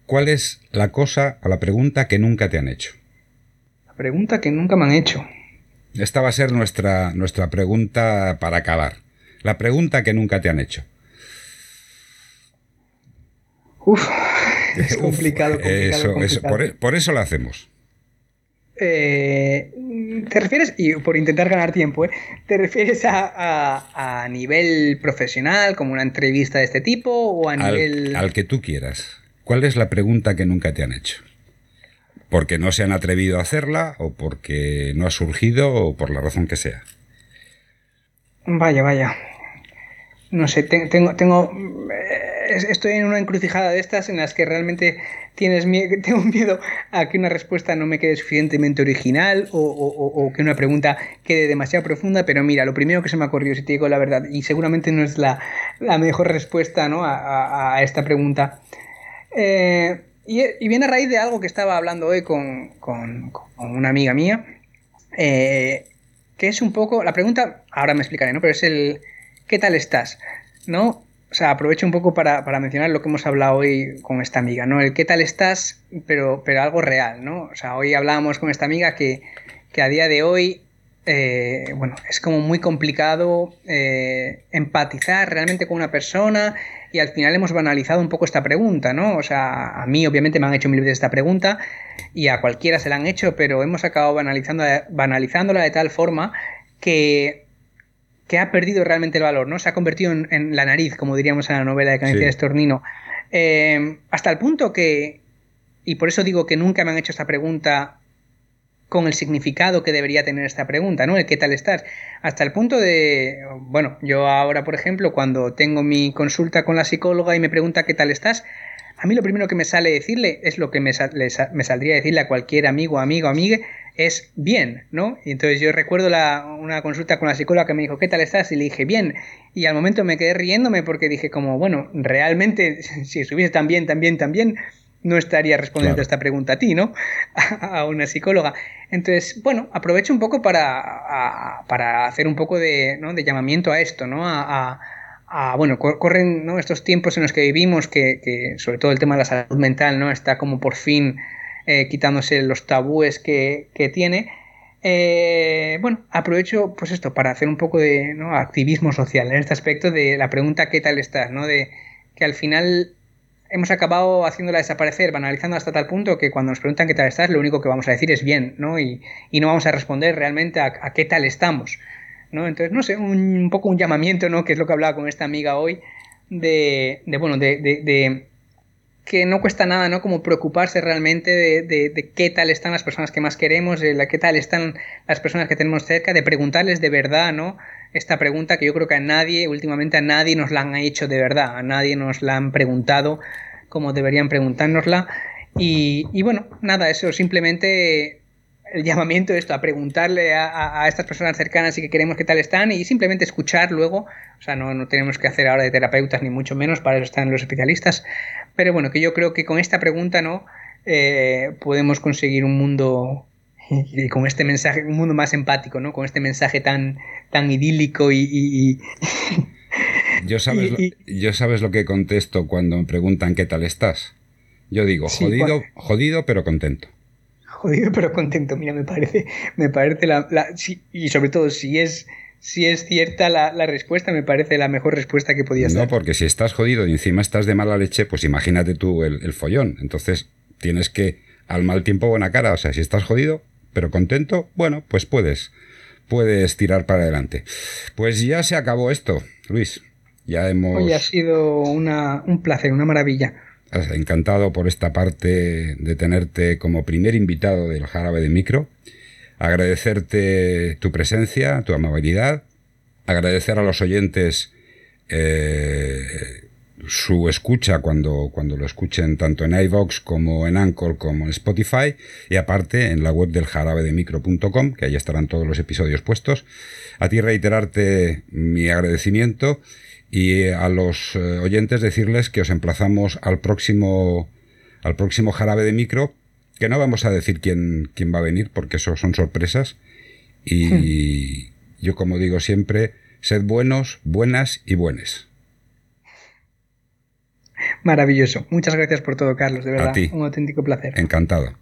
¿Cuál es la cosa o la pregunta que nunca te han hecho? La pregunta que nunca me han hecho. Esta va a ser nuestra, nuestra pregunta para acabar. La pregunta que nunca te han hecho. Uf, <laughs> es complicado. por, por eso la hacemos. Eh, ¿Te refieres, y por intentar ganar tiempo, ¿eh? ¿te refieres a, nivel profesional, como una entrevista de este tipo, o a nivel... Al que tú quieras. ¿Cuál es la pregunta que nunca te han hecho? ¿Porque no se han atrevido a hacerla, o porque no ha surgido, o por la razón que sea? Vaya, vaya. No sé, tengo, tengo eh, estoy en una encrucijada de estas en las que realmente tienes <laughs> tengo miedo a que una respuesta no me quede suficientemente original o, que una pregunta quede demasiado profunda, pero mira, lo primero que se me ha ocurrido, si te digo la verdad, y seguramente no es la, mejor respuesta ¿no? a, esta pregunta, eh, y, viene a raíz de algo que estaba hablando hoy con, una amiga mía, eh, que es un poco, la pregunta, ahora me explicaré, ¿no? Pero es el, ¿qué tal estás? ¿No? O sea, aprovecho un poco para, mencionar lo que hemos hablado hoy con esta amiga, ¿no? El qué tal estás, pero, pero algo real, ¿no? O sea, hoy hablábamos con esta amiga que, a día de hoy, eh, bueno, es como muy complicado eh, empatizar realmente con una persona y al final hemos banalizado un poco esta pregunta, ¿no? O sea, a mí obviamente me han hecho mil veces esta pregunta y a cualquiera se la han hecho, pero hemos acabado banalizando, banalizándola de tal forma que que ha perdido realmente el valor, ¿no? Se ha convertido en, la nariz, como diríamos en la novela de Canencia de Estornino. Eh, hasta el punto que, y por eso digo que nunca me han hecho esta pregunta con el significado que debería tener esta pregunta, ¿no? El qué tal estás. Hasta el punto de, bueno, yo ahora, por ejemplo, cuando tengo mi consulta con la psicóloga y me pregunta qué tal estás, a mí lo primero que me sale decirle es lo que me, me saldría decirle a cualquier amigo, amigo, amigue, es bien, ¿no? Y entonces yo recuerdo una consulta con la psicóloga que me dijo, ¿qué tal estás? Y le dije, bien. Y al momento me quedé riéndome porque dije como, bueno, realmente <laughs> si estuviese tan bien, tan bien, tan bien, no estaría respondiendo esta pregunta a ti, ¿no? <laughs> a una psicóloga. Entonces, bueno, aprovecho un poco para, para hacer un poco de, ¿no? de llamamiento a esto, ¿no? a bueno, corren ¿no? estos tiempos en los que vivimos, que, sobre todo el tema de la salud mental, ¿no? Está como por fin eh, quitándose los tabúes que, tiene. Eh, bueno, aprovecho pues esto para hacer un poco de activismo social en este aspecto de la pregunta ¿qué tal estás? ¿no? De que al final hemos acabado haciéndola desaparecer, banalizando hasta tal punto que cuando nos preguntan qué tal estás, lo único que vamos a decir es bien, ¿no? Y, no vamos a responder realmente a qué tal estamos. ¿No? Entonces, no sé, un, poco un llamamiento, ¿no? Que es lo que hablaba con esta amiga hoy, de, de bueno, de, de, que no cuesta nada, ¿no? Como preocuparse realmente de, qué tal están las personas que más queremos, de la, qué tal están las personas que tenemos cerca, de preguntarles de verdad, ¿no? Esta pregunta que yo creo que a nadie, últimamente a nadie nos la han hecho de verdad, a nadie nos la han preguntado como deberían preguntárnosla. Y, y bueno, nada, eso, simplemente el llamamiento esto, a preguntarle a, estas personas cercanas y que queremos qué tal están y simplemente escuchar luego, o sea, no, no, tenemos que hacer ahora de terapeutas ni mucho menos, para eso están los especialistas, pero bueno, que yo creo que con esta pregunta, ¿no? Eh, podemos conseguir un mundo y, con este mensaje, un mundo más empático, ¿no? Con este mensaje tan, tan idílico y... <laughs> yo, sabes <laughs> lo, yo sabes lo que contesto cuando me preguntan qué tal estás. Yo digo, jodido, jodido pero contento jodido pero contento. Mira, me parece, me parece la, y sobre todo si es si es cierta la, respuesta, me parece la mejor respuesta que podías dar. No, porque si estás jodido y encima estás de mala leche, pues imagínate tú el, follón. Entonces tienes que, al mal tiempo, buena cara. O sea, si estás jodido, pero contento, bueno, pues puedes, puedes tirar para adelante. Pues ya se acabó esto, Luis. Ya hemos... Hoy ha sido una, un placer, una maravilla. Encantado por esta parte de tenerte como primer invitado del jarabe de micro. Agradecerte tu presencia, tu amabilidad agradecer a los oyentes eh, su escucha cuando, cuando lo escuchen tanto en iVox como en Anchor como en Spotify y aparte en la web del jarabe de micro.com que ahí estarán todos los episodios puestos. A ti reiterarte mi agradecimiento y a los eh, oyentes decirles que os emplazamos al próximo al próximo jarabe de micro que no vamos a decir quién, quién va a venir porque eso son sorpresas y hmm. yo como digo siempre sed buenos, buenas y buenas. Maravilloso. Muchas gracias por todo, Carlos. De verdad, un auténtico placer. Encantado.